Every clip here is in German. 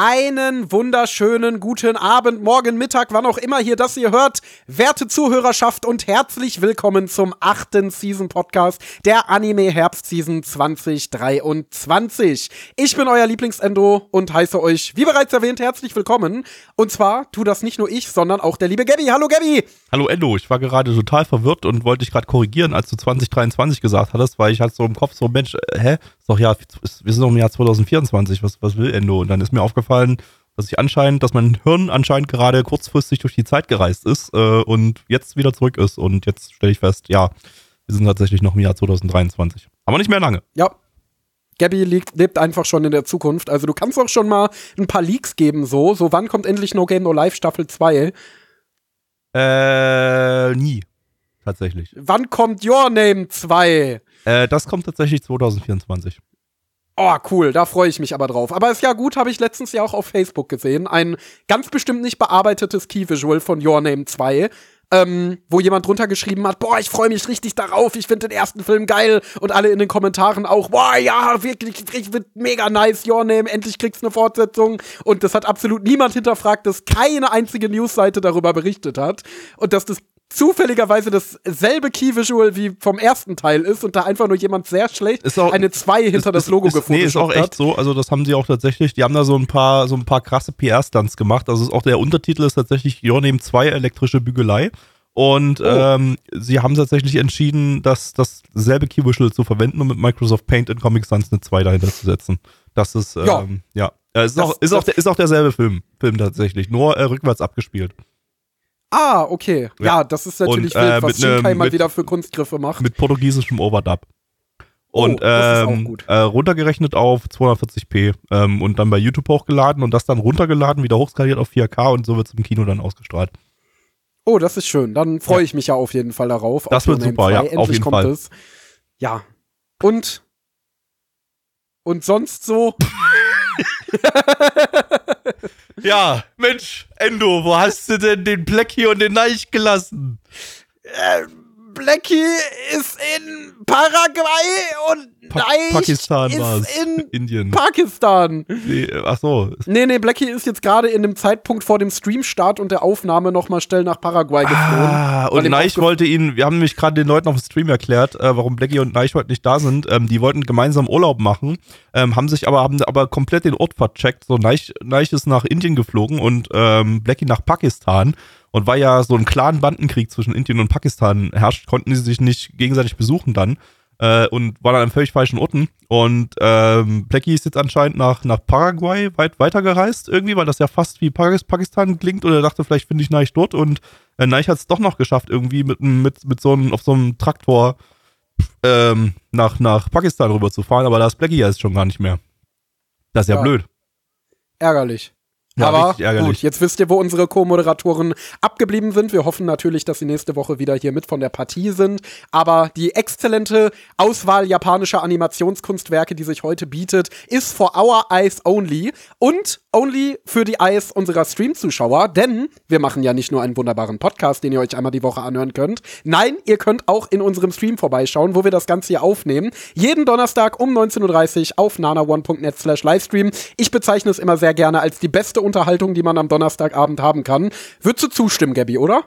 Einen wunderschönen guten Abend, Morgen, Mittag, wann auch immer hier das ihr hört. Werte Zuhörerschaft und herzlich willkommen zum achten Season Podcast der Anime Herbst Season 2023. Ich bin euer Lieblingsendo und heiße euch, wie bereits erwähnt, herzlich willkommen. Und zwar tu das nicht nur ich, sondern auch der liebe Gabby. Hallo Gabby! Hallo Endo, ich war gerade total verwirrt und wollte dich gerade korrigieren, als du 2023 gesagt hattest, weil ich hatte so im Kopf so, Mensch, äh, hä? Doch ja, wir sind doch im Jahr 2024, was, was will Endo? Und dann ist mir aufgefallen, dass ich anscheinend, dass mein Hirn anscheinend gerade kurzfristig durch die Zeit gereist ist äh, und jetzt wieder zurück ist. Und jetzt stelle ich fest, ja, wir sind tatsächlich noch im Jahr 2023. Aber nicht mehr lange. Ja, Gabby lebt, lebt einfach schon in der Zukunft. Also du kannst auch schon mal ein paar Leaks geben, so. So, wann kommt endlich No Game No Life Staffel 2? Äh, nie. Tatsächlich. Wann kommt Your Name 2? Äh, das kommt tatsächlich 2024. Oh, cool, da freue ich mich aber drauf. Aber ist ja gut, habe ich letztens ja auch auf Facebook gesehen. Ein ganz bestimmt nicht bearbeitetes Key-Visual von Your Name 2. Ähm, wo jemand drunter geschrieben hat, boah, ich freue mich richtig darauf, ich finde den ersten Film geil und alle in den Kommentaren auch, boah, ja, wirklich, wirklich wird mega nice, Your Name, endlich kriegst du eine Fortsetzung und das hat absolut niemand hinterfragt, dass keine einzige Newsseite darüber berichtet hat und dass das zufälligerweise dasselbe Key-Visual wie vom ersten Teil ist und da einfach nur jemand sehr schlecht auch, eine 2 hinter ist, das Logo ist, gefunden Nee, ist auch echt so. Also, das haben sie auch tatsächlich. Die haben da so ein paar, so ein paar krasse PR-Stunts gemacht. Also, ist auch der Untertitel ist tatsächlich Your Name 2 elektrische Bügelei. Und Oh. ähm, sie haben tatsächlich entschieden, das dasselbe Key-Visual zu verwenden und mit Microsoft Paint in Comic Sans eine 2 dahinter zu setzen. Das ist, ähm, Ja. ja. ja. ist, Das- auch, ist, auch, der- ist auch derselbe Film, Film tatsächlich, nur äh, rückwärts abgespielt. Ah, okay. Ja, Ja. das ist natürlich Und, äh, wild, was mit ne- Shinkai mal wieder für Kunstgriffe macht. Mit portugiesischem Overdub. Oh, Und auch ähm, gut. äh, runtergerechnet auf 240p ähm, und dann bei YouTube hochgeladen und das dann runtergeladen, wieder hochskaliert auf 4K und so wird es im Kino dann ausgestrahlt. Oh, das ist schön. Dann freue ich mich ja auf jeden Fall darauf. Das wird Name super, 2. ja, Endlich auf jeden kommt Fall. Es. Ja. Und und sonst so? Ja, Mensch, Endo, wo hast du denn den Blackie und den Neich gelassen? Blackie ist in Paraguay und Pa Neich Pakistan ist in Indien. Pakistan. nee, ach so. Nee, nee, Blackie ist jetzt gerade in dem Zeitpunkt vor dem Streamstart und der Aufnahme noch mal schnell nach Paraguay geflohen. Ah, weil und ihm Neich wollte ihn, wir haben nämlich gerade den Leuten auf dem Stream erklärt, äh, warum Blackie und Neich heute nicht da sind. Ähm, die wollten gemeinsam Urlaub machen, ähm, haben sich aber, haben aber komplett den Ort vercheckt. So, Neich, Neich ist nach Indien geflogen und ähm, Blackie nach Pakistan. Und weil ja so ein klaren Bandenkrieg zwischen Indien und Pakistan herrscht, konnten sie sich nicht gegenseitig besuchen dann. Äh, und waren dann an völlig falschen Orten. Und ähm, Blackie ist jetzt anscheinend nach, nach Paraguay weit weitergereist irgendwie, weil das ja fast wie Pakis- Pakistan klingt. Oder er dachte, vielleicht finde ich Neich dort. Und äh, Neich hat es doch noch geschafft, irgendwie mit, mit, mit so einem, auf so einem Traktor ähm, nach, nach Pakistan rüber zu fahren. Aber da ist Blackie ja jetzt schon gar nicht mehr. Das ist ja, Ja. blöd. Ärgerlich. Ja, Aber gut, jetzt wisst ihr, wo unsere Co-Moderatoren abgeblieben sind. Wir hoffen natürlich, dass sie nächste Woche wieder hier mit von der Partie sind. Aber die exzellente Auswahl japanischer Animationskunstwerke, die sich heute bietet, ist for our eyes only und only für die Eyes unserer Stream-Zuschauer. Denn wir machen ja nicht nur einen wunderbaren Podcast, den ihr euch einmal die Woche anhören könnt. Nein, ihr könnt auch in unserem Stream vorbeischauen, wo wir das Ganze hier aufnehmen. Jeden Donnerstag um 19.30 Uhr auf nana1.net slash Livestream. Ich bezeichne es immer sehr gerne als die beste Unterhaltung, die man am Donnerstagabend haben kann. Würdest du zustimmen, Gabby, oder?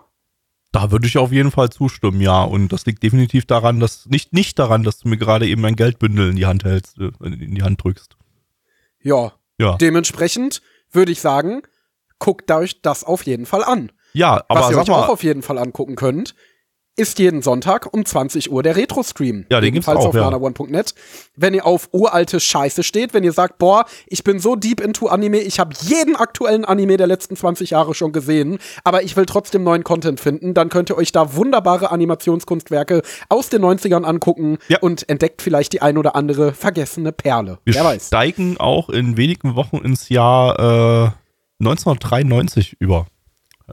Da würde ich auf jeden Fall zustimmen, ja. Und das liegt definitiv daran, dass, nicht, nicht daran, dass du mir gerade eben ein Geldbündel in die Hand hältst, äh, in die Hand drückst. Ja. Ja. Dementsprechend würde ich sagen, guckt euch das auf jeden Fall an. Ja, aber Was ihr euch auch mal, auf jeden Fall angucken könnt, ist jeden Sonntag um 20 Uhr der Retro-Stream. Ja, den gibt's auch, auf ja. nanaone.net. Wenn ihr auf uralte Scheiße steht, wenn ihr sagt, boah, ich bin so deep into Anime, ich habe jeden aktuellen Anime der letzten 20 Jahre schon gesehen, aber ich will trotzdem neuen Content finden, dann könnt ihr euch da wunderbare Animationskunstwerke aus den 90ern angucken Ja. und entdeckt vielleicht die ein oder andere vergessene Perle. Wir Wer weiß. steigen auch in wenigen Wochen ins Jahr äh, 1993 über.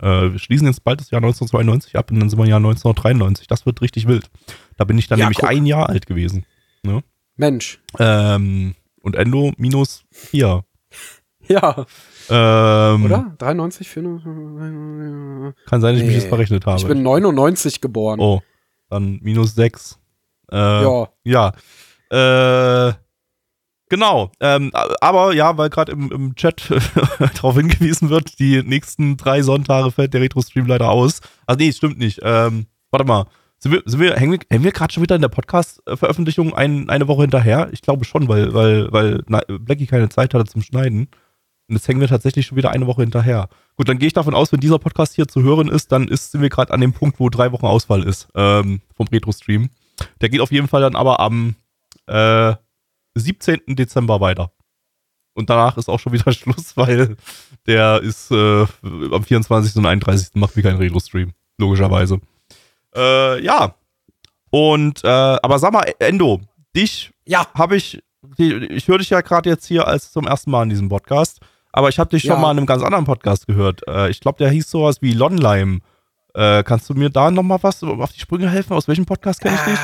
Äh, wir schließen jetzt bald das Jahr 1992 ab und dann sind wir im Jahr 1993. Das wird richtig wild. Da bin ich dann Ja, nämlich guck. ein Jahr alt gewesen. Mensch. Ähm, und Endo minus vier. Ja, Ähm, oder? 93, 4, Kann sein, dass ich mich Nee. jetzt verrechnet habe. Ich bin 99 geboren. oh, dann minus sechs. Äh, Ja. Ja. Äh, genau. Ähm, aber ja, weil gerade im, im Chat darauf hingewiesen wird, die nächsten drei Sonntage fällt der Retro-Stream leider aus. Also nee, stimmt nicht. Ähm, warte mal. Sind wir, sind wir, hängen wir, hängen wir gerade schon wieder in der Podcast-Veröffentlichung ein, eine Woche hinterher? Ich glaube schon, weil, weil, weil na, Blackie keine Zeit hatte zum Schneiden. Und jetzt hängen wir tatsächlich schon wieder eine Woche hinterher. Gut, dann gehe ich davon aus, wenn dieser Podcast hier zu hören ist, dann ist, sind wir gerade an dem Punkt, wo drei Wochen Ausfall ist ähm, vom Retro-Stream. Der geht auf jeden Fall dann aber am äh, 17. Dezember weiter. Und danach ist auch schon wieder Schluss, weil der ist äh, am 24. und 31. macht wir keinen Retro-Stream. Logischerweise. Äh, ja. Und, äh, aber sag mal, Endo, dich Ja. habe ich, ich höre dich ja gerade jetzt hier als zum ersten Mal in diesem Podcast, aber ich habe dich schon Ja. mal in einem ganz anderen Podcast gehört. Äh, ich glaube, der hieß sowas wie Lonlime. Äh, kannst du mir da nochmal was auf die Sprünge helfen? Aus welchem Podcast kenne ich dich?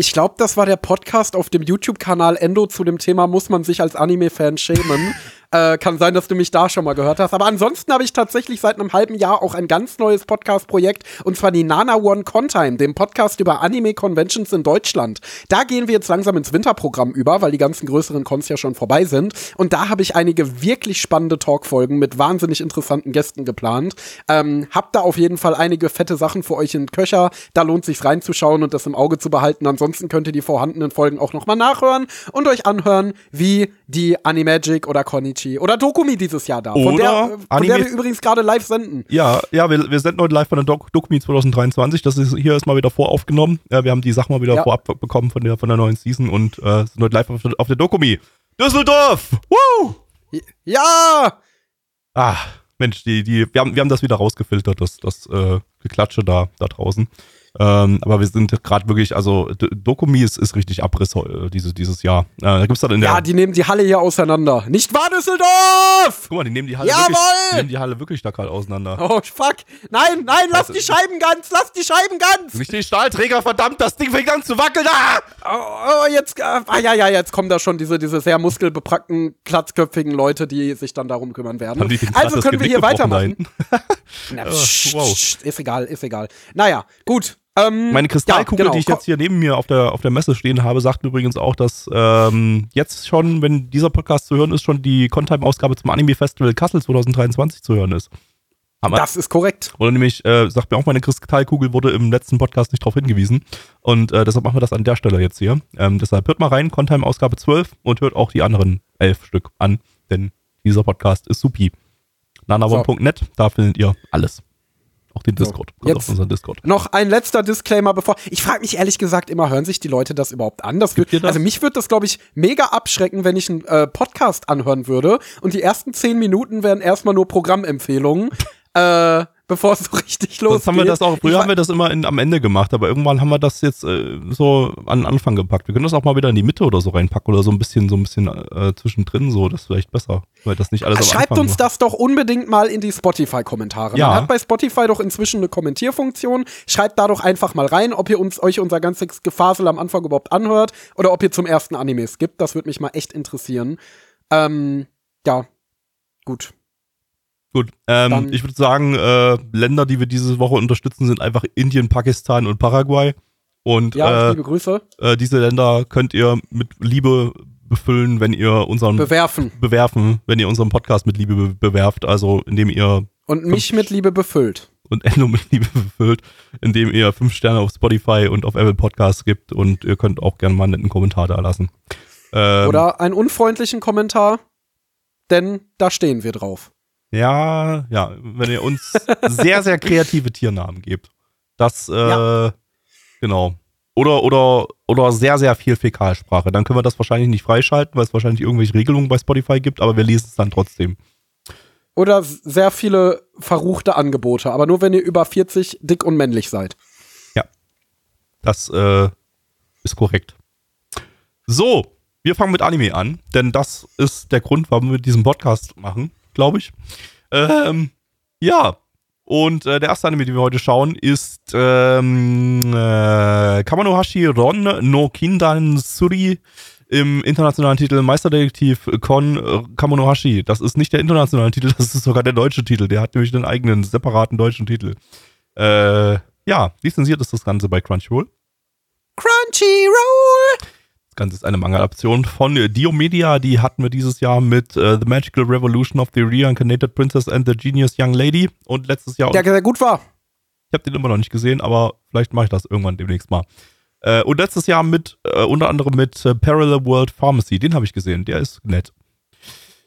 Ich glaube, das war der Podcast auf dem YouTube-Kanal Endo zu dem Thema Muss man sich als Anime-Fan schämen. äh, kann sein, dass du mich da schon mal gehört hast. Aber ansonsten habe ich tatsächlich seit einem halben Jahr auch ein ganz neues Podcast-Projekt und zwar die Nana One Contime, dem Podcast über Anime-Conventions in Deutschland. Da gehen wir jetzt langsam ins Winterprogramm über, weil die ganzen größeren Cons ja schon vorbei sind. Und da habe ich einige wirklich spannende Talkfolgen mit wahnsinnig interessanten Gästen geplant. Ähm, hab da auf jeden Fall einige fette Sachen für euch in Köcher. Da lohnt sich reinzuschauen und das im Auge zu behalten. Ansonsten könnt ihr die vorhandenen Folgen auch noch mal nachhören und euch anhören, wie die Animagic oder Konichi oder Dokumi dieses Jahr da. Von Oder der, äh, von der wir übrigens gerade live senden. Ja, ja, wir, wir senden heute live von der Doc Dokumi 2023. Das ist hier ist mal wieder voraufgenommen. Ja, wir haben die Sachen mal wieder Ja. vorab bekommen von der von der neuen Season und äh, sind heute live auf, der- auf der Dokumi. Düsseldorf! Woo! Ja! Ah, Mensch, die, die, wir, haben, wir haben das wieder rausgefiltert, das, das äh, Geklatsche da, da draußen. Ähm, aber wir sind gerade wirklich, also Dokumi ist, ist richtig Abriss äh, diese, dieses Jahr. Äh, da gibt's dann in der. Ja, die nehmen die Halle hier auseinander. Nicht wahr, Düsseldorf? guck mal, die nehmen die Halle Jawohl! wirklich, die nehmen die Halle wirklich da gerade auseinander. Oh, fuck. Nein, nein, lass Also- die Scheiben ganz, lass die Scheiben ganz. Nicht den Stahlträger, verdammt, das Ding fängt an zu wackeln. Ah! Oh, oh, jetzt, äh, ah, ja, ja, jetzt kommen da schon diese, diese sehr muskelbepackten, glatzköpfigen Leute, die sich dann darum kümmern werden. Also können wir hier weitermachen. Na, Äh, pst, wow. pst, ist egal, ist egal. Naja, gut. Ähm, Meine Kristallkugel, ja, genau. die ich jetzt hier neben mir auf der, auf der Messe stehen habe, sagt übrigens auch, dass ähm, jetzt schon, wenn dieser Podcast zu hören ist, schon die Contime-Ausgabe zum Anime Festival Kassel 2023 zu hören ist. Hammer. Das ist korrekt. Oder nämlich, äh, sagt mir auch, meine Kristallkugel wurde im letzten Podcast nicht darauf hingewiesen. Und äh, deshalb machen wir das an der Stelle jetzt hier. Ähm, deshalb hört mal rein, Contime Ausgabe 12 und hört auch die anderen elf Stück an, denn dieser Podcast ist supi. nanawon.net, da findet ihr alles. Auch den Discord. Kommt jetzt- auf unseren Discord. Noch ein letzter Disclaimer, bevor. Ich frage mich ehrlich gesagt immer, hören sich die Leute das überhaupt an? Das das? Also mich würde das, glaube ich, mega abschrecken, wenn ich einen äh, Podcast anhören würde und die ersten zehn Minuten wären erstmal nur Programmempfehlungen, äh, bevor es so richtig losgeht. Sonst haben wir das auch, früher haben wir das immer in, am Ende gemacht, aber irgendwann haben wir das jetzt äh, so an den Anfang gepackt. Wir können das auch mal wieder in die Mitte oder so reinpacken oder so ein bisschen, so ein bisschen äh, zwischendrin, so, das ist vielleicht besser. Weil das nicht alles am Schreibt uns war. das doch unbedingt mal in die Spotify-Kommentare. Ja. Man hat bei Spotify doch inzwischen eine Kommentierfunktion. Schreibt da doch einfach mal rein, ob ihr uns euch unser ganzes Gefasel am Anfang überhaupt anhört oder ob ihr zum ersten Anime skippt. Das würde mich mal echt interessieren. Ähm, ja, gut. Gut, ähm, ich würde sagen, äh, Länder, die wir diese Woche unterstützen, sind einfach Indien, Pakistan und Paraguay. Und Ja, äh, liebe Grüße. äh, diese Länder könnt ihr mit Liebe befüllen, wenn ihr unseren Bewerfen. bewerfen, wenn ihr unseren Podcast mit Liebe be bewerft, also indem ihr Und mich mit Liebe befüllt. und Endo mit Liebe befüllt, indem ihr fünf Sterne auf Spotify und auf Apple Podcasts gibt und ihr könnt auch gerne mal einen netten Kommentar da lassen. Ähm, Oder einen unfreundlichen Kommentar, denn da stehen wir drauf. Ja, ja, wenn ihr uns sehr, sehr kreative Tiernamen gebt. Das, äh, Ja. Genau. Oder, oder, oder sehr, sehr viel Fäkalsprache. Dann können wir das wahrscheinlich nicht freischalten, weil es wahrscheinlich irgendwelche Regelungen bei Spotify gibt, aber wir lesen es dann trotzdem. Oder sehr viele verruchte Angebote, aber nur wenn ihr über 40 dick und männlich seid. Ja. Das äh, ist korrekt. So, wir fangen mit Anime an, denn das ist der Grund, warum wir diesen Podcast machen, glaube ich. Ähm, ja, und äh, der erste Anime, den wir heute schauen, ist ähm, äh, Kamanohashi Ron no Kindan Suri im internationalen Titel Meisterdetektiv Kon Kamanohashi. Das ist nicht der internationale Titel, das ist sogar der deutsche Titel. Der hat nämlich einen eigenen, separaten deutschen Titel. Äh, ja, lizenziert ist das Ganze bei Crunchyroll. Crunchyroll! Das Ganze ist eine Manga-Adaption von Diomedia. Die hatten wir dieses Jahr mit äh, The Magical Revolution of the Reincarnated Princess and the Genius Young Lady. Und letztes Jahr. Der sehr gut war. Ich habe den immer noch nicht gesehen, aber vielleicht mache ich das irgendwann demnächst mal. Äh, und letztes Jahr mit, äh, unter anderem mit äh, Parallel World Pharmacy. Den habe ich gesehen. Der ist nett.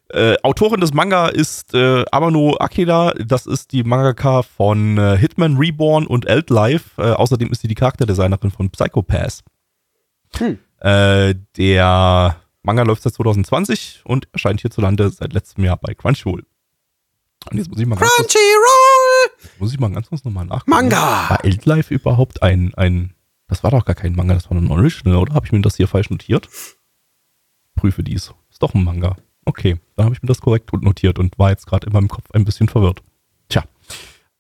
Äh, Autorin des Manga ist äh, Amano Akira. Das ist die Mangaka von äh, Hitman Reborn und Eldlife. Äh, außerdem ist sie die Charakterdesignerin von Psychopath. Hm. Äh, der Manga läuft seit 2020 und erscheint hierzulande seit letztem Jahr bei Crunchyroll. Und jetzt muss ich mal ganz kurz, Crunchyroll! muss ich mal ganz kurz nochmal nachgucken. Manga! War Eldlife überhaupt ein, ein, das war doch gar kein Manga, das war ein Original, oder? Habe ich mir das hier falsch notiert? Prüfe dies. Ist doch ein Manga. Okay, dann habe ich mir das korrekt notiert und war jetzt gerade in meinem Kopf ein bisschen verwirrt.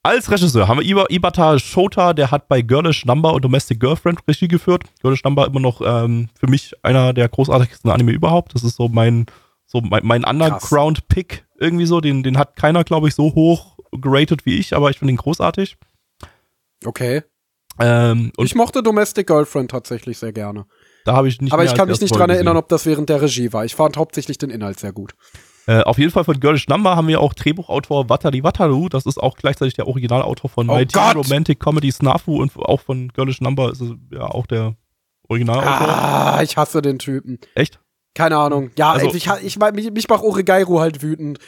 Als Regisseur haben wir Iba, Ibata Shota, der hat bei Girlish Number und Domestic Girlfriend Regie geführt. Girlish Number immer noch ähm, für mich einer der großartigsten Anime überhaupt. Das ist so mein, so mein, mein Underground-Pick irgendwie so. Den, den hat keiner, glaube ich, so hoch geratet wie ich, aber ich finde ihn großartig. Okay. Ähm, ich mochte Domestic Girlfriend tatsächlich sehr gerne. da habe ich nicht Aber ich kann mich nicht dran Folge erinnern, gesehen. ob das während der Regie war. Ich fand hauptsächlich den Inhalt sehr gut. Äh, auf jeden Fall von Girlish Number haben wir auch Drehbuchautor Watari Wataru. Das ist auch gleichzeitig der Originalautor von Oh My Teen! Romantic Comedy Snafu und auch von Girlish Number ist es ja auch der Originalautor. Ah, ich hasse den Typen. Echt? Keine Ahnung. Ja, Also- ich, ich, ich, mich, mich macht Oregairu halt wütend.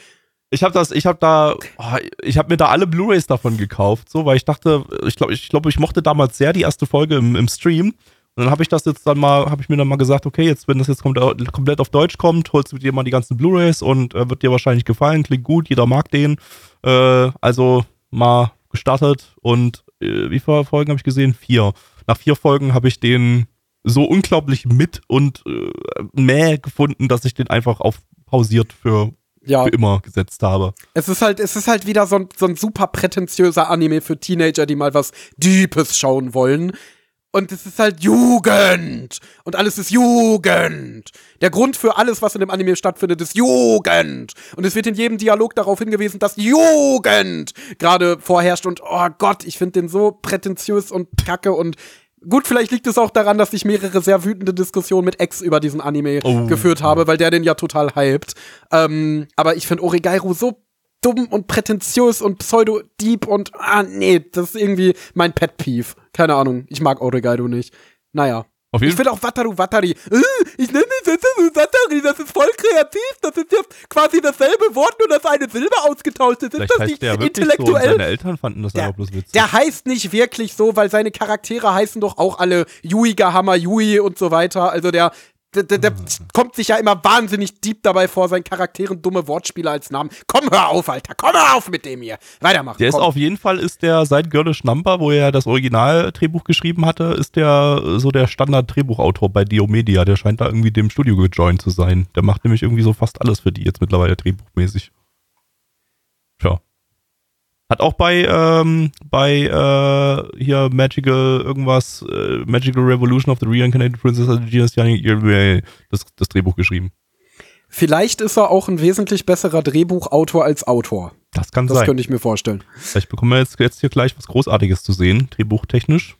Ich habe das, ich habe da, oh, ich habe mir da alle Blu-rays davon gekauft, so, weil ich dachte, ich glaube, ich glaube, ich mochte damals sehr die erste Folge im, im Stream. Und dann habe ich das jetzt dann mal, habe ich mir dann mal gesagt, okay, jetzt, wenn das jetzt komplett, auf Deutsch kommt, holst du dir mal die ganzen Blu-rays und äh, wird dir wahrscheinlich gefallen, klingt gut, jeder mag den. Äh, also mal gestartet und äh, wie viele Folgen habe ich gesehen? Vier. Nach vier Folgen habe ich den so unglaublich mit und äh, mäh gefunden, dass ich den einfach auf pausiert für, Ja, für immer gesetzt habe. es ist halt, es ist halt wieder so ein, so ein super prätentiöser Anime für Teenager, die mal was Deepes schauen wollen. Und es ist halt Jugend. Und alles ist Jugend. Der Grund für alles, was in dem Anime stattfindet, ist Jugend. Und es wird in jedem Dialog darauf hingewiesen, dass Jugend gerade vorherrscht. Und oh Gott, ich finde den so prätentiös und kacke. Und gut, vielleicht liegt es auch daran, dass ich mehrere sehr wütende Diskussionen mit Ex über diesen Anime Oh. geführt habe, weil der den ja total hypt. Ähm, aber ich finde Oregairu so dumm und prätentiös und pseudo-deep und ah, nee, das ist irgendwie mein Pet-Peeve. Keine Ahnung, ich mag Oregairu nicht. Naja. Auf Ich jeden finde auch Wataru Watari. Äh, ich nenne das Watari, das ist voll kreativ. Das ist jetzt quasi dasselbe Wort, nur dass eine Silbe ausgetauscht ist. Ist Vielleicht das heißt nicht der wirklich so intellektuell? seine Eltern fanden das Der- einfach bloß witzig. Der heißt nicht wirklich so, weil seine Charaktere heißen doch auch alle Yui Gahama Yui und so weiter. Also der, der, der, der kommt sich ja immer wahnsinnig deep dabei vor, seinen Charakteren dumme Wortspiele als Namen. Komm, hör auf, Alter. Komm, hör auf mit dem hier. Weitermachen. der ist komm. auf jeden Fall ist der seit Girlish Number, wo er das Original-Drehbuch geschrieben hatte, ist der äh, so der Standard-Drehbuchautor bei Diomedia. Der scheint da irgendwie dem Studio gejoint zu sein. Der macht nämlich irgendwie so fast alles für die jetzt mittlerweile drehbuchmäßig. Tja. Hat auch bei, ähm, bei äh, hier Magical irgendwas, äh, Magical Revolution of the Reincarnated Princess of the Genius Young das, das Drehbuch geschrieben. Vielleicht ist er auch ein wesentlich besserer Drehbuchautor als Autor. Das kann Das sein. könnte ich mir vorstellen. Vielleicht bekommen wir jetzt, jetzt hier gleich was Großartiges zu sehen, drehbuchtechnisch.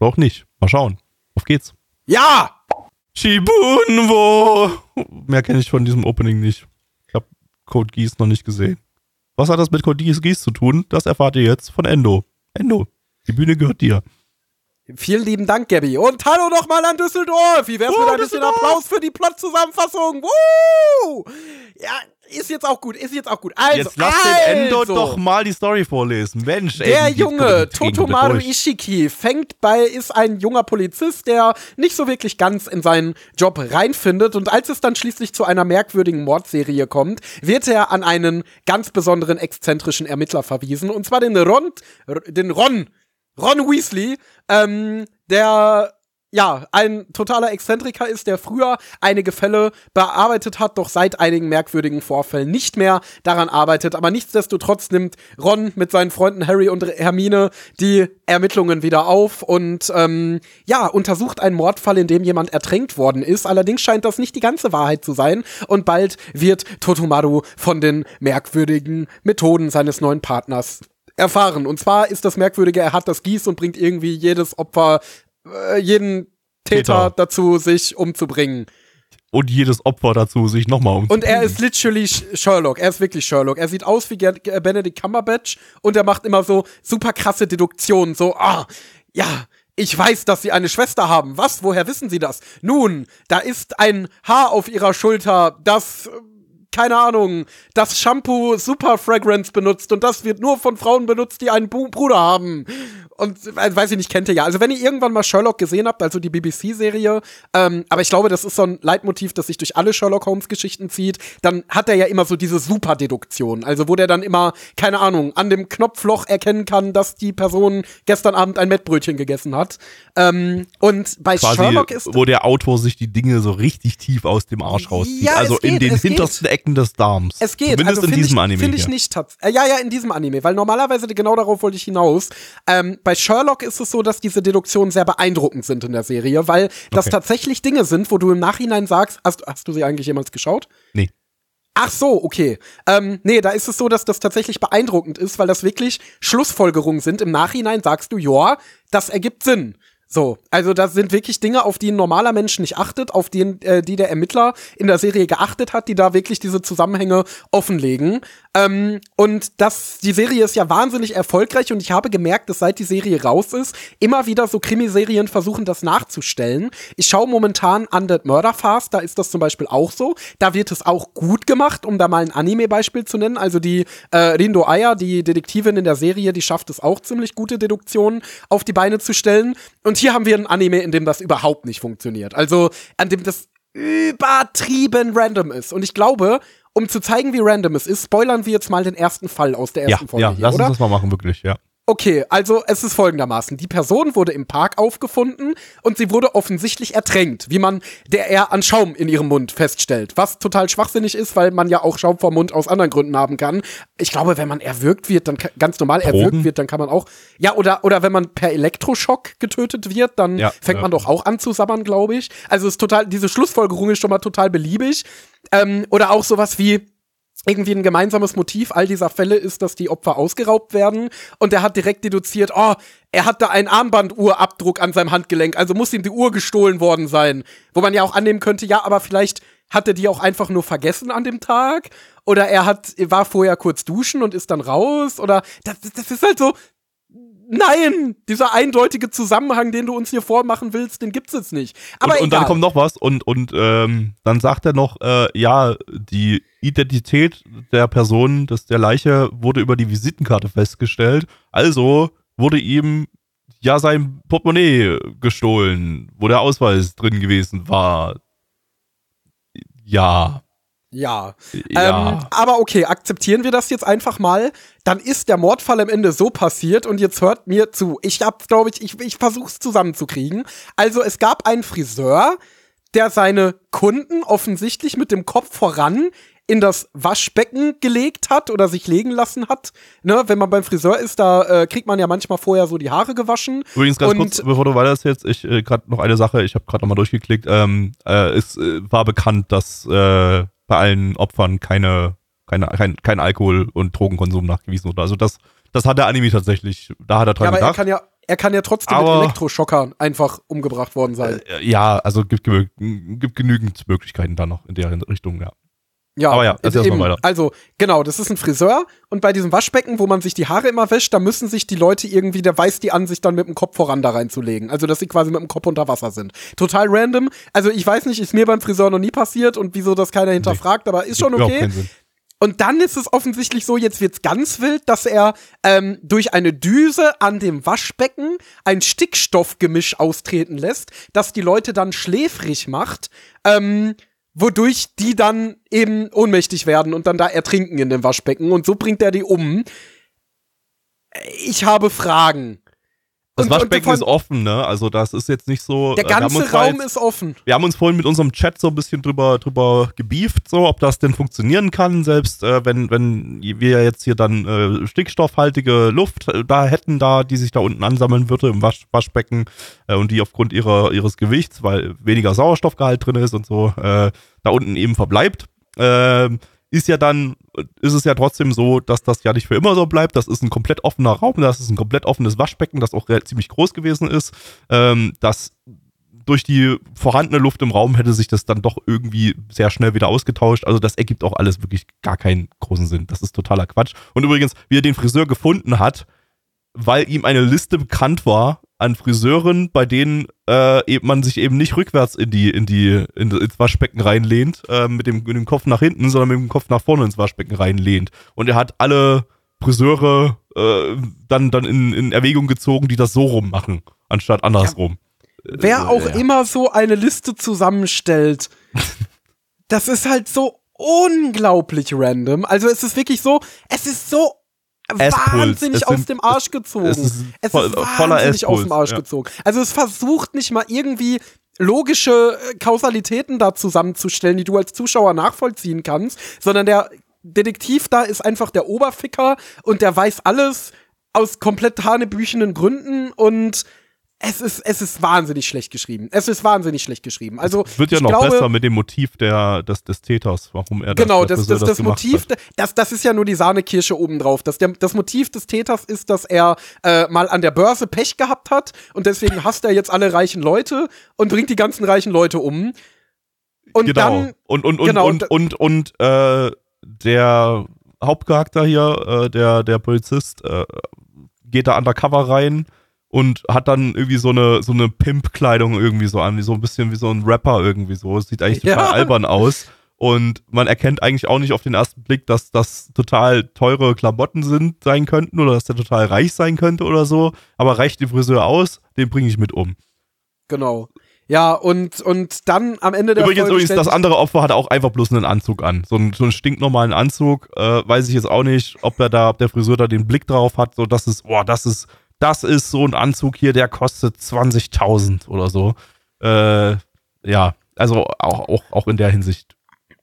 Oder auch nicht. Mal schauen. Auf geht's. Ja! Shibunwo! Mehr kenne ich von diesem Opening nicht. Ich habe Code Geass noch nicht gesehen. Was hat das mit Geass Geass zu tun? Das erfahrt ihr jetzt von Endo. Endo, die Bühne gehört dir. Vielen lieben Dank, Gabby. Und hallo nochmal an Düsseldorf. Wie wär's Oh, mit ein bisschen. Applaus für die Plot-Zusammenfassung? Woo! Ja, ist jetzt auch gut, ist jetzt auch gut. Also, Jetzt lass also, den Endo doch mal die Story vorlesen. Mensch, ey. Der Junge, Totomaru. Ishiki, fängt bei, ist ein junger Polizist, der nicht so wirklich ganz in seinen Job reinfindet. Und als es dann schließlich zu einer merkwürdigen Mordserie kommt, wird er an einen ganz besonderen exzentrischen Ermittler verwiesen. Und zwar den Ron, den Ron, Ron Weasley, ähm, der ja, ein totaler Exzentriker ist, der früher einige Fälle bearbeitet hat, doch seit einigen merkwürdigen Vorfällen nicht mehr daran arbeitet. Aber nichtsdestotrotz nimmt Ron mit seinen Freunden Harry und Hermine die Ermittlungen wieder auf und ähm, ja, untersucht einen Mordfall, in dem jemand ertränkt worden ist. Allerdings scheint das nicht die ganze Wahrheit zu sein und bald wird Totomaru von den merkwürdigen Methoden seines neuen Partners erfahren. Und zwar ist das Merkwürdige, er hat das Gieß und bringt irgendwie jedes Opfer, äh, jeden Täter, Täter. dazu, sich umzubringen. Und jedes Opfer dazu, sich nochmal um. Und er ist literally Sh- Sherlock. Er ist wirklich Sherlock. Er sieht aus wie Benedict Cumberbatch und er macht immer so super krasse Deduktionen. So, ah, ja, ich weiß, dass sie eine Schwester haben. Was? Woher wissen sie das? Nun, da ist ein Haar auf ihrer Schulter, das, äh, keine Ahnung, das Shampoo Super Fragrance benutzt und das wird nur von Frauen benutzt, die einen Bu Bruder haben. Und äh, weiß ich nicht, kennt ihr ja. Also wenn ihr irgendwann mal Sherlock gesehen habt, also die BBC-Serie, ähm, aber ich glaube, das ist so ein Leitmotiv, das sich durch alle Sherlock Holmes-Geschichten zieht, dann hat er ja immer so diese Super-Deduktion. Also wo der dann immer, keine Ahnung, an dem Knopfloch erkennen kann, dass die Person gestern Abend ein Mettbrötchen gegessen hat. Ähm, und bei quasi, Sherlock ist wo der Autor sich die Dinge so richtig tief aus dem Arsch rauszieht. Ja, es also in geht, den es geht. hintersten Ecken des Darms. Es geht, Zumindest also in finde diesem ich, Anime. Finde ich nicht tats äh, Ja, ja, in diesem Anime, weil normalerweise, genau darauf wollte ich hinaus. Ähm, bei Sherlock ist es so, dass diese Deduktionen sehr beeindruckend sind in der Serie, weil das Okay. tatsächlich Dinge sind, wo du im Nachhinein sagst, hast, hast du sie eigentlich jemals geschaut? Nee. Ach so, okay. Ähm, nee, da ist es so, dass das tatsächlich beeindruckend ist, weil das wirklich Schlussfolgerungen sind. Im Nachhinein sagst du, ja, das ergibt Sinn. So, also das sind wirklich Dinge, auf die ein normaler Mensch nicht achtet, auf die, äh, die der Ermittler in der Serie geachtet hat, die da wirklich diese Zusammenhänge offenlegen. Ähm, und das, die Serie ist ja wahnsinnig erfolgreich und ich habe gemerkt, dass seit die Serie raus ist, immer wieder so Krimiserien versuchen, das nachzustellen. Ich schaue momentan Undead Murder Fast, da ist das zum Beispiel auch so. Da wird es auch gut gemacht, um da mal ein Anime-Beispiel zu nennen. Also die äh, Rindo Aya, die Detektivin in der Serie, die schafft es auch ziemlich gute Deduktionen auf die Beine zu stellen. Und hier haben wir ein Anime, in dem das überhaupt nicht funktioniert. Also an dem das übertrieben random ist. Und ich glaube, um zu zeigen, wie random es ist, spoilern wir jetzt mal den ersten Fall aus der Ja, ersten Folge ja, hier, lass oder? uns das mal machen, wirklich, ja. Okay, also es ist folgendermaßen. Die Person wurde im Park aufgefunden und sie wurde offensichtlich ertränkt, wie man der er an Schaum in ihrem Mund feststellt. Was total schwachsinnig ist, weil man ja auch Schaum vom Mund aus anderen Gründen haben kann. Ich glaube, wenn man erwürgt wird, dann ganz normal Drogen? erwürgt wird, dann kann man auch. Ja, oder, oder wenn man per Elektroschock getötet wird, dann Ja, fängt ja. man doch auch an zu sabbern, glaube ich. Also es ist total, diese Schlussfolgerung ist schon mal total beliebig. Ähm, oder auch sowas wie, irgendwie ein gemeinsames Motiv all dieser Fälle ist, dass die Opfer ausgeraubt werden. Und er hat direkt deduziert, oh, er hat da einen Armbanduhrabdruck an seinem Handgelenk, also muss ihm die Uhr gestohlen worden sein. Wo man ja auch annehmen könnte, ja, aber vielleicht hat er die auch einfach nur vergessen an dem Tag. Oder er hat, war vorher kurz duschen und ist dann raus. Oder das, das ist halt so. Nein, dieser eindeutige Zusammenhang, den du uns hier vormachen willst, den gibt's jetzt nicht. Aber und, und dann kommt noch was und, und ähm, dann sagt er noch, äh, ja, die Identität der Person, des, der Leiche, wurde über die Visitenkarte festgestellt. Also wurde ihm ja sein Portemonnaie gestohlen, wo der Ausweis drin gewesen war. Ja. Ja. Ja. Ähm, aber okay, akzeptieren wir das jetzt einfach mal. Dann ist der Mordfall am Ende so passiert und jetzt hört mir zu. Ich hab, glaube ich, ich, ich versuch's zusammenzukriegen. Also es gab einen Friseur, der seine Kunden offensichtlich mit dem Kopf voran in das Waschbecken gelegt hat oder sich legen lassen hat. Ne, wenn man beim Friseur ist, da äh, kriegt man ja manchmal vorher so die Haare gewaschen. Übrigens ganz und- kurz, bevor du weiter jetzt, ich äh, gerade noch eine Sache, ich habe gerade nochmal durchgeklickt. Ähm, äh, es äh, war bekannt, dass äh, bei allen Opfern keine, keine, kein, kein Alkohol und Drogenkonsum nachgewiesen wurde. Also das, das hat der Anime tatsächlich, da hat er dran Ja, aber er gedacht. kann ja, er kann ja trotzdem Aber- mit Elektroschockern einfach umgebracht worden sein. Äh, ja, also gibt, gemö- gibt genügend Möglichkeiten da noch in der Richtung, ja. Ja, Aber ja, erzähl erst mal eben. weiter. Also, genau, das ist ein Friseur und bei diesem Waschbecken, wo man sich die Haare immer wäscht, da müssen sich die Leute irgendwie, der weiß die an, sich dann mit dem Kopf voran da reinzulegen. Also, dass sie quasi mit dem Kopf unter Wasser sind. Total random. Also, ich weiß nicht, ist mir beim Friseur noch nie passiert und wieso das keiner hinterfragt, aber ist schon okay. Und dann ist es offensichtlich so, jetzt wird's ganz wild, dass er ähm, durch eine Düse an dem Waschbecken ein Stickstoffgemisch austreten lässt, das die Leute dann schläfrig macht, ähm, wodurch die dann eben ohnmächtig werden und dann da ertrinken in dem Waschbecken. Und so bringt er die um. Ich habe Fragen. Das Und- Waschbecken und ist offen, ne? Also das ist jetzt nicht so. Der äh, ganze Raum jetzt- ist offen. Wir haben uns vorhin mit unserem Chat so ein bisschen drüber, drüber gebieft, so, ob das denn funktionieren kann, selbst äh, wenn, wenn wir jetzt hier dann äh, stickstoffhaltige Luft äh, da hätten, da, die sich da unten ansammeln würde im Wasch, Waschbecken äh, und die aufgrund ihrer, ihres Gewichts, weil weniger Sauerstoffgehalt drin ist und so, da unten eben verbleibt. Ähm, ist ja dann, ist es ja trotzdem so, dass das ja nicht für immer so bleibt. Das ist ein komplett offener Raum, das ist ein komplett offenes Waschbecken, das auch ziemlich groß gewesen ist. Ähm, das durch die vorhandene Luft im Raum hätte sich das dann doch irgendwie sehr schnell wieder ausgetauscht. Also das ergibt auch alles wirklich gar keinen großen Sinn. Das ist totaler Quatsch. Und übrigens, wie er den Friseur gefunden hat, weil ihm eine Liste bekannt war an Friseuren, bei denen äh, eben man sich eben nicht rückwärts in die in die in, ins Waschbecken reinlehnt, äh, mit dem mit dem Kopf nach hinten, sondern mit dem Kopf nach vorne ins Waschbecken reinlehnt. Und er hat alle Friseure äh, dann dann in, in Erwägung gezogen, die das so rum machen, anstatt andersrum. Wer Äh, auch ja. immer so eine Liste zusammenstellt, das ist halt so unglaublich random. Also es ist wirklich so, es ist so. Wahnsinnig Es aus sind- dem Arsch gezogen. es ist es ist voller wahnsinnig aus dem Arsch ja. gezogen. Also es versucht nicht mal irgendwie logische äh, Kausalitäten da zusammenzustellen, die du als Zuschauer nachvollziehen kannst, sondern der Detektiv da ist einfach der Oberficker und der weiß alles aus komplett hanebüchenen Gründen und es ist, es ist wahnsinnig schlecht geschrieben. Es ist wahnsinnig schlecht geschrieben. Also Wird ja noch glaube, besser mit dem Motiv der, des, des Täters, warum er Genau, das, das, der das, das, gemacht Motiv, hat. das, das ist ja nur die Sahnekirsche obendrauf. Das, der, das Motiv des Täters ist, dass er äh, mal an der Börse Pech gehabt hat und deswegen hasst er jetzt alle reichen Leute und bringt die ganzen reichen Leute um. Und genau. dann, und und und genau, und und- und, und äh, der Hauptcharakter hier, äh, der der Polizist, äh, geht da undercover rein und hat dann irgendwie so eine so eine Pimp-Kleidung irgendwie so an, wie so ein bisschen wie so ein Rapper irgendwie so. Es sieht eigentlich Ja. total albern aus. Und man erkennt eigentlich auch nicht auf den ersten Blick, dass das total teure Klamotten sind, sein könnten oder dass der total reich sein könnte oder so. Aber reicht die Friseur aus, den bringe ich mit um. genau. Ja, und, und dann am Ende der Übrigens, übrigens das andere Opfer hat auch einfach bloß einen Anzug an. So einen, so einen stinknormalen Anzug. Äh, weiß ich jetzt auch nicht, ob er da, ob der Friseur da den Blick drauf hat. So, das ist, boah, das ist, das ist so ein Anzug hier, der kostet 20.000 oder so. Äh, ja, also auch, auch, auch in der Hinsicht.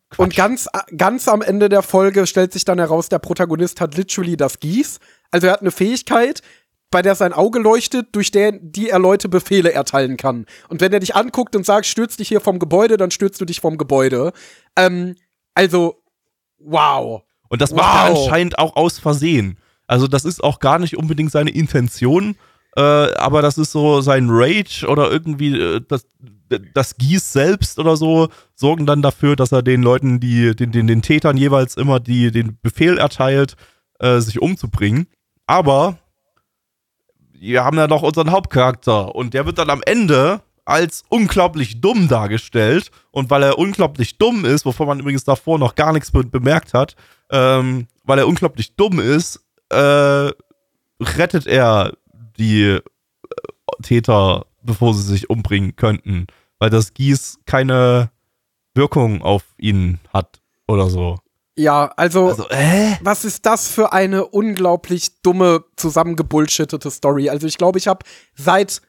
Quatsch. Und ganz, ganz am Ende der Folge stellt sich dann heraus, der Protagonist hat literally das Gieß. Also er hat eine Fähigkeit, bei der sein Auge leuchtet, durch der, die er Leute Befehle erteilen kann. Und wenn er dich anguckt und sagt, stürzt dich hier vom Gebäude, dann stürzt du dich vom Gebäude. Ähm, also, wow. Und das macht er Wow. anscheinend auch aus Versehen. Also das ist auch gar nicht unbedingt seine Intention, äh, aber das ist so sein Rage oder irgendwie äh, das, das Gieß selbst oder so sorgen dann dafür, dass er den Leuten, die den, den, den Tätern jeweils immer die, den Befehl erteilt, äh, sich umzubringen. Aber wir haben ja noch unseren Hauptcharakter und der wird dann am Ende als unglaublich dumm dargestellt und weil er unglaublich dumm ist, wovon man übrigens davor noch gar nichts be bemerkt hat, ähm, weil er unglaublich dumm ist, äh, rettet er die äh, Täter, bevor sie sich umbringen könnten, weil das Gieß keine Wirkung auf ihn hat oder so. Ja, also, Also, äh? was ist das für eine unglaublich dumme, zusammengebullshittete Story? Also ich glaube, ich habe seit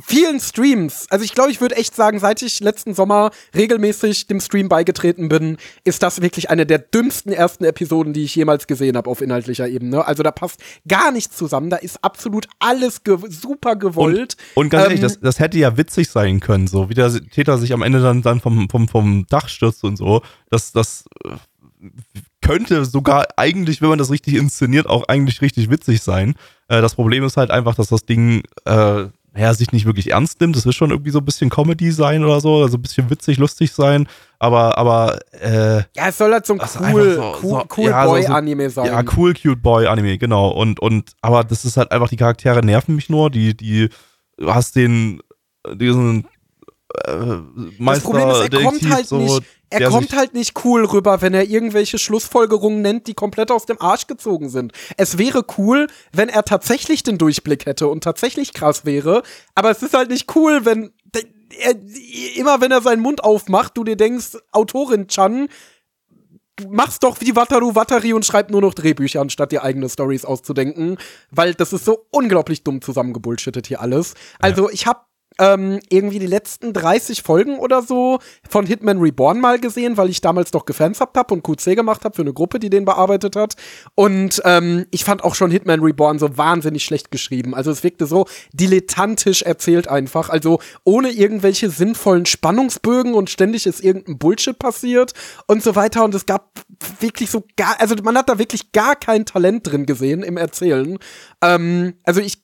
vielen Streams, also ich glaube, ich würde echt sagen, seit ich letzten Sommer regelmäßig dem Stream beigetreten bin, ist das wirklich eine der dümmsten ersten Episoden, die ich jemals gesehen habe auf inhaltlicher Ebene. Also da passt gar nichts zusammen, da ist absolut alles ge super gewollt. Und ganz ehrlich, Ähm, das, das hätte ja witzig sein können, so wie der Täter sich am Ende dann, dann vom, vom, vom Dach stürzt und so. Das, das äh, könnte sogar eigentlich, wenn man das richtig inszeniert, auch eigentlich richtig witzig sein. Äh, das Problem ist halt einfach, dass das Ding äh, ja, sich nicht wirklich ernst nimmt. Das wird schon irgendwie so ein bisschen Comedy sein oder so, also ein bisschen witzig, lustig sein. Aber, aber äh, ja, es soll halt so ein Das ist cool, so- cool, so- cool ja, so- so- Boy-Anime sein. Ja, cool, cute Boy Anime, genau. Und, und, aber das ist halt einfach, die Charaktere nerven mich nur. Die, die, du hast den, diesen, äh, Das Meister, Problem ist, er kommt halt nicht, er kommt halt nicht cool rüber, wenn er irgendwelche Schlussfolgerungen nennt, die komplett aus dem Arsch gezogen sind. Es wäre cool, wenn er tatsächlich den Durchblick hätte und tatsächlich krass wäre, aber es ist halt nicht cool, wenn er, immer wenn er seinen Mund aufmacht, du dir denkst, Autorin Chan, mach's doch wie Wataru Watari und schreib nur noch Drehbücher, anstatt dir eigene Stories auszudenken, weil das ist so unglaublich dumm zusammengebullshittet hier alles. Also ich hab ähm, irgendwie die letzten 30 Folgen oder so von Hitman Reborn mal gesehen, weil ich damals doch gefansabt hab und QC gemacht hab für eine Gruppe, die den bearbeitet hat. Und ähm, ich fand auch schon Hitman Reborn so wahnsinnig schlecht geschrieben. Also es wirkte so dilettantisch erzählt einfach. Also ohne irgendwelche sinnvollen Spannungsbögen und ständig ist irgendein Bullshit passiert und so weiter. Und es gab wirklich so gar, also man hat da wirklich gar kein Talent drin gesehen im Erzählen. Ähm, also ich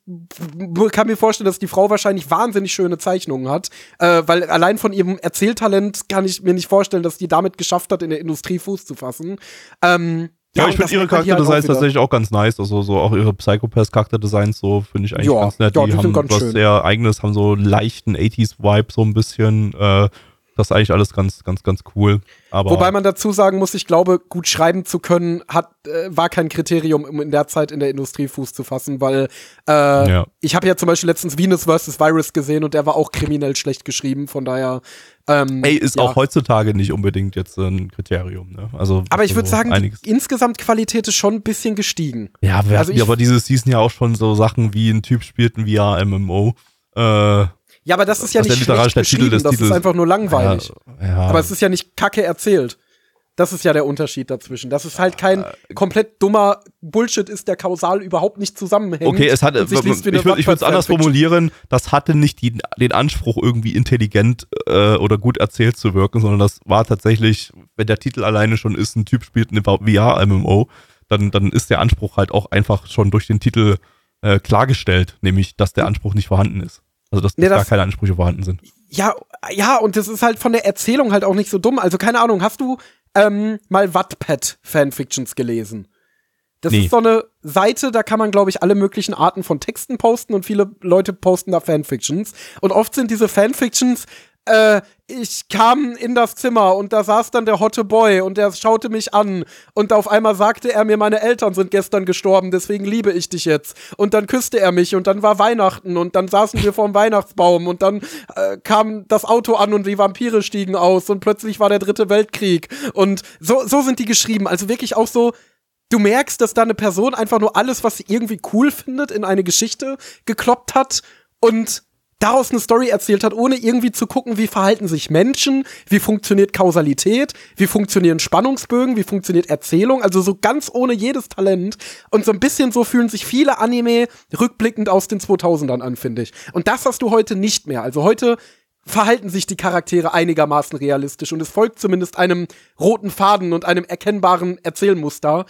kann mir vorstellen, dass die Frau wahrscheinlich wahnsinnig schöne Zeichnungen hat, äh, weil allein von ihrem Erzähltalent kann ich mir nicht vorstellen, dass die damit geschafft hat, in der Industrie Fuß zu fassen. Ähm, Ja, und ich finde ihre halt Charakterdesigns wieder. tatsächlich auch ganz nice. Also so auch ihre Psychopath-Charakterdesigns so finde ich eigentlich Ja, ganz nett. ja, die die haben was schön. sehr eigenes, haben so einen leichten 80s-Vibe so ein bisschen. Äh, das ist eigentlich alles ganz, ganz, ganz cool. Aber Wobei man dazu sagen muss, ich glaube, gut schreiben zu können, hat, äh, war kein Kriterium, um in der Zeit in der Industrie Fuß zu fassen, weil äh, Ja. ich habe ja zum Beispiel letztens Venus vs. Virus gesehen und der war auch kriminell schlecht geschrieben, von daher. Ähm, Ey, ist ja. auch heutzutage nicht unbedingt jetzt ein Kriterium. Ne? Also, Aber ich würde so sagen, die einiges. insgesamt Qualität ist schon ein bisschen gestiegen. Ja, wir also hatten aber diese Season ja auch schon so Sachen wie ein Typ spielt ein VR-MMO. Äh, Ja, aber das ist ja der nicht literarische schlecht geschrieben, das ist Titels- einfach nur langweilig. Ja, ja. Aber es ist ja nicht kacke erzählt. Das ist ja der Unterschied dazwischen. Das ist halt kein komplett dummer Bullshit ist, der kausal überhaupt nicht zusammenhängt. Okay, es eine ich würde es anders formulieren, das hatte nicht die, den Anspruch, irgendwie intelligent äh, oder gut erzählt zu wirken, sondern das war tatsächlich, wenn der Titel alleine schon ist, ein Typ spielt eine VR-MMO, dann, dann ist der Anspruch halt auch einfach schon durch den Titel äh, klargestellt, nämlich, dass der Anspruch nicht vorhanden ist. Also, dass, Nee, dass gar das- keine Ansprüche vorhanden sind. Ja, ja, und das ist halt von der Erzählung halt auch nicht so dumm. Also keine Ahnung, hast du ähm, mal Wattpad-Fanfictions gelesen? Das Nee. ist so eine Seite, da kann man, glaube ich, alle möglichen Arten von Texten posten und viele Leute posten da Fanfictions. Und oft sind diese Fanfictions, äh, ich kam in das Zimmer und da saß dann der hotte Boy und der schaute mich an und auf einmal sagte er mir, meine Eltern sind gestern gestorben, deswegen liebe ich dich jetzt. Und dann küsste er mich und dann war Weihnachten und dann saßen wir vorm Weihnachtsbaum und dann äh, kam das Auto an und die Vampire stiegen aus und plötzlich war der dritte Weltkrieg. Und so, so sind die geschrieben. Also wirklich auch so, du merkst, dass da eine Person einfach nur alles, was sie irgendwie cool findet, in eine Geschichte gekloppt hat und daraus eine Story erzählt hat, ohne irgendwie zu gucken, wie verhalten sich Menschen, wie funktioniert Kausalität, wie funktionieren Spannungsbögen, wie funktioniert Erzählung, also so ganz ohne jedes Talent. Und so ein bisschen so fühlen sich viele Anime rückblickend aus den 2000ern an, finde ich. Und das hast du heute nicht mehr. Also heute verhalten sich die Charaktere einigermaßen realistisch und es folgt zumindest einem roten Faden und einem erkennbaren Erzählmuster.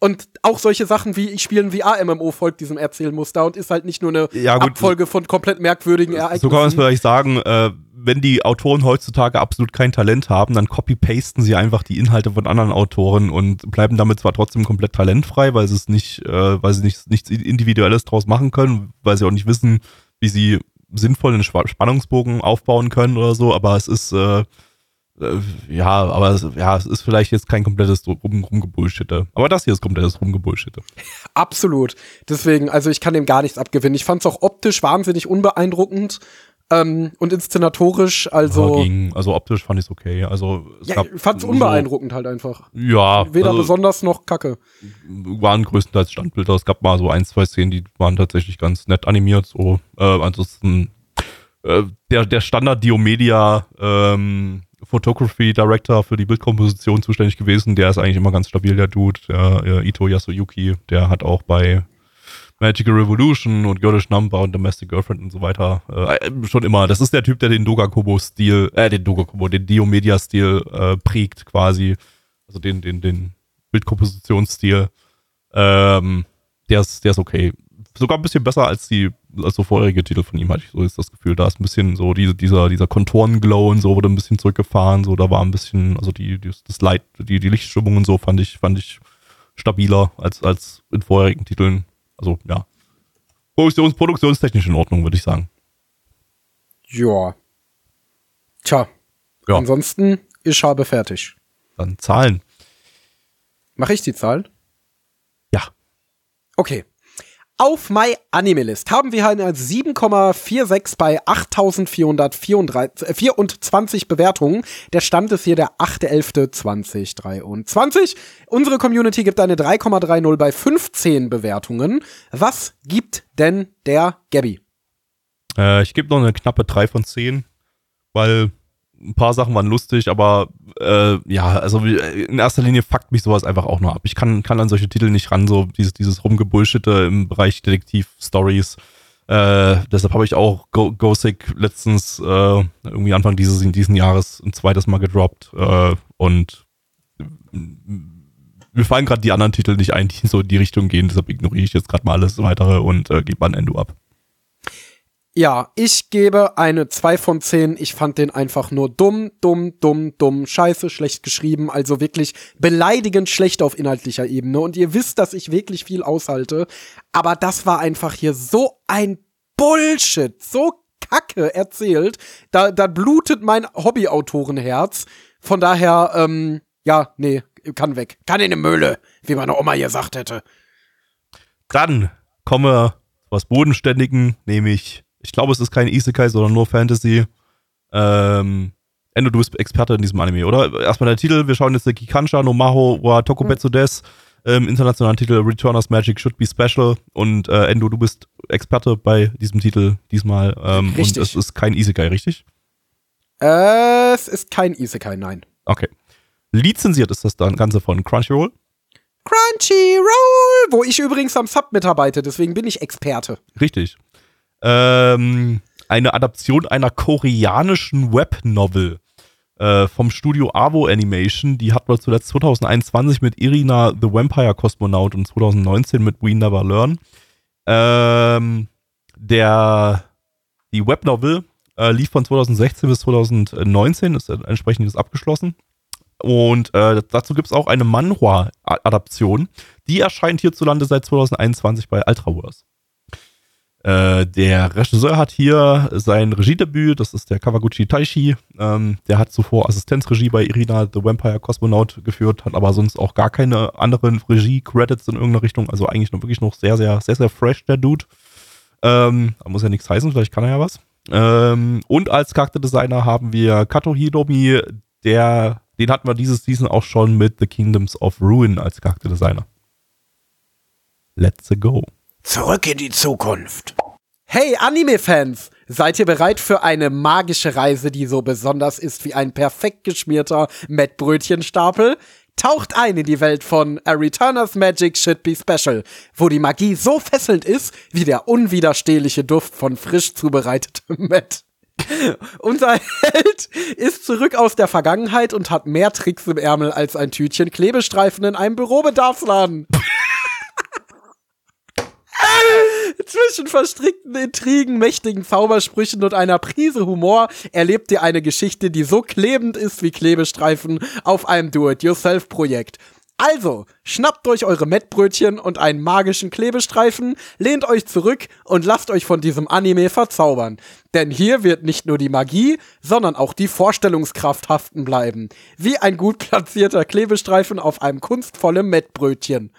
Und auch solche Sachen wie ich spiele ein VR-MMO folgt diesem Erzählmuster und ist halt nicht nur eine Ja, gut. Abfolge von komplett merkwürdigen Ereignissen. So kann man es vielleicht sagen, äh, wenn die Autoren heutzutage absolut kein Talent haben, dann copy-pasten sie einfach die Inhalte von anderen Autoren und bleiben damit zwar trotzdem komplett talentfrei, weil sie es nicht, äh, weil sie nicht, nichts Individuelles draus machen können, weil sie auch nicht wissen, wie sie sinnvoll einen Spa- Spannungsbogen aufbauen können oder so, aber es ist, äh, ja, aber es, ja, es ist vielleicht jetzt kein komplettes Rum, Rumgebullshitte. Aber das hier ist komplettes Rumgebullshitte. Absolut. Deswegen, also ich kann dem gar nichts abgewinnen. Ich fand es auch optisch wahnsinnig unbeeindruckend ähm, und inszenatorisch, also Ja, ging, also optisch fand ich es okay. Also es ja, ich fand es so- unbeeindruckend halt einfach. Ja, Weder also, besonders noch kacke. waren größtenteils Standbilder. Es gab mal so ein, zwei Szenen, die waren tatsächlich ganz nett animiert. So, äh, ansonsten äh, der, der Standard Diomedia ähm, Photography Director für die Bildkomposition zuständig gewesen. Der ist eigentlich immer ganz stabil, der Dude. Der äh, Ito Yasuyuki, der hat auch bei Magical Revolution und Girlish Number und Domestic Girlfriend und so weiter äh, schon immer. Das ist der Typ, der den Dogakobo-Stil, äh, den Dogakobo, den Diomedia-Stil äh, prägt quasi. Also den, den, den Bildkompositionsstil. Ähm, der ist, der ist okay. Sogar ein bisschen besser als die, als so vorherige Titel von ihm, hatte ich so ist das Gefühl. Da ist ein bisschen so diese, dieser, dieser Konturenglow und so wurde ein bisschen zurückgefahren. So, da war ein bisschen, also die, die das Light, die, die Lichtstimmung und so fand ich, fand ich stabiler als, als in vorherigen Titeln. Also, ja. Produktions, produktionstechnisch in Ordnung, würde ich sagen. Ja. Tja. Ja. Ansonsten Ich habe fertig. Dann Zahlen. Mache ich die Zahlen? Ja. Okay. Auf My Anime List haben wir eine 7,46 bei 8424 Bewertungen. Der Stand ist hier der 8.11.2023. Unsere Community gibt eine 3,30 bei 15 Bewertungen. Was gibt denn der Gabby? Äh, ich gebe noch eine knappe 3 von 10, weil ein paar Sachen waren lustig, aber äh, ja, also in erster Linie fuckt mich sowas einfach auch nur ab. Ich kann, kann an solche Titel nicht ran, so dieses, dieses Rumgebullshitte im Bereich Detektiv-Stories. Äh, deshalb habe ich auch Go Gosick letztens äh, irgendwie Anfang dieses diesen Jahres ein zweites Mal gedroppt äh, und mir fallen gerade die anderen Titel nicht ein, die so in die Richtung gehen, deshalb ignoriere ich jetzt gerade mal alles weitere und äh, gebe an Endo ab. Ja, ich gebe eine 2 von 10. Ich fand den einfach nur dumm, dumm, dumm, dumm, scheiße, schlecht geschrieben. Also wirklich beleidigend schlecht auf inhaltlicher Ebene. Und ihr wisst, dass ich wirklich viel aushalte. Aber das war einfach hier so ein Bullshit. So kacke erzählt. Da, da blutet mein Hobbyautorenherz. Von daher, ähm, ja, nee, kann weg. Kann in die Mülle, wie meine Oma gesagt hätte. Dann zu was Bodenständigen, nämlich ich glaube, es ist kein Isekai, sondern nur Fantasy. Ähm, Endo, du bist Experte in diesem Anime, oder? Erstmal der Titel, wir schauen jetzt der Kikansha no Maho wa Tokubetsu des. Ähm, internationalen Titel Returners Magic Should Be Special. Und äh, Endo, du bist Experte bei diesem Titel diesmal. Ähm, richtig. Und es ist kein Isekai, richtig? Äh, es ist kein Isekai, nein. Okay. Lizenziert ist das dann Ganze von Crunchyroll. Crunchyroll, wo ich übrigens am Sub mitarbeite, deswegen bin ich Experte. Richtig ähm, eine Adaption einer koreanischen Webnovel äh, vom Studio Avo Animation. Die hat man zuletzt 2021 mit Irina the Vampire Cosmonaut und 2019 mit We Never Learn. Ähm, der, die Webnovel äh, lief von 2016 bis 2019, ist entsprechend ist abgeschlossen. Und äh, dazu gibt es auch eine Manhwa-Adaption. Die erscheint hierzulande seit 2021 bei Ultraverse. Äh, der Regisseur hat hier sein Regiedebüt, das ist der Kawaguchi Taishi. Ähm, der hat zuvor Assistenzregie bei Irina the Vampire Cosmonaut geführt, hat aber sonst auch gar keine anderen Regie-Credits in irgendeiner Richtung. Also eigentlich noch wirklich noch sehr, sehr, sehr, sehr fresh, der Dude. Ähm, da muss ja nichts heißen, vielleicht kann er ja was. Ähm, und als Charakterdesigner haben wir Kato Hidomi, der, den hatten wir dieses Season auch schon mit The Kingdoms of Ruin als Charakterdesigner. Let's go. Zurück in die Zukunft. Hey Anime-Fans, seid ihr bereit für eine magische Reise, die so besonders ist wie ein perfekt geschmierter Mettbrötchenstapel? Taucht ein in die Welt von A Returner's Magic Should Be Special, wo die Magie so fesselnd ist wie der unwiderstehliche Duft von frisch zubereitetem Mett. Unser Held ist zurück aus der Vergangenheit und hat mehr Tricks im Ärmel als ein Tütchen Klebestreifen in einem Bürobedarfsladen. Zwischen verstrickten Intrigen, mächtigen Zaubersprüchen und einer Prise Humor erlebt ihr eine Geschichte, die so klebend ist wie Klebestreifen auf einem Do-it-yourself-Projekt. Also, schnappt euch eure Mettbrötchen und einen magischen Klebestreifen, lehnt euch zurück und lasst euch von diesem Anime verzaubern. Denn hier wird nicht nur die Magie, sondern auch die Vorstellungskraft haften bleiben. Wie ein gut platzierter Klebestreifen auf einem kunstvollen Mettbrötchen.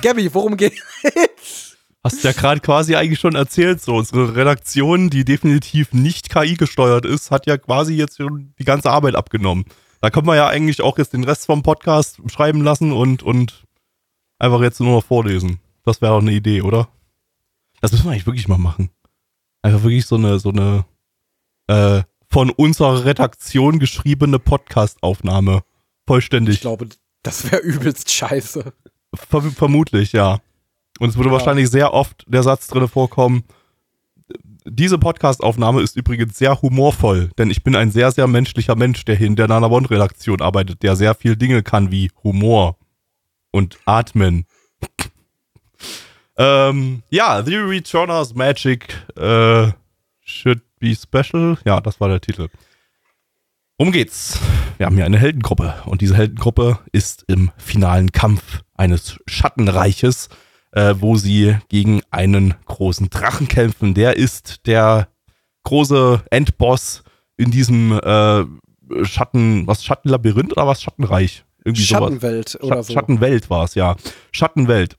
Gabby, worum geht's? Hast du ja gerade quasi eigentlich schon erzählt, so unsere Redaktion, die definitiv nicht KI gesteuert ist, hat ja quasi jetzt schon die ganze Arbeit abgenommen. Da können wir ja eigentlich auch jetzt den Rest vom Podcast schreiben lassen und, und einfach jetzt nur noch vorlesen. Das wäre doch eine Idee, oder? Das müssen wir eigentlich wirklich mal machen. Einfach wirklich so eine, so eine äh, von unserer Redaktion geschriebene Podcast-Aufnahme. Vollständig. Ich glaube, das wäre übelst scheiße. Ver vermutlich, ja. Und es würde ja. wahrscheinlich sehr oft der Satz drin vorkommen, diese Podcast-Aufnahme ist übrigens sehr humorvoll, denn ich bin ein sehr, sehr menschlicher Mensch, der hier in der Nana One-Redaktion arbeitet, der sehr viel Dinge kann wie Humor und Atmen. ähm, ja, The Returners Magic äh, should be special. Ja, das war der Titel. Um geht's. Wir haben hier eine Heldengruppe und diese Heldengruppe ist im finalen Kampf eines Schattenreiches äh, wo sie gegen einen großen Drachen kämpfen. Der ist der große Endboss in diesem äh, Schatten, was Schattenlabyrinth oder was Schattenreich? Irgendwie Schattenwelt sowas. oder so. Schattenwelt war es, ja. Schattenwelt.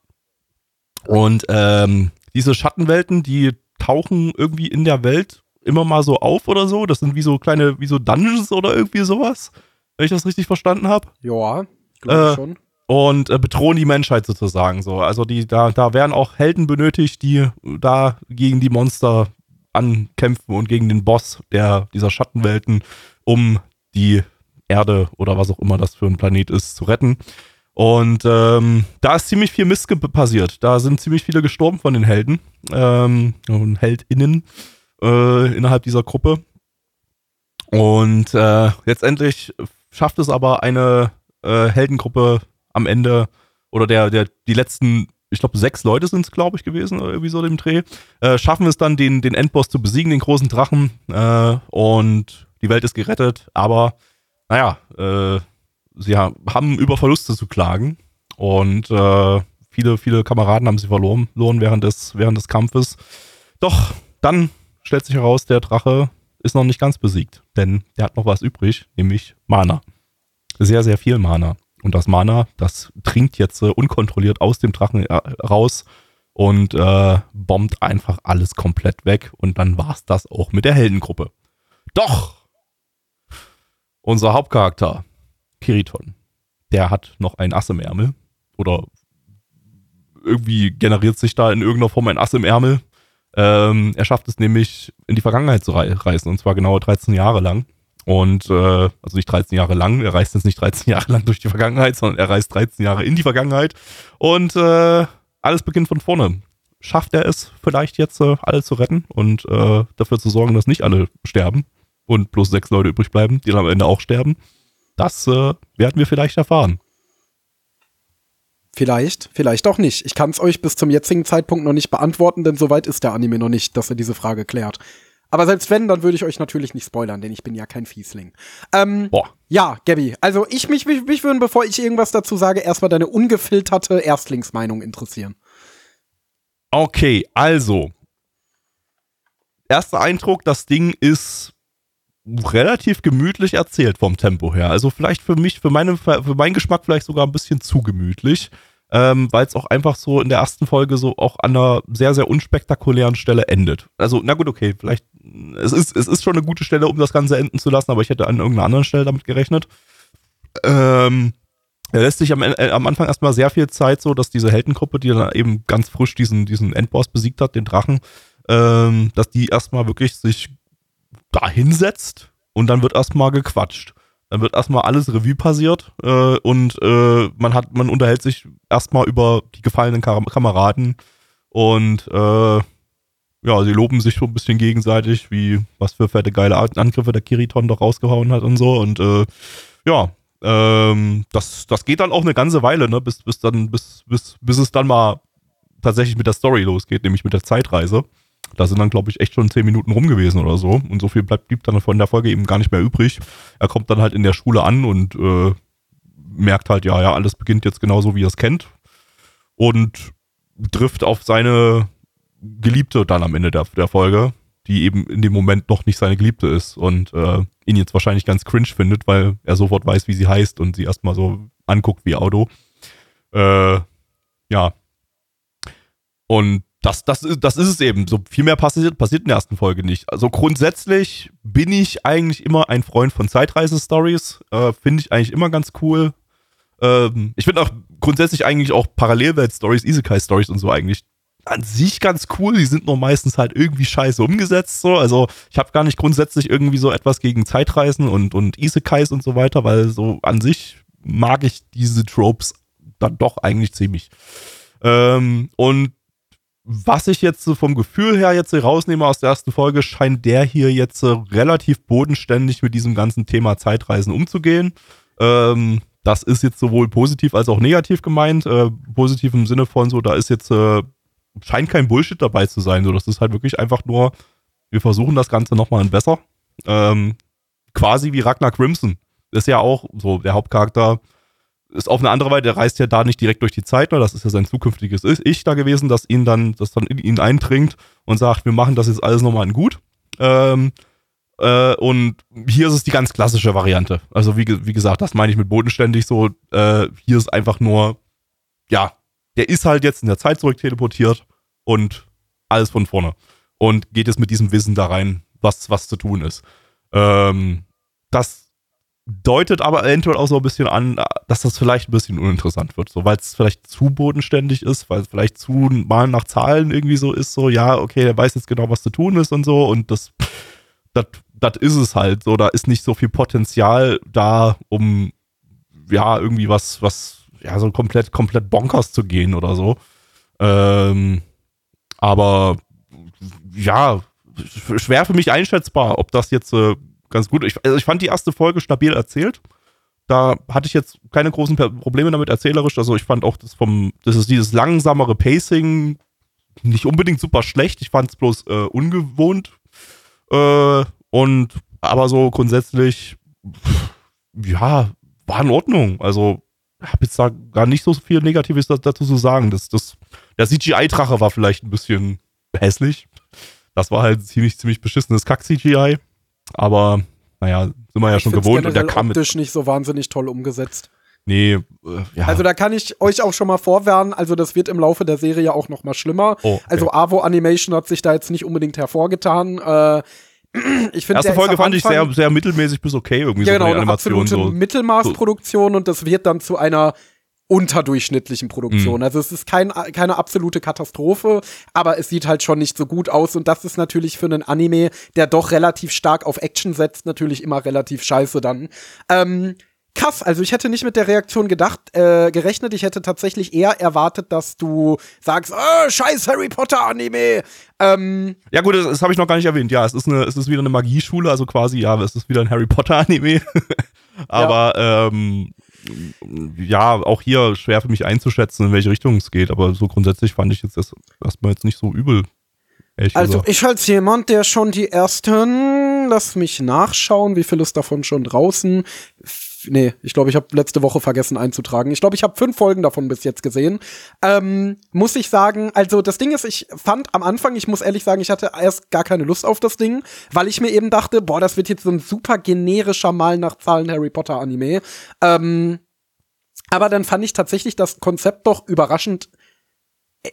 Und ähm, diese Schattenwelten, die tauchen irgendwie in der Welt immer mal so auf oder so. Das sind wie so kleine, wie so Dungeons oder irgendwie sowas. Wenn ich das richtig verstanden habe. Ja, glaube äh, schon. Und äh, bedrohen die Menschheit sozusagen so. Also die, da, da werden auch Helden benötigt, die da gegen die Monster ankämpfen und gegen den Boss der, dieser Schattenwelten, um die Erde oder was auch immer das für ein Planet ist, zu retten. Und ähm, da ist ziemlich viel Mist passiert. Da sind ziemlich viele gestorben von den Helden ähm, und HeldInnen äh, innerhalb dieser Gruppe. Und äh, letztendlich schafft es aber eine äh, Heldengruppe am Ende oder der, der, die letzten, ich glaube, sechs Leute sind es, glaube ich, gewesen, irgendwie so dem Dreh, äh, schaffen es dann, den, den Endboss zu besiegen, den großen Drachen. Äh, und die Welt ist gerettet, aber naja, äh, sie haben über Verluste zu klagen. Und äh, viele, viele Kameraden haben sie verloren, verloren während, des, während des Kampfes. Doch dann stellt sich heraus, der Drache ist noch nicht ganz besiegt, denn der hat noch was übrig, nämlich Mana. Sehr, sehr viel Mana. Und das Mana, das trinkt jetzt äh, unkontrolliert aus dem Drachen äh, raus und äh, bombt einfach alles komplett weg. Und dann war es das auch mit der Heldengruppe. Doch! Unser Hauptcharakter, Kiriton, der hat noch ein Ass im Ärmel. Oder irgendwie generiert sich da in irgendeiner Form ein Ass im Ärmel. Ähm, er schafft es nämlich in die Vergangenheit zu reisen, und zwar genau 13 Jahre lang. Und äh, also nicht 13 Jahre lang, er reist jetzt nicht 13 Jahre lang durch die Vergangenheit, sondern er reist 13 Jahre in die Vergangenheit. Und äh, alles beginnt von vorne. Schafft er es vielleicht jetzt, äh, alle zu retten und äh, dafür zu sorgen, dass nicht alle sterben und bloß sechs Leute übrig bleiben, die dann am Ende auch sterben? Das äh, werden wir vielleicht erfahren. Vielleicht, vielleicht auch nicht. Ich kann es euch bis zum jetzigen Zeitpunkt noch nicht beantworten, denn soweit ist der Anime noch nicht, dass er diese Frage klärt. Aber selbst wenn, dann würde ich euch natürlich nicht spoilern, denn ich bin ja kein Fiesling. Ähm, Boah. Ja, Gabby, also ich mich, mich, mich würden, bevor ich irgendwas dazu sage, erstmal deine ungefilterte Erstlingsmeinung interessieren. Okay, also. Erster Eindruck, das Ding ist relativ gemütlich erzählt vom Tempo her. Also vielleicht für mich, für, meine, für meinen Geschmack vielleicht sogar ein bisschen zu gemütlich, ähm, weil es auch einfach so in der ersten Folge so auch an einer sehr, sehr unspektakulären Stelle endet. Also, na gut, okay, vielleicht, es ist, es ist schon eine gute Stelle, um das Ganze enden zu lassen, aber ich hätte an irgendeiner anderen Stelle damit gerechnet. Ähm, er lässt sich am, äh, am Anfang erstmal sehr viel Zeit so, dass diese Heldengruppe, die dann eben ganz frisch diesen, diesen Endboss besiegt hat, den Drachen, ähm, dass die erstmal wirklich sich da hinsetzt und dann wird erstmal gequatscht. Dann wird erstmal alles Revue passiert äh, und äh, man hat, man unterhält sich erstmal über die gefallenen Kam Kameraden und äh, ja, sie loben sich so ein bisschen gegenseitig, wie was für fette geile Angriffe der Kiriton doch rausgehauen hat und so. Und äh, ja, ähm, das, das geht dann auch eine ganze Weile, ne, bis, bis dann, bis, bis, bis es dann mal tatsächlich mit der Story losgeht, nämlich mit der Zeitreise. Da sind dann, glaube ich, echt schon zehn Minuten rum gewesen oder so. Und so viel bleibt, blieb dann von der Folge eben gar nicht mehr übrig. Er kommt dann halt in der Schule an und äh, merkt halt, ja, ja, alles beginnt jetzt genauso, wie er es kennt. Und trifft auf seine Geliebte dann am Ende der, der Folge, die eben in dem Moment noch nicht seine Geliebte ist und äh, ihn jetzt wahrscheinlich ganz cringe findet, weil er sofort weiß, wie sie heißt und sie erstmal so anguckt wie Auto. Äh, ja. Und das, das, ist, das ist es eben. So viel mehr passiert, passiert in der ersten Folge nicht. Also grundsätzlich bin ich eigentlich immer ein Freund von Zeitreise-Stories. Äh, finde ich eigentlich immer ganz cool. Ähm, ich finde auch grundsätzlich eigentlich auch Parallelwelt-Stories, Isekai-Stories und so eigentlich an sich ganz cool. Die sind nur meistens halt irgendwie scheiße umgesetzt. So. Also ich habe gar nicht grundsätzlich irgendwie so etwas gegen Zeitreisen und, und Isekais und so weiter, weil so an sich mag ich diese Tropes dann doch eigentlich ziemlich. Ähm, und was ich jetzt vom Gefühl her jetzt rausnehme aus der ersten Folge, scheint der hier jetzt äh, relativ bodenständig mit diesem ganzen Thema Zeitreisen umzugehen. Ähm, das ist jetzt sowohl positiv als auch negativ gemeint. Äh, positiv im Sinne von so, da ist jetzt, äh, scheint kein Bullshit dabei zu sein. So, das ist halt wirklich einfach nur, wir versuchen das Ganze nochmal ein besser. Ähm, quasi wie Ragnar Crimson. Ist ja auch so der Hauptcharakter, ist auf eine andere Weise, der reist ja da nicht direkt durch die Zeit, ne? das ist ja sein zukünftiges Ich da gewesen, das ihn dann, das dann in ihn eindringt und sagt, wir machen das jetzt alles nochmal in gut. Ähm, Äh, und hier ist es die ganz klassische Variante. Also wie, wie gesagt, das meine ich mit bodenständig so. Äh, hier ist einfach nur, ja, der ist halt jetzt in der Zeit zurück teleportiert und alles von vorne. Und geht jetzt mit diesem Wissen da rein, was, was zu tun ist. Ähm, das deutet aber eventuell auch so ein bisschen an, dass das vielleicht ein bisschen uninteressant wird, so weil es vielleicht zu bodenständig ist, weil es vielleicht zu mal nach Zahlen irgendwie so ist, so ja, okay, der weiß jetzt genau, was zu tun ist und so und das das ist es halt so, da ist nicht so viel Potenzial da, um ja irgendwie was was ja so komplett komplett bonkers zu gehen oder so. Ähm, aber ja, schwer für mich einschätzbar, ob das jetzt äh, ganz gut. Ich, also ich fand die erste Folge stabil erzählt. Da hatte ich jetzt keine großen Probleme damit erzählerisch. Also ich fand auch das vom, das ist dieses langsamere Pacing nicht unbedingt super schlecht. Ich fand es bloß äh, ungewohnt. Äh, und aber so grundsätzlich, ja, war in Ordnung. Also habe jetzt da gar nicht so viel Negatives dazu zu sagen. Das, das, der CGI-Drache war vielleicht ein bisschen hässlich. Das war halt ziemlich, ziemlich beschissenes Kack-CGI. Aber naja, sind wir ja schon gewohnt und der kam optisch nicht so wahnsinnig toll umgesetzt. Nee, äh, ja. Also da kann ich euch auch schon mal vorwarnen, also das wird im Laufe der Serie auch noch mal schlimmer. Oh, okay. Also Avo Animation hat sich da jetzt nicht unbedingt hervorgetan. Äh, ich finde erste Folge fand ich sehr, sehr mittelmäßig bis okay irgendwie ja, so genau, eine absolute so. Mittelmaßproduktion und das wird dann zu einer unterdurchschnittlichen Produktion. Mhm. Also es ist kein, keine absolute Katastrophe, aber es sieht halt schon nicht so gut aus und das ist natürlich für einen Anime, der doch relativ stark auf Action setzt, natürlich immer relativ scheiße dann. Ähm, krass, also ich hätte nicht mit der Reaktion gedacht, äh, gerechnet. Ich hätte tatsächlich eher erwartet, dass du sagst, oh, scheiß Harry Potter Anime. Ähm, ja gut, das, das habe ich noch gar nicht erwähnt. Ja, es ist eine, es ist wieder eine Magieschule, also quasi ja, es ist wieder ein Harry Potter Anime. Aber ja. ähm, ja, auch hier schwer für mich einzuschätzen, in welche Richtung es geht, aber so grundsätzlich fand ich jetzt das erstmal jetzt nicht so übel. Also gesagt. ich als jemand, der schon die ersten, lass mich nachschauen, wie viel ist davon schon draußen? Nee, ich glaube, ich habe letzte Woche vergessen einzutragen. Ich glaube, ich habe fünf Folgen davon bis jetzt gesehen. Ähm, muss ich sagen, also das Ding ist, ich fand am Anfang, ich muss ehrlich sagen, ich hatte erst gar keine Lust auf das Ding, weil ich mir eben dachte, boah, das wird jetzt so ein super generischer Mal nach Zahlen Harry Potter Anime. Ähm, aber dann fand ich tatsächlich das Konzept doch überraschend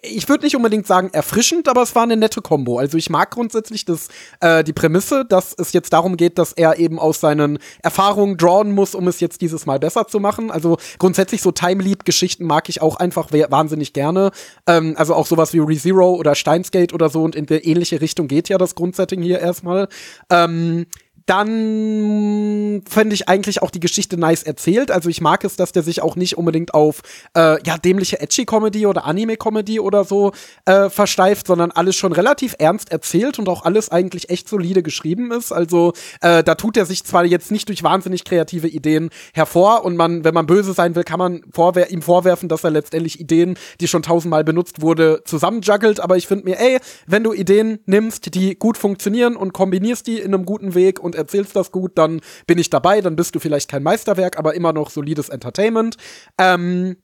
ich würde nicht unbedingt sagen erfrischend, aber es war eine nette Kombo. Also ich mag grundsätzlich das, äh, die Prämisse, dass es jetzt darum geht, dass er eben aus seinen Erfahrungen drawn muss, um es jetzt dieses Mal besser zu machen. Also grundsätzlich so Time Leap Geschichten mag ich auch einfach wahnsinnig gerne. Ähm, also auch sowas wie ReZero oder Steinsgate oder so und in der ähnliche Richtung geht ja das Grundsetting hier erstmal. Ähm, dann fände ich eigentlich auch die Geschichte nice erzählt. Also ich mag es, dass der sich auch nicht unbedingt auf äh, ja dämliche Edgy-Comedy oder Anime-Comedy oder so äh, versteift, sondern alles schon relativ ernst erzählt und auch alles eigentlich echt solide geschrieben ist. Also äh, da tut er sich zwar jetzt nicht durch wahnsinnig kreative Ideen hervor und man, wenn man böse sein will, kann man vorwer ihm vorwerfen, dass er letztendlich Ideen, die schon tausendmal benutzt wurde, zusammenjuggelt. Aber ich finde mir, ey, wenn du Ideen nimmst, die gut funktionieren und kombinierst die in einem guten Weg und und erzählst das gut, dann bin ich dabei, dann bist du vielleicht kein Meisterwerk, aber immer noch solides Entertainment. Ähm,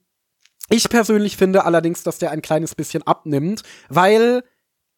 ich persönlich finde allerdings, dass der ein kleines bisschen abnimmt, weil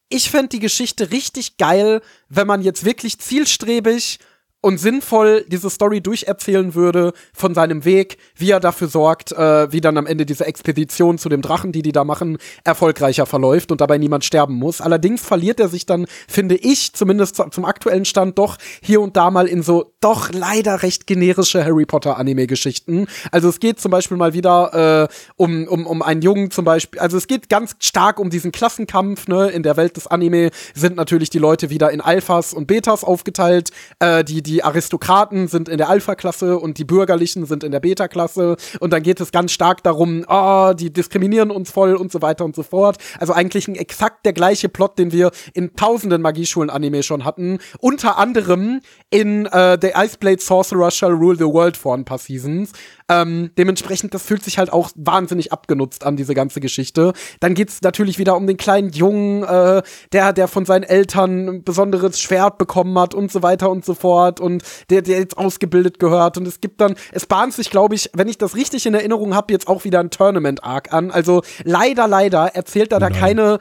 ich fände die Geschichte richtig geil, wenn man jetzt wirklich zielstrebig und sinnvoll diese Story durcherzählen würde von seinem Weg, wie er dafür sorgt, äh, wie dann am Ende diese Expedition zu dem Drachen, die die da machen, erfolgreicher verläuft und dabei niemand sterben muss. Allerdings verliert er sich dann, finde ich, zumindest zum aktuellen Stand doch hier und da mal in so doch leider recht generische Harry Potter Anime-Geschichten. Also es geht zum Beispiel mal wieder äh, um, um, um einen Jungen zum Beispiel, also es geht ganz stark um diesen Klassenkampf, ne? In der Welt des Anime sind natürlich die Leute wieder in Alphas und Betas aufgeteilt, äh, die, die die Aristokraten sind in der Alpha-Klasse und die Bürgerlichen sind in der Beta-Klasse. Und dann geht es ganz stark darum, oh, die diskriminieren uns voll und so weiter und so fort. Also eigentlich ein exakt der gleiche Plot, den wir in tausenden Magieschulen-Anime schon hatten. Unter anderem in äh, The Iceblade Sorcerer Shall Rule the World vor ein paar Seasons. Ähm, dementsprechend, das fühlt sich halt auch wahnsinnig abgenutzt an, diese ganze Geschichte. Dann geht's natürlich wieder um den kleinen Jungen, äh, der, der von seinen Eltern ein besonderes Schwert bekommen hat und so weiter und so fort und der, der jetzt ausgebildet gehört. Und es gibt dann, es bahnt sich, glaube ich, wenn ich das richtig in Erinnerung habe, jetzt auch wieder ein Tournament-Arc an. Also leider, leider erzählt er da keine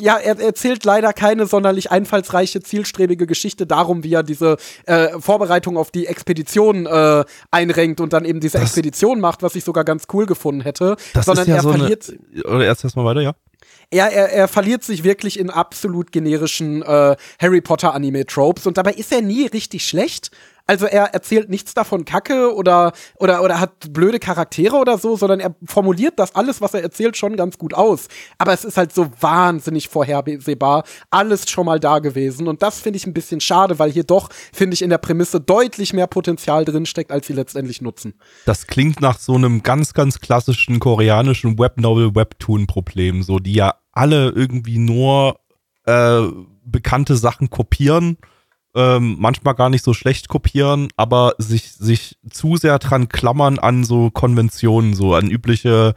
ja, er erzählt leider keine sonderlich einfallsreiche, zielstrebige Geschichte darum, wie er diese äh, Vorbereitung auf die Expedition äh, einrenkt und dann eben diese das, Expedition macht, was ich sogar ganz cool gefunden hätte. Das sondern ist ja er so verliert. Eine, oder erst erstmal weiter, ja. Er, er, er verliert sich wirklich in absolut generischen äh, Harry Potter Anime-Tropes und dabei ist er nie richtig schlecht. Also er erzählt nichts davon Kacke oder, oder, oder hat blöde Charaktere oder so, sondern er formuliert das alles, was er erzählt, schon ganz gut aus. Aber es ist halt so wahnsinnig vorhersehbar, alles schon mal da gewesen. Und das finde ich ein bisschen schade, weil hier doch, finde ich, in der Prämisse deutlich mehr Potenzial drinsteckt, als sie letztendlich nutzen. Das klingt nach so einem ganz, ganz klassischen koreanischen Webnovel-Webtoon-Problem, so die ja alle irgendwie nur äh, bekannte Sachen kopieren ähm, manchmal gar nicht so schlecht kopieren, aber sich, sich zu sehr dran klammern an so Konventionen, so an übliche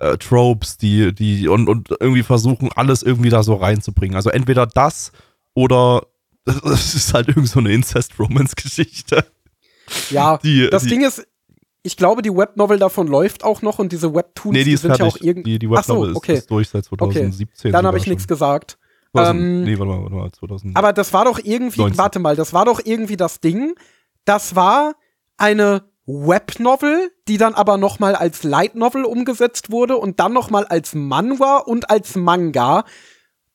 äh, Tropes, die, die und, und irgendwie versuchen, alles irgendwie da so reinzubringen. Also entweder das oder es ist halt irgend so eine Incest-Romance-Geschichte. Ja, die, das die, Ding ist, ich glaube, die Webnovel davon läuft auch noch und diese Webtoons nee, die, die sind fertig. ja auch irgendwie. Die, die Webnovel so, okay. ist, ist, durch seit 2017. Okay. Dann habe ich nichts gesagt. 2000, ähm, nee, warte mal, warte mal, 2000. Aber das war doch irgendwie, 19. warte mal, das war doch irgendwie das Ding. Das war eine Webnovel, die dann aber noch mal als Light Novel umgesetzt wurde und dann noch mal als Manhwa und als Manga.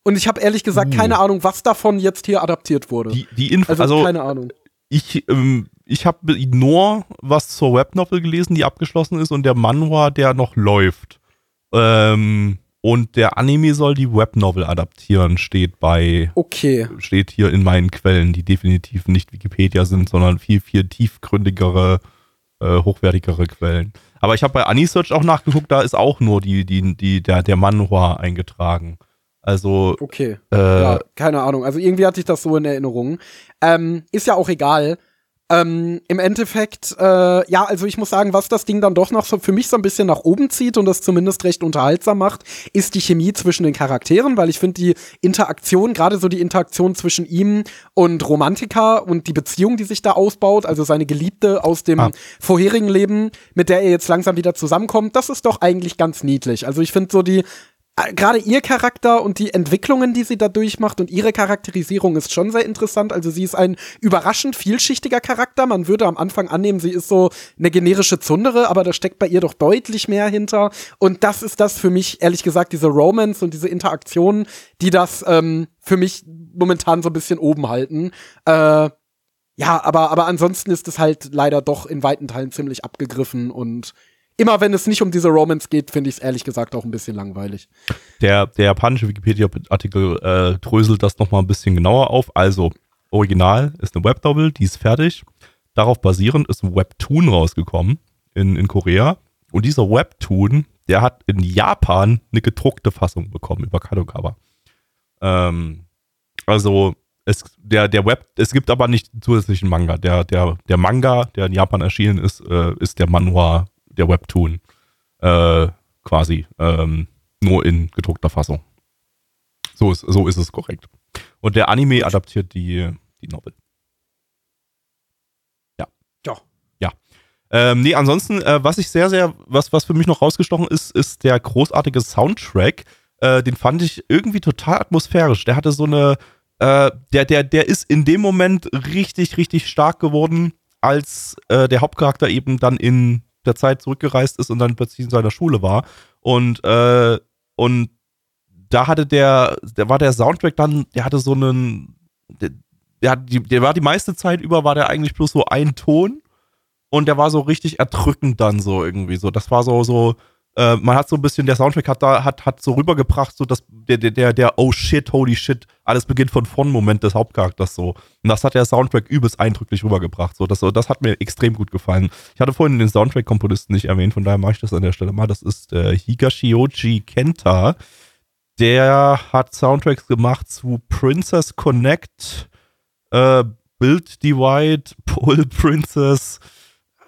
Und ich habe ehrlich gesagt uh. keine Ahnung, was davon jetzt hier adaptiert wurde. Die, die Info, also, also keine Ahnung. Ich, ähm, ich habe nur was zur Webnovel gelesen, die abgeschlossen ist und der Manhwa, der noch läuft. Ähm, und der Anime soll die Webnovel adaptieren, steht bei. Okay. Steht hier in meinen Quellen, die definitiv nicht Wikipedia sind, sondern viel, viel tiefgründigere, äh, hochwertigere Quellen. Aber ich habe bei Anisearch auch nachgeguckt, da ist auch nur die, die, die, der, der Manhwa eingetragen. Also. Okay. Äh, ja, keine Ahnung. Also irgendwie hatte ich das so in Erinnerung. Ähm, ist ja auch egal. Ähm, Im Endeffekt, äh, ja, also ich muss sagen, was das Ding dann doch noch so für mich so ein bisschen nach oben zieht und das zumindest recht unterhaltsam macht, ist die Chemie zwischen den Charakteren, weil ich finde die Interaktion, gerade so die Interaktion zwischen ihm und Romantika und die Beziehung, die sich da ausbaut, also seine Geliebte aus dem ah. vorherigen Leben, mit der er jetzt langsam wieder zusammenkommt, das ist doch eigentlich ganz niedlich. Also ich finde so die gerade ihr Charakter und die Entwicklungen, die sie da durchmacht und ihre Charakterisierung ist schon sehr interessant. Also sie ist ein überraschend vielschichtiger Charakter. Man würde am Anfang annehmen, sie ist so eine generische Zundere, aber da steckt bei ihr doch deutlich mehr hinter. Und das ist das für mich, ehrlich gesagt, diese Romance und diese Interaktionen, die das ähm, für mich momentan so ein bisschen oben halten. Äh, ja, aber, aber ansonsten ist es halt leider doch in weiten Teilen ziemlich abgegriffen und immer wenn es nicht um diese Romance geht, finde ich es ehrlich gesagt auch ein bisschen langweilig. Der, der japanische Wikipedia-Artikel äh, dröselt das nochmal ein bisschen genauer auf. Also, Original ist eine Webnovel, die ist fertig. Darauf basierend ist ein Webtoon rausgekommen in, in Korea. Und dieser Webtoon, der hat in Japan eine gedruckte Fassung bekommen über Kadokawa. Ähm, also es, der, der Web, es gibt aber nicht zusätzlichen Manga. Der, der, der Manga, der in Japan erschienen ist, äh, ist der Manhwa der Webtoon äh, quasi ähm, nur in gedruckter Fassung. So ist, so ist es korrekt. Und der Anime adaptiert die, die Novel. Ja. Ja. Ja. Ähm, nee, ansonsten, äh, was ich sehr, sehr, was, was für mich noch rausgestochen ist, ist der großartige Soundtrack. Äh, den fand ich irgendwie total atmosphärisch. Der hatte so eine, äh, der, der, der ist in dem Moment richtig, richtig stark geworden, als äh, der Hauptcharakter eben dann in der Zeit zurückgereist ist und dann plötzlich in seiner Schule war. Und, äh, und da hatte der, der war der Soundtrack dann, der hatte so einen, der, der, die, der war die meiste Zeit über, war der eigentlich bloß so ein Ton und der war so richtig erdrückend dann so irgendwie so. Das war so, so, äh, man hat so ein bisschen, der Soundtrack hat da, hat, hat so rübergebracht, so dass der, der, der, oh shit, holy shit, alles beginnt von vorn Moment des Hauptcharakters so. Und das hat der Soundtrack übelst eindrücklich rübergebracht. So, das, das hat mir extrem gut gefallen. Ich hatte vorhin den Soundtrack-Komponisten nicht erwähnt, von daher mache ich das an der Stelle mal. Das ist äh, Higashioji Kenta. Der hat Soundtracks gemacht zu Princess Connect, äh, Build Divide, Pull Princess,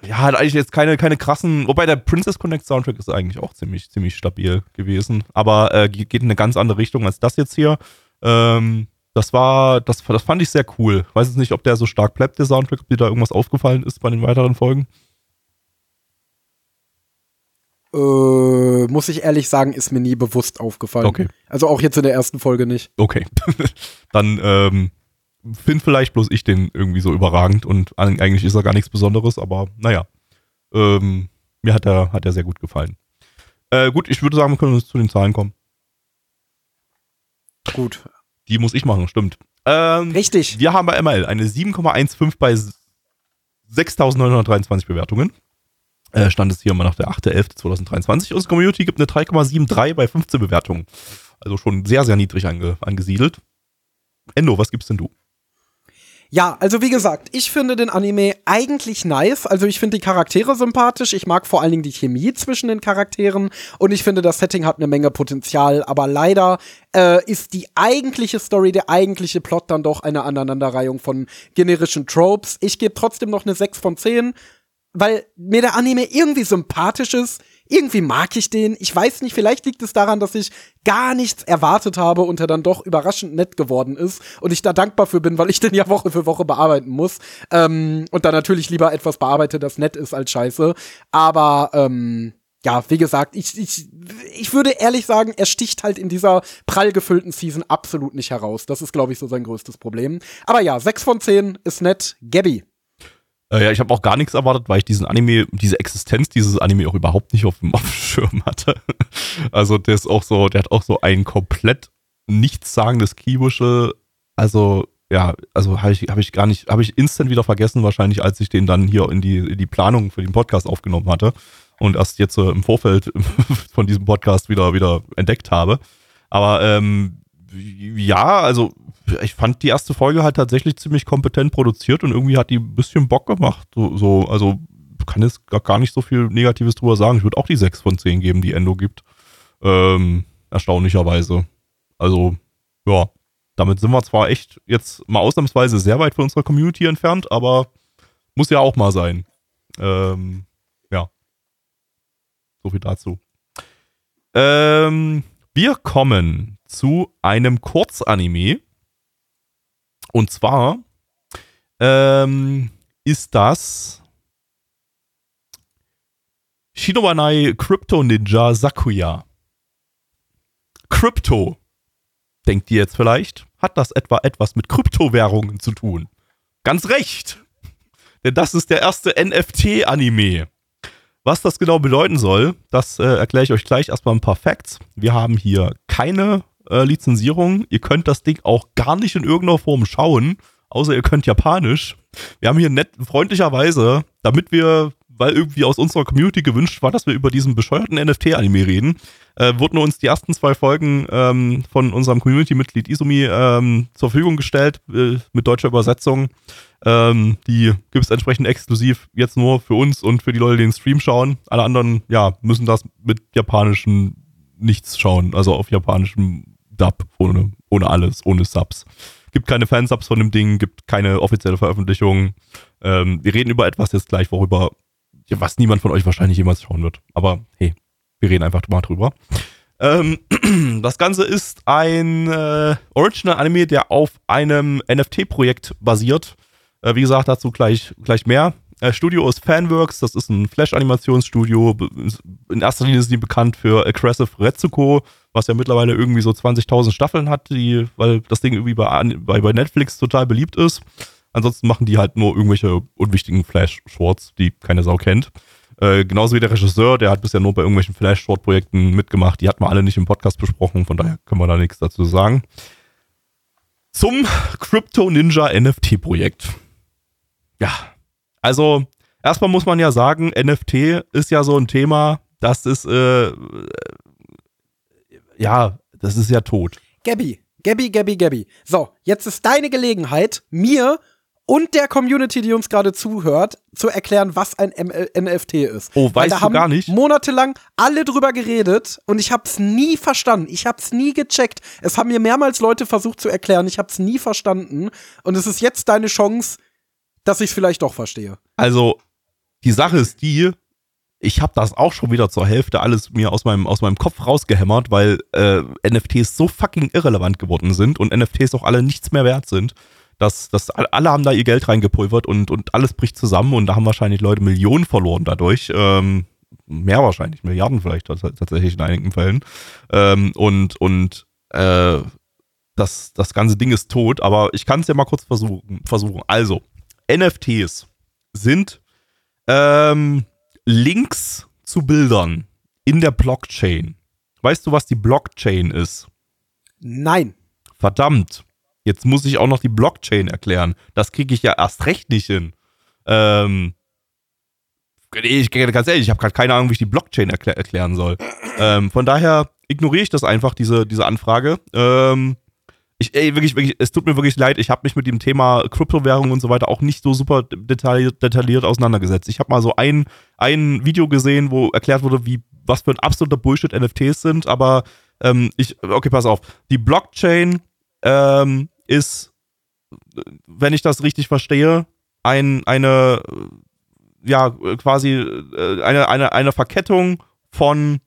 ja, hat eigentlich jetzt keine, keine krassen, wobei der Princess Connect Soundtrack ist eigentlich auch ziemlich, ziemlich stabil gewesen, aber äh, geht in eine ganz andere Richtung als das jetzt hier. Ähm, das war, das, das fand ich sehr cool. Weiß jetzt nicht, ob der so stark bleibt, der Soundtrack, ob dir da irgendwas aufgefallen ist bei den weiteren Folgen. Ähm, muss ich ehrlich sagen, ist mir nie bewusst aufgefallen. Okay. Also auch jetzt in der ersten Folge nicht. Okay. Dann ähm, finde vielleicht bloß ich den irgendwie so überragend und eigentlich ist er gar nichts Besonderes, aber naja. Ähm, mir hat er, hat er sehr gut gefallen. Äh, gut, ich würde sagen, wir können uns zu den Zahlen kommen. Gut. Die muss ich machen, stimmt. Ähm, Richtig. Wir haben bei ML eine 7,15 bei 6.923 Bewertungen. Äh, stand es hier immer nach der 8.11.2023. Unsere Community gibt eine 3,73 bei 15 Bewertungen. Also schon sehr, sehr niedrig ange angesiedelt. Endo, was gibst denn du? Ja, also wie gesagt, ich finde den Anime eigentlich nice. Also ich finde die Charaktere sympathisch. Ich mag vor allen Dingen die Chemie zwischen den Charakteren. Und ich finde, das Setting hat eine Menge Potenzial. Aber leider äh, ist die eigentliche Story, der eigentliche Plot dann doch eine Aneinanderreihung von generischen Tropes. Ich gebe trotzdem noch eine 6 von 10, weil mir der Anime irgendwie sympathisch ist irgendwie mag ich den. Ich weiß nicht, vielleicht liegt es daran, dass ich gar nichts erwartet habe und er dann doch überraschend nett geworden ist und ich da dankbar für bin, weil ich den ja Woche für Woche bearbeiten muss. Ähm, und dann natürlich lieber etwas bearbeite, das nett ist als scheiße. Aber ähm, ja, wie gesagt, ich, ich, ich würde ehrlich sagen, er sticht halt in dieser prall gefüllten Season absolut nicht heraus. Das ist, glaube ich, so sein größtes Problem. Aber ja, 6 von 10 ist nett. Gabby. Äh, ja, ich habe auch gar nichts erwartet, weil ich diesen Anime, diese Existenz dieses Anime auch überhaupt nicht auf dem, auf Schirm hatte. Also der ist auch so, der hat auch so ein komplett nichtssagendes Kibusche. Also ja, also habe ich, hab ich gar nicht, habe ich instant wieder vergessen wahrscheinlich, als ich den dann hier in die, in die Planung für den Podcast aufgenommen hatte und erst jetzt äh, im Vorfeld von diesem Podcast wieder, wieder entdeckt habe. Aber ähm, ja, also ich fand die erste Folge halt tatsächlich ziemlich kompetent produziert und irgendwie hat die ein bisschen Bock gemacht. So, so also kann jetzt gar nicht so viel Negatives drüber sagen. Ich würde auch die 6 von 10 geben, die Endo gibt. Ähm, erstaunlicherweise. Also, ja, damit sind wir zwar echt jetzt mal ausnahmsweise sehr weit von unserer Community entfernt, aber muss ja auch mal sein. Ähm, ja. So viel dazu. Ähm, wir kommen zu einem Kurzanime. Und zwar ähm, ist das Shinobanai Crypto Ninja Sakuya. Crypto, denkt ihr jetzt vielleicht, hat das etwa etwas mit Kryptowährungen zu tun? Ganz recht! Denn das ist der erste NFT-Anime. Was das genau bedeuten soll, das äh, erkläre ich euch gleich erstmal ein paar Facts. Wir haben hier keine äh, Lizenzierung. Ihr könnt das Ding auch gar nicht in irgendeiner Form schauen, außer ihr könnt Japanisch. Wir haben hier nett, freundlicherweise, damit wir, weil irgendwie aus unserer Community gewünscht war, dass wir über diesen bescheuerten NFT-Anime reden, äh, wurden uns die ersten zwei Folgen ähm, von unserem Community-Mitglied Isumi ähm, zur Verfügung gestellt, äh, mit deutscher Übersetzung. Ähm, die gibt es entsprechend exklusiv jetzt nur für uns und für die Leute, die den Stream schauen. Alle anderen, ja, müssen das mit japanischen nichts schauen, also auf japanischem Dub, ohne, ohne alles, ohne Subs. Gibt keine Fansubs von dem Ding, gibt keine offizielle Veröffentlichung. Ähm, wir reden über etwas jetzt gleich, worüber, was niemand von euch wahrscheinlich jemals schauen wird. Aber hey, wir reden einfach mal drüber. Ähm, das Ganze ist ein äh, Original-Anime, der auf einem NFT-Projekt basiert. Äh, wie gesagt, dazu gleich, gleich mehr. Äh, Studio ist Fanworks, das ist ein Flash-Animationsstudio. In erster Linie sind die bekannt für Aggressive Retsuko, was ja mittlerweile irgendwie so 20.000 Staffeln hat, die, weil das Ding irgendwie bei, bei, bei Netflix total beliebt ist. Ansonsten machen die halt nur irgendwelche unwichtigen Flash-Shorts, die keine Sau kennt. Äh, genauso wie der Regisseur, der hat bisher nur bei irgendwelchen Flash-Short-Projekten mitgemacht. Die hatten wir alle nicht im Podcast besprochen, von daher können wir da nichts dazu sagen. Zum Crypto Ninja NFT-Projekt. Ja, also erstmal muss man ja sagen, NFT ist ja so ein Thema, das ist, äh, ja, das ist ja tot. Gabby, Gabby, Gabby, Gabby. So, jetzt ist deine Gelegenheit, mir und der Community, die uns gerade zuhört, zu erklären, was ein ML NFT ist. Oh, weißt du gar nicht? Monatelang alle drüber geredet und ich hab's nie verstanden. Ich hab's nie gecheckt. Es haben mir mehrmals Leute versucht zu erklären. Ich hab's nie verstanden. Und es ist jetzt deine Chance, dass ich's vielleicht doch verstehe. Also, die Sache ist die, ich habe das auch schon wieder zur Hälfte alles mir aus meinem, aus meinem Kopf rausgehämmert, weil äh, NFTs so fucking irrelevant geworden sind und NFTs auch alle nichts mehr wert sind. Dass, dass alle haben da ihr Geld reingepulvert und, und alles bricht zusammen und da haben wahrscheinlich Leute Millionen verloren dadurch. Ähm, mehr wahrscheinlich, Milliarden vielleicht tatsächlich in einigen Fällen. Ähm, und und äh, das, das ganze Ding ist tot, aber ich kann es ja mal kurz versuchen. versuchen. Also, NFTs sind ähm, Links zu Bildern in der Blockchain. Weißt du, was die Blockchain ist? Nein. Verdammt. Jetzt muss ich auch noch die Blockchain erklären. Das kriege ich ja erst recht nicht hin. Ähm, ich, ganz ehrlich, ich habe gerade keine Ahnung, wie ich die Blockchain erklär, erklären soll. Ähm, von daher ignoriere ich das einfach, diese, diese Anfrage. Ähm, ich, ey, wirklich, wirklich, es tut mir wirklich leid, ich habe mich mit dem Thema Kryptowährung und so weiter auch nicht so super detailliert, detailliert auseinandergesetzt. Ich habe mal so ein, ein Video gesehen, wo erklärt wurde, wie, was für ein absoluter Bullshit NFTs sind, aber ähm, ich, okay, pass auf. Die Blockchain ähm, ist, wenn ich das richtig verstehe, ein, eine, ja, quasi äh, eine, eine, eine Verkettung von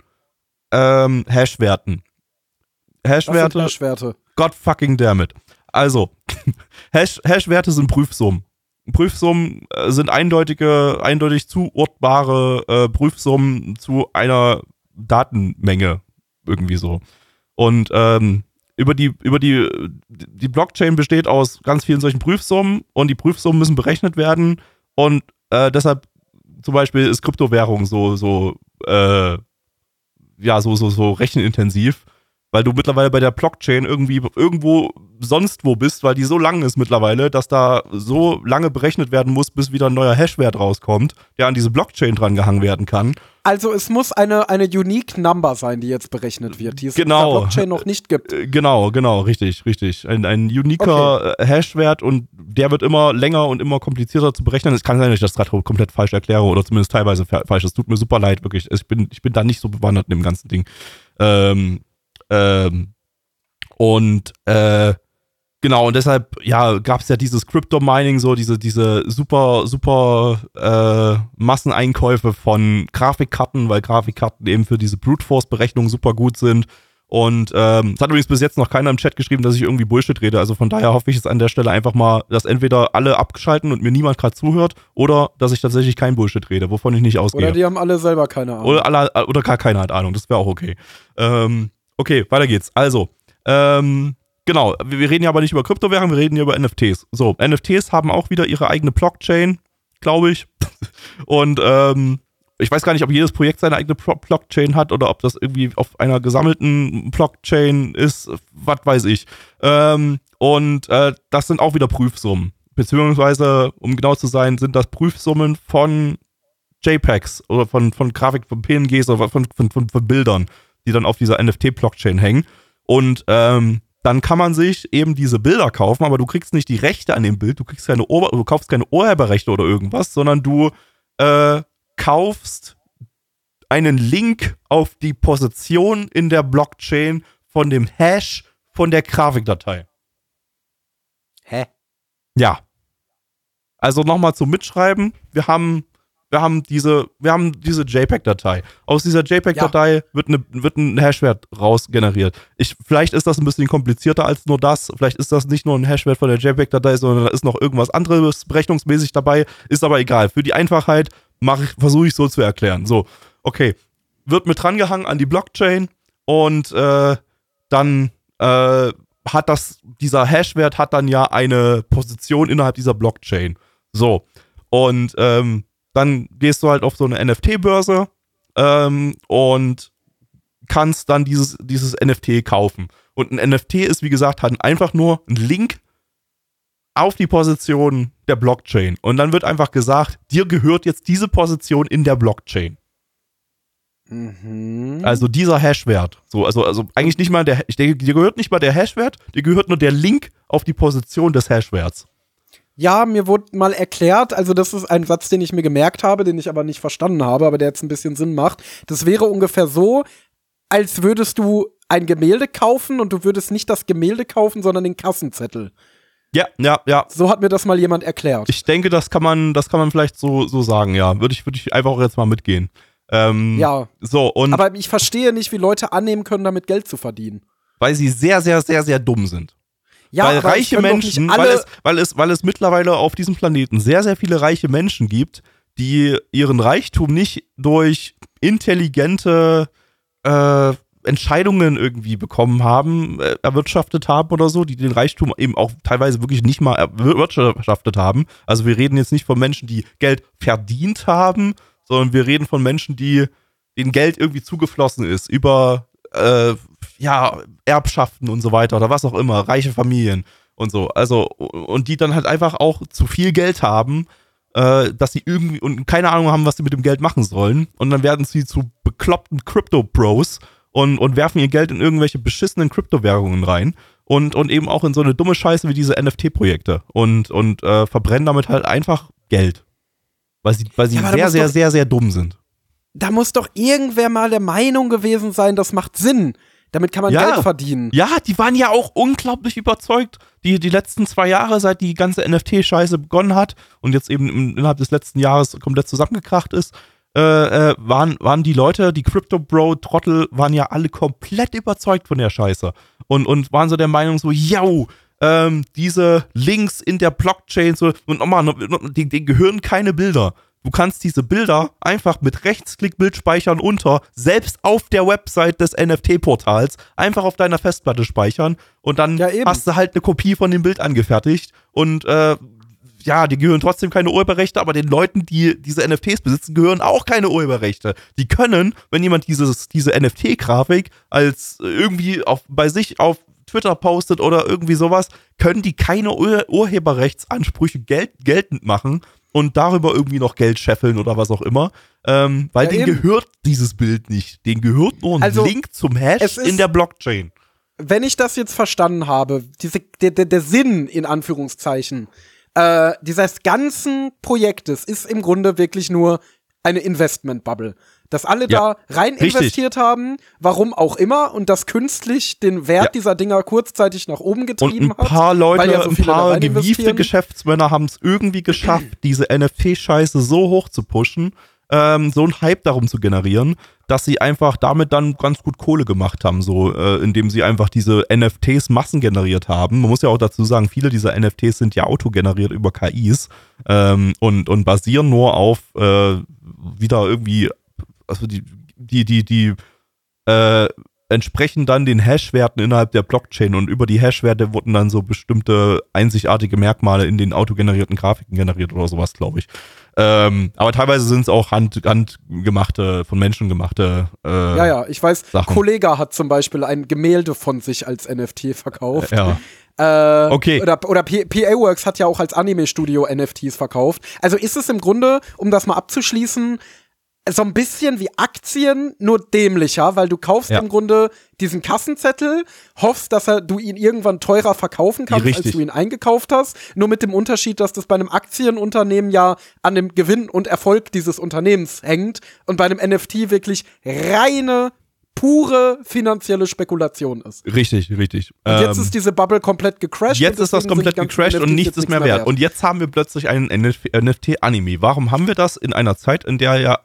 ähm, Hashwerten. Hashwerte. Hashwerte. God fucking damn it. Also, Hash, Hashwerte sind Prüfsummen. Prüfsummen äh, sind eindeutige, eindeutig zuortbare äh, Prüfsummen zu einer Datenmenge. Irgendwie so. Und ähm, über die, über die, die Blockchain besteht aus ganz vielen solchen Prüfsummen und die Prüfsummen müssen berechnet werden und äh, deshalb zum Beispiel ist Kryptowährung so, so, äh, ja, so, so, so rechenintensiv weil du mittlerweile bei der Blockchain irgendwie irgendwo sonst wo bist, weil die so lang ist mittlerweile, dass da so lange berechnet werden muss, bis wieder ein neuer Hashwert rauskommt, der an diese Blockchain drangehangen werden kann. Also es muss eine, eine Unique Number sein, die jetzt berechnet wird, die es genau. in der Blockchain noch nicht gibt. Äh, genau, genau, richtig, richtig. Ein, ein uniker okay. Äh, Hashwert und der wird immer länger und immer komplizierter zu berechnen. Es kann sein, dass ich das gerade komplett falsch erkläre oder zumindest teilweise falsch. Es tut mir super leid, wirklich. Ich bin, ich bin da nicht so bewandert in dem ganzen Ding. Ähm, ähm, und äh, genau, und deshalb, ja, gab es ja dieses Crypto-Mining, so diese, diese super, super äh, Masseneinkäufe von Grafikkarten, weil Grafikkarten eben für diese Brute Force-Berechnung super gut sind. Und ähm, es hat übrigens bis jetzt noch keiner im Chat geschrieben, dass ich irgendwie Bullshit rede. Also von daher hoffe ich jetzt an der Stelle einfach mal, dass entweder alle abgeschalten und mir niemand gerade zuhört oder dass ich tatsächlich kein Bullshit rede, wovon ich nicht ausgehe. Oder die haben alle selber keine Ahnung. Oder, alle, oder gar keiner hat Ahnung, das wäre auch okay. Ähm, Okay, weiter geht's. Also, ähm, genau, wir reden ja aber nicht über Kryptowährungen, wir reden hier über NFTs. So, NFTs haben auch wieder ihre eigene Blockchain, glaube ich. Und ähm, ich weiß gar nicht, ob jedes Projekt seine eigene Blockchain hat oder ob das irgendwie auf einer gesammelten Blockchain ist, was weiß ich. Ähm, und äh, das sind auch wieder Prüfsummen. Beziehungsweise, um genau zu sein, sind das Prüfsummen von JPEGs oder von, von Grafik, von PNGs oder von, von, von, von Bildern die dann auf dieser NFT-Blockchain hängen. Und ähm, dann kann man sich eben diese Bilder kaufen, aber du kriegst nicht die Rechte an dem Bild, du kriegst keine Ober du kaufst keine Urheberrechte oder irgendwas, sondern du äh, kaufst einen Link auf die Position in der Blockchain von dem Hash von der Grafikdatei. Hä? Ja. Also nochmal zum Mitschreiben. Wir haben wir haben diese, wir haben diese JPEG-Datei. Aus dieser JPEG-Datei ja. wird, eine, wird ein Hashwert rausgeneriert. Ich, vielleicht ist das ein bisschen komplizierter als nur das. Vielleicht ist das nicht nur ein Hashwert von der JPEG-Datei, sondern da ist noch irgendwas anderes berechnungsmäßig dabei. Ist aber egal. Für die Einfachheit versuche ich so zu erklären. So, okay. Wird mit drangehangen an die Blockchain und äh, dann äh, hat das, dieser Hashwert hat dann ja eine Position innerhalb dieser Blockchain. So. Und ähm, dann gehst du halt auf so eine NFT-Börse ähm, und kannst dann dieses, dieses NFT kaufen. Und ein NFT ist, wie gesagt, halt einfach nur ein Link auf die Position der Blockchain. Und dann wird einfach gesagt, dir gehört jetzt diese Position in der Blockchain. Mhm. Also dieser Hashwert. So, also, also eigentlich nicht mal der, ich denke, dir gehört nicht mal der Hashwert, dir gehört nur der Link auf die Position des Hashwerts. Ja, mir wurde mal erklärt, also das ist ein Satz, den ich mir gemerkt habe, den ich aber nicht verstanden habe, aber der jetzt ein bisschen Sinn macht. Das wäre ungefähr so, als würdest du ein Gemälde kaufen und du würdest nicht das Gemälde kaufen, sondern den Kassenzettel. Ja, ja, ja. So hat mir das mal jemand erklärt. Ich denke, das kann man, das kann man vielleicht so, so sagen, ja. Würde ich, würde ich einfach auch jetzt mal mitgehen. Ähm, ja. So, und. Aber ich verstehe nicht, wie Leute annehmen können, damit Geld zu verdienen. Weil sie sehr, sehr, sehr, sehr dumm sind. Ja, weil reiche Menschen, weil es, weil, es, weil es mittlerweile auf diesem Planeten sehr, sehr viele reiche Menschen gibt, die ihren Reichtum nicht durch intelligente äh, Entscheidungen irgendwie bekommen haben, äh, erwirtschaftet haben oder so, die den Reichtum eben auch teilweise wirklich nicht mal erwirtschaftet haben. Also wir reden jetzt nicht von Menschen, die Geld verdient haben, sondern wir reden von Menschen, die denen Geld irgendwie zugeflossen ist über äh, ja Erbschaften und so weiter oder was auch immer, reiche Familien und so. Also und die dann halt einfach auch zu viel Geld haben äh, dass sie irgendwie und keine Ahnung haben, was sie mit dem Geld machen sollen. Und dann werden sie zu bekloppten Crypto-Bros und, und werfen ihr Geld in irgendwelche beschissenen Kryptowährungen rein. Und, und eben auch in so eine dumme Scheiße wie diese NFT-Projekte. Und, und äh, verbrennen damit halt einfach Geld. Weil sie, weil sie ja, sehr, sehr, sehr, sehr dumm sind. Da muss doch irgendwer mal der Meinung gewesen sein, das macht Sinn. Damit kann man ja, Geld verdienen. Ja, die waren ja auch unglaublich überzeugt, die, die letzten zwei Jahre, seit die ganze NFT-Scheiße begonnen hat und jetzt eben innerhalb des letzten Jahres komplett zusammengekracht ist, äh, äh, waren, waren die Leute, die Crypto-Bro-Trottel, waren ja alle komplett überzeugt von der Scheiße. Und, und waren so der Meinung, so, yo, ähm, diese Links in der Blockchain, so, und nochmal, denen gehören keine Bilder. Du kannst diese Bilder einfach mit Rechtsklick Bildspeichern unter, selbst auf der Website des NFT-Portals, einfach auf deiner Festplatte speichern und dann ja, hast du halt eine Kopie von dem Bild angefertigt und äh, ja, die gehören trotzdem keine Urheberrechte, aber den Leuten, die diese NFTs besitzen, gehören auch keine Urheberrechte. Die können, wenn jemand dieses, diese NFT-Grafik als irgendwie auf, bei sich auf Twitter postet oder irgendwie sowas, können die keine Ur Urheberrechtsansprüche gel geltend machen und darüber irgendwie noch Geld scheffeln oder was auch immer. Ähm, weil ja, denen eben. gehört dieses Bild nicht. Den gehört nur ein also, Link zum Hash in der Blockchain. Wenn ich das jetzt verstanden habe, diese, der, der, der Sinn in Anführungszeichen äh, dieses ganzen Projektes ist im Grunde wirklich nur eine Investment-Bubble dass alle ja, da rein richtig. investiert haben, warum auch immer, und das künstlich den Wert ja. dieser Dinger kurzzeitig nach oben getrieben hat. Ein paar hat, Leute, ja so ein paar gewiefte Geschäftsmänner haben es irgendwie geschafft, diese NFT-Scheiße so hoch zu pushen, ähm, so einen Hype darum zu generieren, dass sie einfach damit dann ganz gut Kohle gemacht haben, so äh, indem sie einfach diese NFTs Massen generiert haben. Man muss ja auch dazu sagen, viele dieser NFTs sind ja autogeneriert über KIs ähm, und, und basieren nur auf äh, wieder irgendwie also die, die, die, die äh, entsprechen dann den Hash-Werten innerhalb der Blockchain und über die Hash-Werte wurden dann so bestimmte einzigartige Merkmale in den autogenerierten Grafiken generiert oder sowas, glaube ich. Ähm, aber teilweise sind es auch hand, handgemachte, von Menschen gemachte. Äh, ja, ja, ich weiß, Sachen. Kollega hat zum Beispiel ein Gemälde von sich als NFT verkauft. Ja. Äh, okay. Oder, oder PA Works hat ja auch als Anime-Studio NFTs verkauft. Also ist es im Grunde, um das mal abzuschließen, so ein bisschen wie Aktien, nur dämlicher, weil du kaufst ja. im Grunde diesen Kassenzettel, hoffst, dass er, du ihn irgendwann teurer verkaufen kannst, als du ihn eingekauft hast. Nur mit dem Unterschied, dass das bei einem Aktienunternehmen ja an dem Gewinn und Erfolg dieses Unternehmens hängt und bei einem NFT wirklich reine pure finanzielle Spekulation ist. Richtig, richtig. Und jetzt ähm, ist diese Bubble komplett gecrashed. Jetzt ist das komplett gecrashed und nichts ist mehr wert. wert. Und jetzt haben wir plötzlich einen NFT-Anime. Warum haben wir das in einer Zeit, in der ja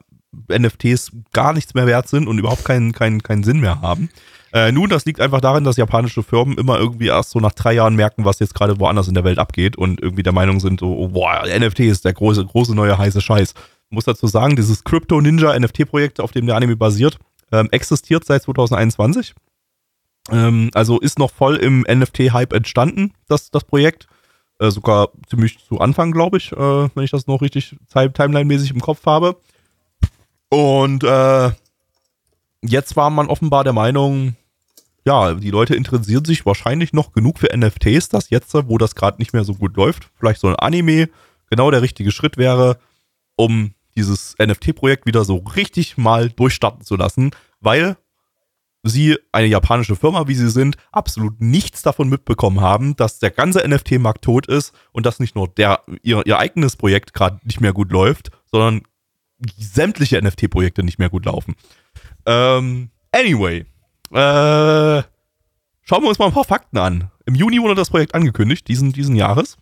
NFTs gar nichts mehr wert sind und überhaupt keinen, keinen, keinen Sinn mehr haben. Äh, nun, das liegt einfach darin, dass japanische Firmen immer irgendwie erst so nach drei Jahren merken, was jetzt gerade woanders in der Welt abgeht und irgendwie der Meinung sind, so, oh, boah, NFT ist der große, große neue heiße Scheiß. Ich muss dazu sagen, dieses Crypto Ninja NFT-Projekt, auf dem der Anime basiert, ähm, existiert seit 2021. Ähm, also ist noch voll im NFT-Hype entstanden, das, das Projekt. Äh, sogar ziemlich zu Anfang, glaube ich, äh, wenn ich das noch richtig timeline-mäßig im Kopf habe. Und äh, jetzt war man offenbar der Meinung, ja, die Leute interessieren sich wahrscheinlich noch genug für NFTs, dass jetzt, wo das gerade nicht mehr so gut läuft, vielleicht so ein Anime genau der richtige Schritt wäre, um dieses NFT-Projekt wieder so richtig mal durchstarten zu lassen, weil sie, eine japanische Firma, wie sie sind, absolut nichts davon mitbekommen haben, dass der ganze NFT-Markt tot ist und dass nicht nur der, ihr, ihr eigenes Projekt gerade nicht mehr gut läuft, sondern sämtliche NFT-Projekte nicht mehr gut laufen. Ähm, anyway, äh, schauen wir uns mal ein paar Fakten an. Im Juni wurde das Projekt angekündigt, diesen, diesen Jahres.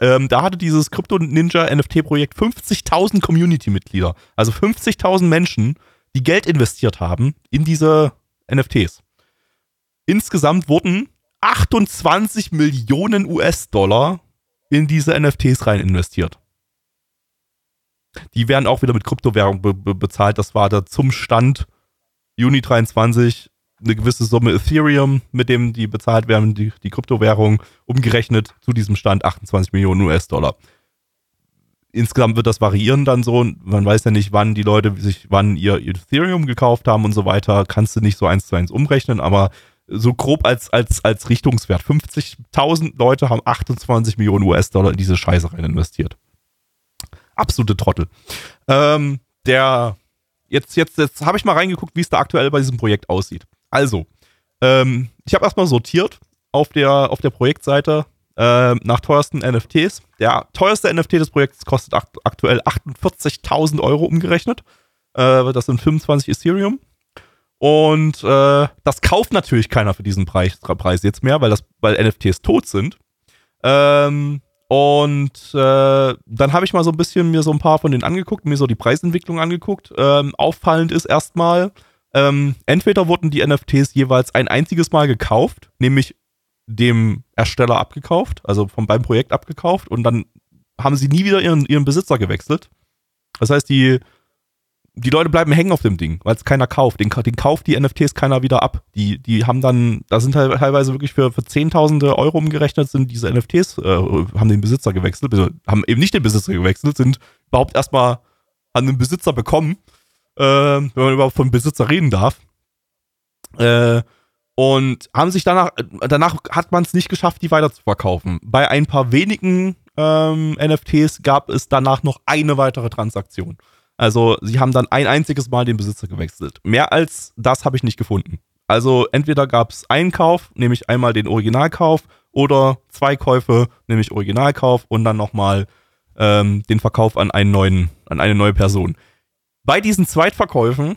Ähm, da hatte dieses Crypto Ninja NFT-Projekt 50.000 Community-Mitglieder. Also 50.000 Menschen, die Geld investiert haben in diese NFTs. Insgesamt wurden 28 Millionen US-Dollar in diese NFTs rein investiert. Die werden auch wieder mit Kryptowährung be be bezahlt. Das war da zum Stand Juni 23 eine gewisse Summe Ethereum, mit dem die bezahlt werden, die, die Kryptowährung, umgerechnet zu diesem Stand 28 Millionen US-Dollar. Insgesamt wird das variieren dann so. Man weiß ja nicht, wann die Leute sich, wann ihr Ethereum gekauft haben und so weiter. Kannst du nicht so eins zu eins umrechnen, aber so grob als, als, als Richtungswert. 50.000 Leute haben 28 Millionen US-Dollar in diese Scheiße rein investiert. Absolute Trottel. Ähm, der, jetzt, jetzt, jetzt habe ich mal reingeguckt, wie es da aktuell bei diesem Projekt aussieht. Also, ähm, ich habe erstmal sortiert auf der, auf der Projektseite äh, nach teuersten NFTs. Der teuerste NFT des Projekts kostet aktuell 48.000 Euro umgerechnet. Äh, das sind 25 Ethereum. Und äh, das kauft natürlich keiner für diesen Preis, Preis jetzt mehr, weil, das, weil NFTs tot sind. Ähm, und äh, dann habe ich mal so ein bisschen mir so ein paar von denen angeguckt, mir so die Preisentwicklung angeguckt. Ähm, auffallend ist erstmal, ähm, entweder wurden die NFTs jeweils ein einziges Mal gekauft, nämlich dem Ersteller abgekauft, also vom beim Projekt abgekauft und dann haben sie nie wieder ihren, ihren Besitzer gewechselt. Das heißt, die, die Leute bleiben hängen auf dem Ding, weil es keiner kauft. Den, den kauft die NFTs keiner wieder ab. Die, die haben dann, da sind teilweise wirklich für, für Zehntausende Euro umgerechnet, sind diese NFTs, äh, haben den Besitzer gewechselt, haben eben nicht den Besitzer gewechselt, sind überhaupt erstmal an den Besitzer bekommen, äh, wenn man überhaupt von Besitzer reden darf. Äh, und haben sich danach, danach hat man es nicht geschafft, die weiter zu verkaufen. Bei ein paar wenigen ähm, NFTs gab es danach noch eine weitere Transaktion. Also sie haben dann ein einziges Mal den Besitzer gewechselt. Mehr als das habe ich nicht gefunden. Also entweder gab es einen Kauf, nämlich einmal den Originalkauf, oder zwei Käufe, nämlich Originalkauf und dann nochmal ähm, den Verkauf an einen neuen, an eine neue Person. Bei diesen Zweitverkäufen,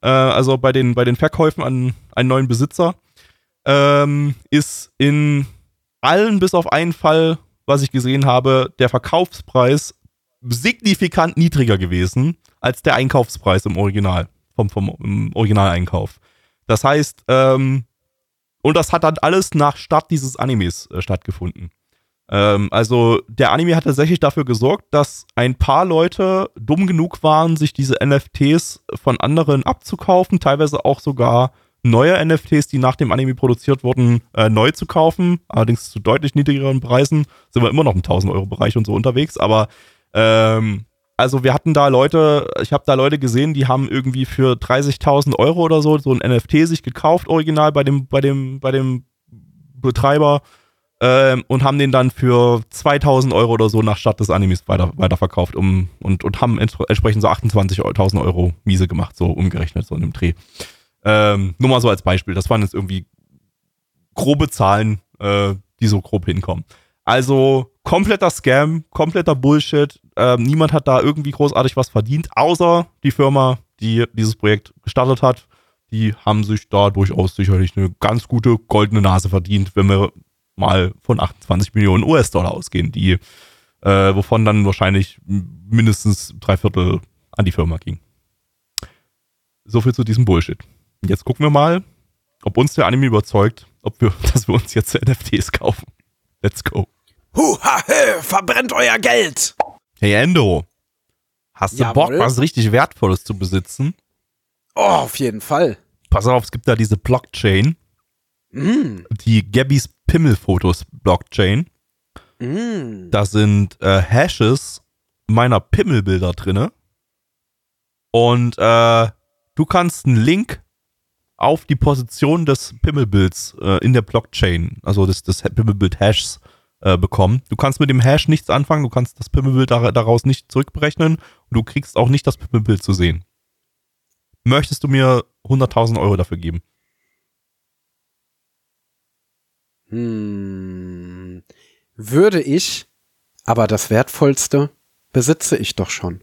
äh, also bei den, bei den Verkäufen an einen neuen Besitzer, ähm, ist in allen bis auf einen Fall, was ich gesehen habe, der Verkaufspreis signifikant niedriger gewesen als der Einkaufspreis im Original, vom, vom Originaleinkauf. Das heißt, ähm, und das hat dann alles nach Start dieses Animes äh, stattgefunden. Ähm, also der Anime hat tatsächlich dafür gesorgt, dass ein paar Leute dumm genug waren, sich diese NFTs von anderen abzukaufen, teilweise auch sogar neue NFTs, die nach dem Anime produziert wurden, äh, neu zu kaufen. Allerdings zu deutlich niedrigeren Preisen. Sind wir immer noch im 1000 Euro Bereich und so unterwegs, aber ähm, also wir hatten da Leute, ich habe da Leute gesehen, die haben irgendwie für 30.000 Euro oder so so ein NFT sich gekauft, original bei dem, bei dem, bei dem Betreiber ähm, und haben den dann für 2.000 Euro oder so nach Start des Animes weiter, weiterverkauft um, und, und haben ents entsprechend so 28.000 Euro miese gemacht, so umgerechnet, so in dem Dreh. Ähm, nur mal so als Beispiel, das waren jetzt irgendwie grobe Zahlen, äh, die so grob hinkommen. Also kompletter Scam, kompletter Bullshit. Ähm, niemand hat da irgendwie großartig was verdient, außer die Firma, die dieses Projekt gestartet hat. Die haben sich da durchaus sicherlich eine ganz gute goldene Nase verdient, wenn wir mal von 28 Millionen US-Dollar ausgehen, die, äh, wovon dann wahrscheinlich mindestens drei Viertel an die Firma ging. So viel zu diesem Bullshit. Jetzt gucken wir mal, ob uns der Anime überzeugt, ob wir, dass wir uns jetzt NFTs kaufen. Let's go. Huha, verbrennt euer Geld! Hey Endo, hast du Jawohl. Bock, was richtig Wertvolles zu besitzen? Oh, auf jeden Fall. Pass auf, es gibt da diese Blockchain. Mm. Die Gabbys Pimmelfotos Blockchain. Mm. Da sind äh, Hashes meiner Pimmelbilder drinne. Und äh, du kannst einen Link auf die Position des Pimmelbilds äh, in der Blockchain, also des, des Pimmelbild-Hashs, äh, bekommen. Du kannst mit dem Hash nichts anfangen, du kannst das Pimmelbild daraus nicht zurückberechnen und du kriegst auch nicht das Pimmelbild zu sehen. Möchtest du mir 100.000 Euro dafür geben? Hm, würde ich, aber das Wertvollste besitze ich doch schon.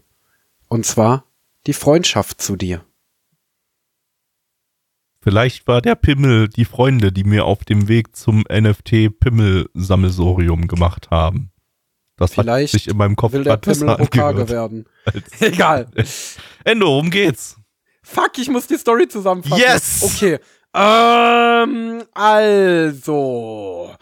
Und zwar die Freundschaft zu dir. Vielleicht war der Pimmel die Freunde, die mir auf dem Weg zum NFT-Pimmel-Sammelsorium gemacht haben. Das Vielleicht hat sich in meinem Kopf will der Pimmel Hokage werden. Egal. Endo, worum geht's? Fuck, ich muss die Story zusammenfassen. Yes! Okay. Ähm, also.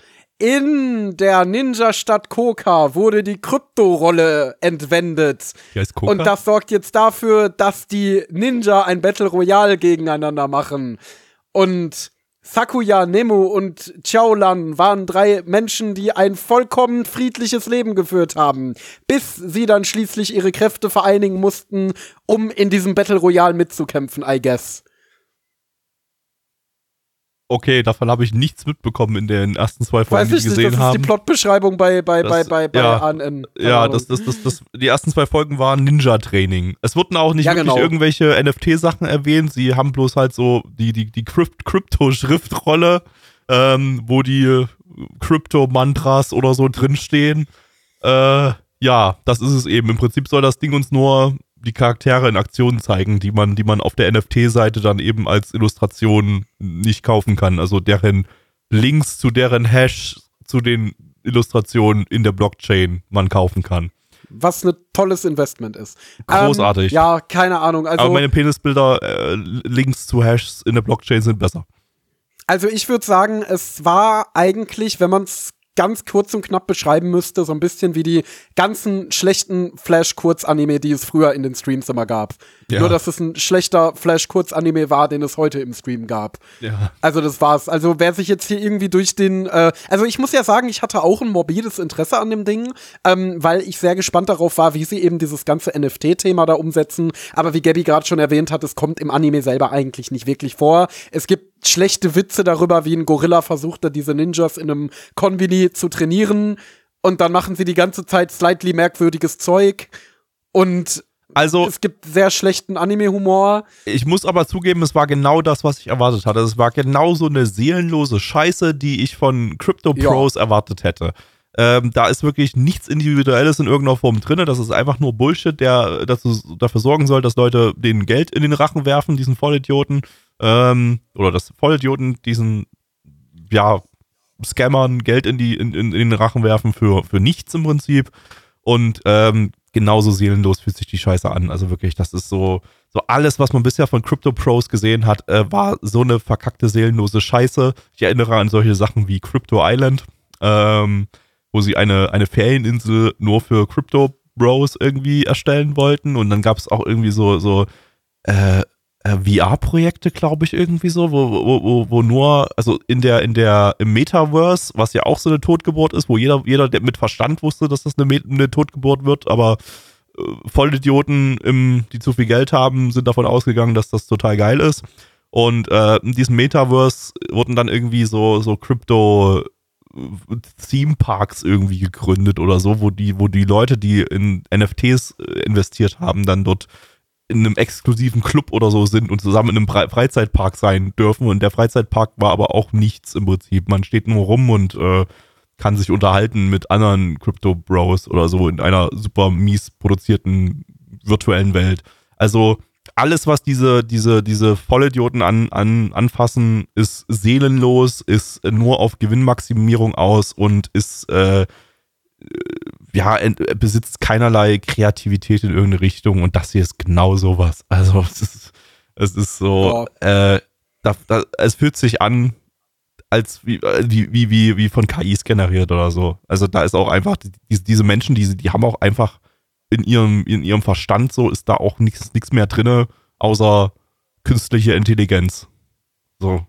In der Ninja-Stadt Koka wurde die Krypto-Rolle entwendet. Die heißt Koka? Und das sorgt jetzt dafür, dass die Ninja ein Battle Royale gegeneinander machen. Und Sakuya, Nemu und Chaolan waren drei Menschen, die ein vollkommen friedliches Leben geführt haben, bis sie dann schließlich ihre Kräfte vereinigen mussten, um in diesem Battle Royale mitzukämpfen, I guess. Okay, davon habe ich nichts mitbekommen in den ersten zwei Folgen, die ich wir nicht, gesehen das ist die haben. Plotbeschreibung bei, bei, Das- bei, bei, bei ja. ANN. Keine Ja, das, das, das, das, die ersten zwei Folgen waren Ninja-Training. Es wurden auch nicht Ja, wirklich genau. irgendwelche NFT-Sachen erwähnt. Sie haben bloß halt so die, die, die Crypt- Krypto-Schriftrolle, ähm, wo die Krypto-Mantras oder so drinstehen. Äh, ja, das ist es eben. Im Prinzip soll das Ding uns nur die Charaktere in Aktion zeigen, die man, die man auf der NFT-Seite dann eben als Illustration nicht kaufen kann. Also deren Links zu deren Hash zu den Illustrationen in der Blockchain man kaufen kann. Was ein tolles Investment ist. Großartig. Ähm, ja, keine Ahnung. Also, Aber meine Penisbilder, äh, Links zu Hashs in der Blockchain sind besser. Also ich würde sagen, es war eigentlich, wenn man es ganz kurz und knapp beschreiben müsste, so ein bisschen wie die ganzen schlechten Flash-Kurz-Anime, die es früher in den Streams immer gab. Ja. Nur, dass es ein schlechter Flash-Kurz-Anime war, den es heute im Stream gab. Ja. Also das war's. Also wer sich jetzt hier irgendwie durch den, äh, also ich muss ja sagen, ich hatte auch ein morbides Interesse an dem Ding, ähm, weil ich sehr gespannt darauf war, wie sie eben dieses ganze NFT-Thema da umsetzen. Aber wie Gabby gerade schon erwähnt hat, es kommt im Anime selber eigentlich nicht wirklich vor. Es gibt schlechte Witze darüber, wie ein Gorilla versucht, da diese Ninjas in einem Konbini zu trainieren. Und dann machen sie die ganze Zeit slightly merkwürdiges Zeug. Und Also, es gibt sehr schlechten Anime-Humor. ich muss aber zugeben, es war genau das, was ich erwartet hatte. Es war genau so eine seelenlose Scheiße, die ich von Crypto Ja. Pros erwartet hätte. Ähm, da ist wirklich nichts Individuelles in irgendeiner Form drin. Das ist einfach nur Bullshit, der dazu, dafür sorgen soll, dass Leute den Geld in den Rachen werfen, diesen Vollidioten. Ähm, oder dass Vollidioten diesen, ja, Scammern Geld in, die, in, in, den Rachen werfen für, für nichts im Prinzip. Und ähm, genauso seelenlos fühlt sich die Scheiße an. Also wirklich, das ist so, so alles, was man bisher von Crypto Pros gesehen hat, äh, war so eine verkackte seelenlose Scheiße. Ich erinnere an solche Sachen wie Crypto Island, ähm, wo sie eine, eine Ferieninsel nur für Crypto Bros irgendwie erstellen wollten. Und dann gab es auch irgendwie so, so äh, äh, VR-Projekte, glaube ich, irgendwie so, wo, wo, wo, wo nur, also in der, in der, im Metaverse, was ja auch so eine Totgeburt ist, wo jeder, jeder der mit Verstand wusste, dass das eine, eine Totgeburt wird, aber äh, Vollidioten, im, die zu viel Geld haben, sind davon ausgegangen, dass das total geil ist. Und äh, in diesem Metaverse wurden dann irgendwie so, so Crypto Theme Parks irgendwie gegründet oder so, wo die, wo die Leute, die in NFTs äh, investiert haben, dann dort in einem exklusiven Club oder so sind und zusammen in einem Freizeitpark sein dürfen. Und der Freizeitpark war aber auch nichts im Prinzip. Man steht nur rum und äh, kann sich unterhalten mit anderen Crypto Bros oder so in einer super mies produzierten virtuellen Welt. Also alles, was diese, diese, diese Vollidioten an, an, anfassen, ist seelenlos, ist nur auf Gewinnmaximierung aus und ist, äh, ja, ent- besitzt keinerlei Kreativität in irgendeine Richtung und das hier ist genau sowas. Also es ist, es ist so, äh, da, da, es fühlt sich an, als wie, äh, wie, wie, wie, von KIs generiert oder so. Also da ist auch einfach, die, diese Menschen, die, die haben auch einfach in ihrem, in ihrem Verstand so, ist da auch nichts nichts mehr drinne, außer künstliche Intelligenz. So.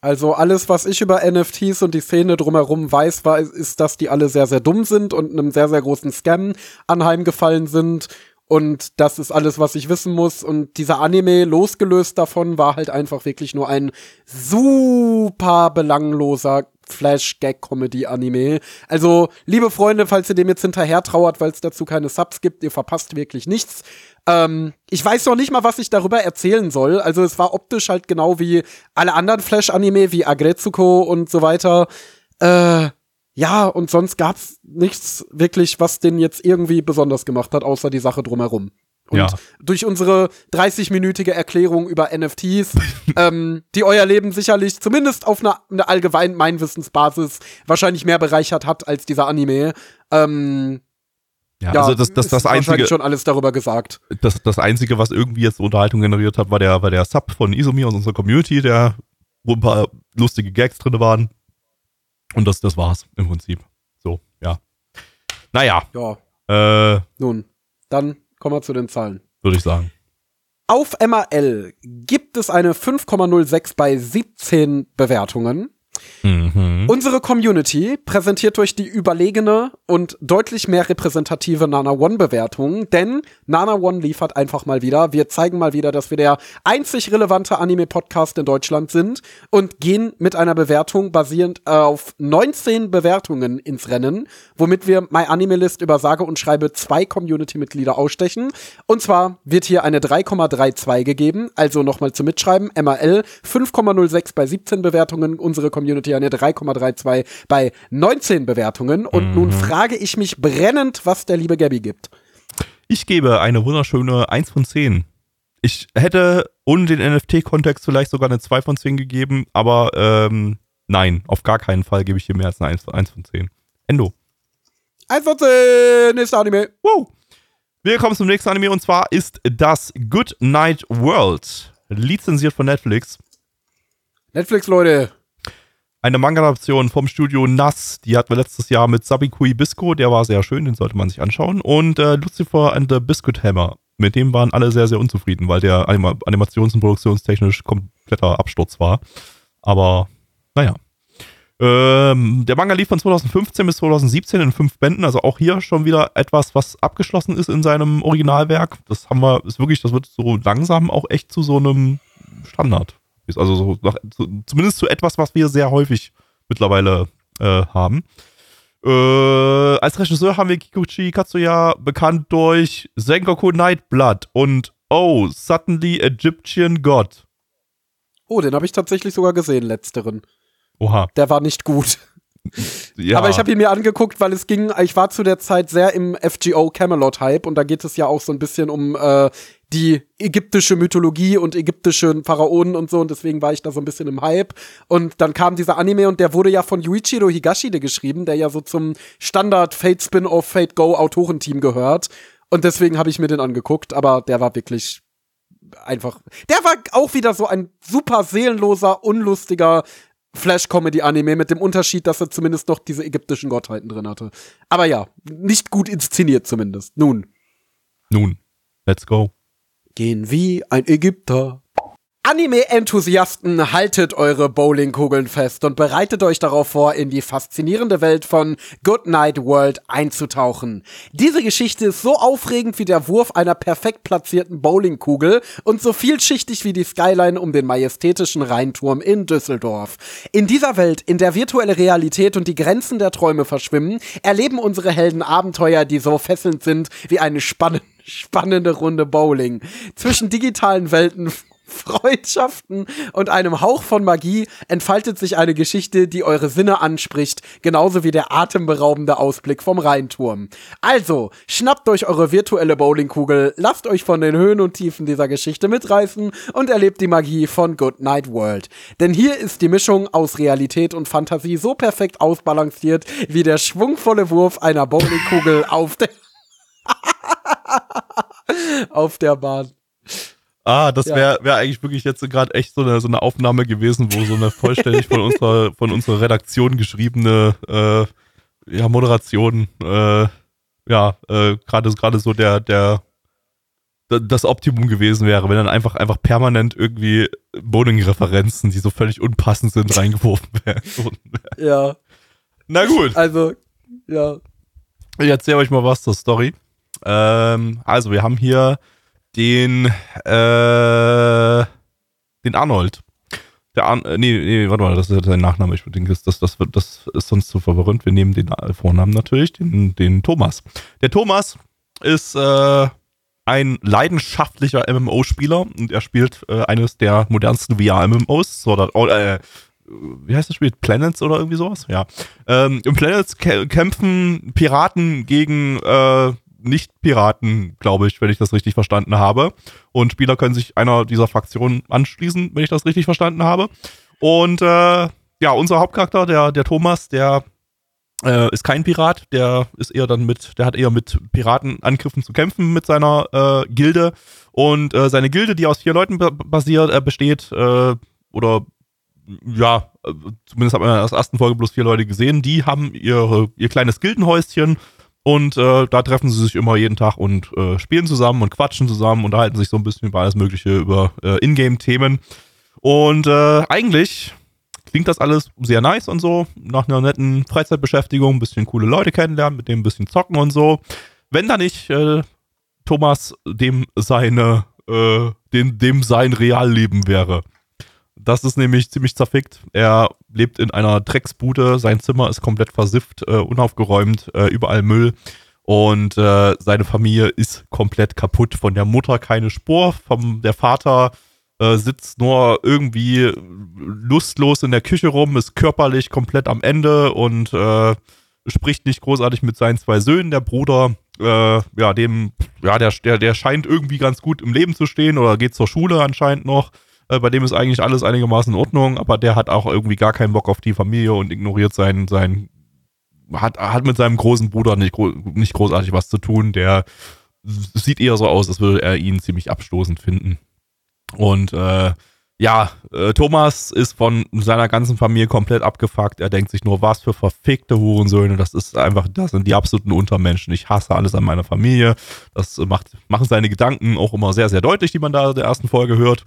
Also alles, was ich über NFTs und die Szene drumherum weiß, war, ist, dass die alle sehr, sehr dumm sind und einem sehr, sehr großen Scam anheimgefallen sind. Und das ist alles, was ich wissen muss. Und dieser Anime, losgelöst davon, war halt einfach wirklich nur ein super belangloser Flash-Gag-Comedy-Anime. Also, liebe Freunde, falls ihr dem jetzt hinterher trauert, weil es dazu keine Subs gibt, ihr verpasst wirklich nichts. Ähm, ich weiß noch nicht mal, was ich darüber erzählen soll. Also es war optisch halt genau wie alle anderen Flash-Anime, wie Agretsuko und so weiter. Äh, ja, und sonst gab's nichts wirklich, was den jetzt irgendwie besonders gemacht hat, außer die Sache drumherum. Und Ja. durch unsere 30-minütige Erklärung über NFTs, ähm, die euer Leben sicherlich zumindest auf einer eine allgemeinen Meinwissensbasis wahrscheinlich mehr bereichert hat als dieser Anime. Ähm, Ja, ja, also das, das, ist das einzige, schon alles darüber gesagt. das, das einzige, was irgendwie jetzt Unterhaltung generiert hat, war der, war der Sub von Isomir aus unserer Community, der, wo ein paar lustige Gags drin waren. Und das, das war's im Prinzip. So, ja. Naja. Ja. Äh, Nun, dann kommen wir zu den Zahlen. Würde ich sagen. Auf MRL gibt es eine 5,06 bei 17 Bewertungen. Mhm. Unsere Community präsentiert durch die überlegene und deutlich mehr repräsentative Nana One Bewertung, denn Nana One liefert einfach mal wieder. Wir zeigen mal wieder, dass wir der einzig relevante Anime-Podcast in Deutschland sind und gehen mit einer Bewertung basierend auf 19 Bewertungen ins Rennen, womit wir My Anime List über sage und schreibe zwei Community-Mitglieder ausstechen. Und zwar wird hier eine 3,32 gegeben, also nochmal zum Mitschreiben. MRL 5,06 bei 17 Bewertungen, unsere Community eine 3,32 bei 19 Bewertungen. Und nun frage ich mich brennend, was der liebe Gabby gibt. Ich gebe eine wunderschöne 1 von 10. Ich hätte ohne den NFT-Kontext vielleicht sogar eine 2 von 10 gegeben, aber ähm, nein, auf gar keinen Fall gebe ich hier mehr als eine 1 von, 1 von 10. Endo. 1 von 10, nächster Anime. Wow. Wir kommen zum nächsten Anime und zwar ist das Good Night World. Lizenziert von Netflix. Netflix, Leute. Eine Manga-Adaption vom Studio Nass. Die hatten wir letztes Jahr mit Sabikui Bisco. Der war sehr schön, den sollte man sich anschauen. Und äh, Lucifer and the Biscuit Hammer. Mit dem waren alle sehr, sehr unzufrieden, weil der Anima animations- und produktionstechnisch kompletter Absturz war. Aber, naja. Ähm, der Manga lief von 2015 bis 2017 in fünf Bänden, also auch hier schon wieder etwas, was abgeschlossen ist in seinem Originalwerk. Das haben wir, ist wirklich, das wird so langsam auch echt zu so einem Standard. Ist also so, nach, zu, zumindest zu etwas, was wir sehr häufig mittlerweile äh, haben. Äh, als Regisseur haben wir Kikuchi Katsuya bekannt durch Sengoku Nightblood und Oh, Suddenly Egyptian God. Oh, den habe ich tatsächlich sogar gesehen, letzteren. Oha. Der war nicht gut. Ja. Aber ich habe ihn mir angeguckt, weil es ging, ich war zu der Zeit sehr im FGO Camelot Hype und da geht es ja auch so ein bisschen um äh, die ägyptische Mythologie und ägyptische Pharaonen und so und deswegen war ich da so ein bisschen im Hype und dann kam dieser Anime und der wurde ja von Yuichiro Higashide geschrieben, der ja so zum Standard Fate Spin-off Fate Go Autorenteam gehört und deswegen habe ich mir den angeguckt, aber der war wirklich einfach der war auch wieder so ein super seelenloser, unlustiger Flash-Comedy-Anime mit dem Unterschied, dass er zumindest noch diese ägyptischen Gottheiten drin hatte. Aber ja, nicht gut inszeniert zumindest. Nun, Nun, let's go. gehen wie ein Ägypter. Anime-Enthusiasten, haltet eure Bowlingkugeln fest und bereitet euch darauf vor, in die faszinierende Welt von Good Night World einzutauchen. Diese Geschichte ist so aufregend wie der Wurf einer perfekt platzierten Bowlingkugel und so vielschichtig wie die Skyline um den majestätischen Rheinturm in Düsseldorf. In dieser Welt, in der virtuelle Realität und die Grenzen der Träume verschwimmen, erleben unsere Helden Abenteuer, die so fesselnd sind wie eine spannende spannende Runde Bowling. Zwischen digitalen Welten, Freundschaften und einem Hauch von Magie entfaltet sich eine Geschichte, die eure Sinne anspricht, genauso wie der atemberaubende Ausblick vom Rheinturm. Also, schnappt euch eure virtuelle Bowlingkugel, lasst euch von den Höhen und Tiefen dieser Geschichte mitreißen und erlebt die Magie von Good Night World. Denn hier ist die Mischung aus Realität und Fantasie so perfekt ausbalanciert wie der schwungvolle Wurf einer Bowlingkugel auf der auf der Bahn. Ah, das wäre wär eigentlich wirklich jetzt gerade echt so eine, so eine Aufnahme gewesen, wo so eine vollständig von unserer, von unserer Redaktion geschriebene äh, ja, Moderation, äh, ja, äh, gerade so der, der das Optimum gewesen wäre, wenn dann einfach einfach permanent irgendwie Bowling-Referenzen, die so völlig unpassend sind, reingeworfen werden. Ja, Na gut. also, ja. Ich erzähle euch mal was zur Story. Ähm, also, wir haben hier den, äh, den Arnold. Der Ar äh, nee, nee, warte mal, das ist sein Nachname. Ich denke, das, das, das, ist sonst zu verwirrend. Wir nehmen den äh, Vornamen natürlich, den, den Thomas. Der Thomas ist äh, ein leidenschaftlicher MMO-Spieler und er spielt äh, eines der modernsten VR-MMOs. Oder, äh, wie heißt das Spiel? Planets oder irgendwie sowas? Ja. Ähm, Im Planets kä kämpfen Piraten gegen äh, Nicht-Piraten, glaube ich, wenn ich das richtig verstanden habe. Und Spieler können sich einer dieser Fraktionen anschließen, wenn ich das richtig verstanden habe. Und äh, ja, unser Hauptcharakter, der, der Thomas, der äh, ist kein Pirat, der ist eher dann mit, der hat eher mit Piratenangriffen zu kämpfen mit seiner äh, Gilde. Und äh, seine Gilde, die aus vier Leuten ba- basiert, äh, besteht, äh, oder ja, äh, zumindest hat man in der ersten Folge bloß vier Leute gesehen, die haben ihre, ihr kleines Gildenhäuschen und äh, da treffen sie sich immer jeden Tag und äh, spielen zusammen und quatschen zusammen, unterhalten sich so ein bisschen über alles Mögliche, über äh, Ingame-Themen. Und äh, eigentlich klingt das alles sehr nice und so, nach einer netten Freizeitbeschäftigung, ein bisschen coole Leute kennenlernen, mit denen ein bisschen zocken und so. Wenn da nicht äh, Thomas dem seine, äh, dem, dem sein Realleben wäre. Das ist nämlich ziemlich zerfickt. Er lebt in einer Drecksbude, sein Zimmer ist komplett versifft, äh, unaufgeräumt, äh, überall Müll. Und äh, seine Familie ist komplett kaputt. Von der Mutter keine Spur, vom der Vater äh, sitzt nur irgendwie lustlos in der Küche rum, ist körperlich komplett am Ende und äh, spricht nicht großartig mit seinen zwei Söhnen. Der Bruder, äh, ja, dem, ja, der, der, der scheint irgendwie ganz gut im Leben zu stehen oder geht zur Schule anscheinend noch. Äh, bei dem ist eigentlich alles einigermaßen in Ordnung, aber der hat auch irgendwie gar keinen Bock auf die Familie und ignoriert seinen, seinen hat, hat mit seinem großen Bruder nicht, nicht großartig was zu tun. Der sieht eher so aus, als würde er ihn ziemlich abstoßend finden. Und äh, ja, äh, Thomas ist von seiner ganzen Familie komplett abgefuckt. Er denkt sich nur, was für verfickte Hurensöhne. Das ist einfach, das sind die absoluten Untermenschen. Ich hasse alles an meiner Familie. Das macht, machen seine Gedanken auch immer sehr, sehr deutlich, die man da in der ersten Folge hört.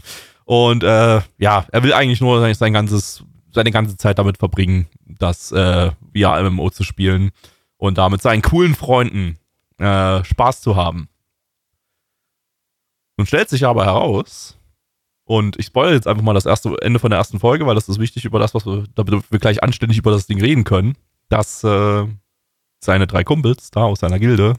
Und äh, ja, er will eigentlich nur sein, sein ganzes, seine ganze Zeit damit verbringen, das äh, via MMO zu spielen und da mit seinen coolen Freunden äh, Spaß zu haben. Nun stellt sich aber heraus, und ich spoilere jetzt einfach mal das erste Ende von der ersten Folge, weil das ist wichtig über das, was wir, damit wir gleich anständig über das Ding reden können, dass äh, seine drei Kumpels da aus seiner Gilde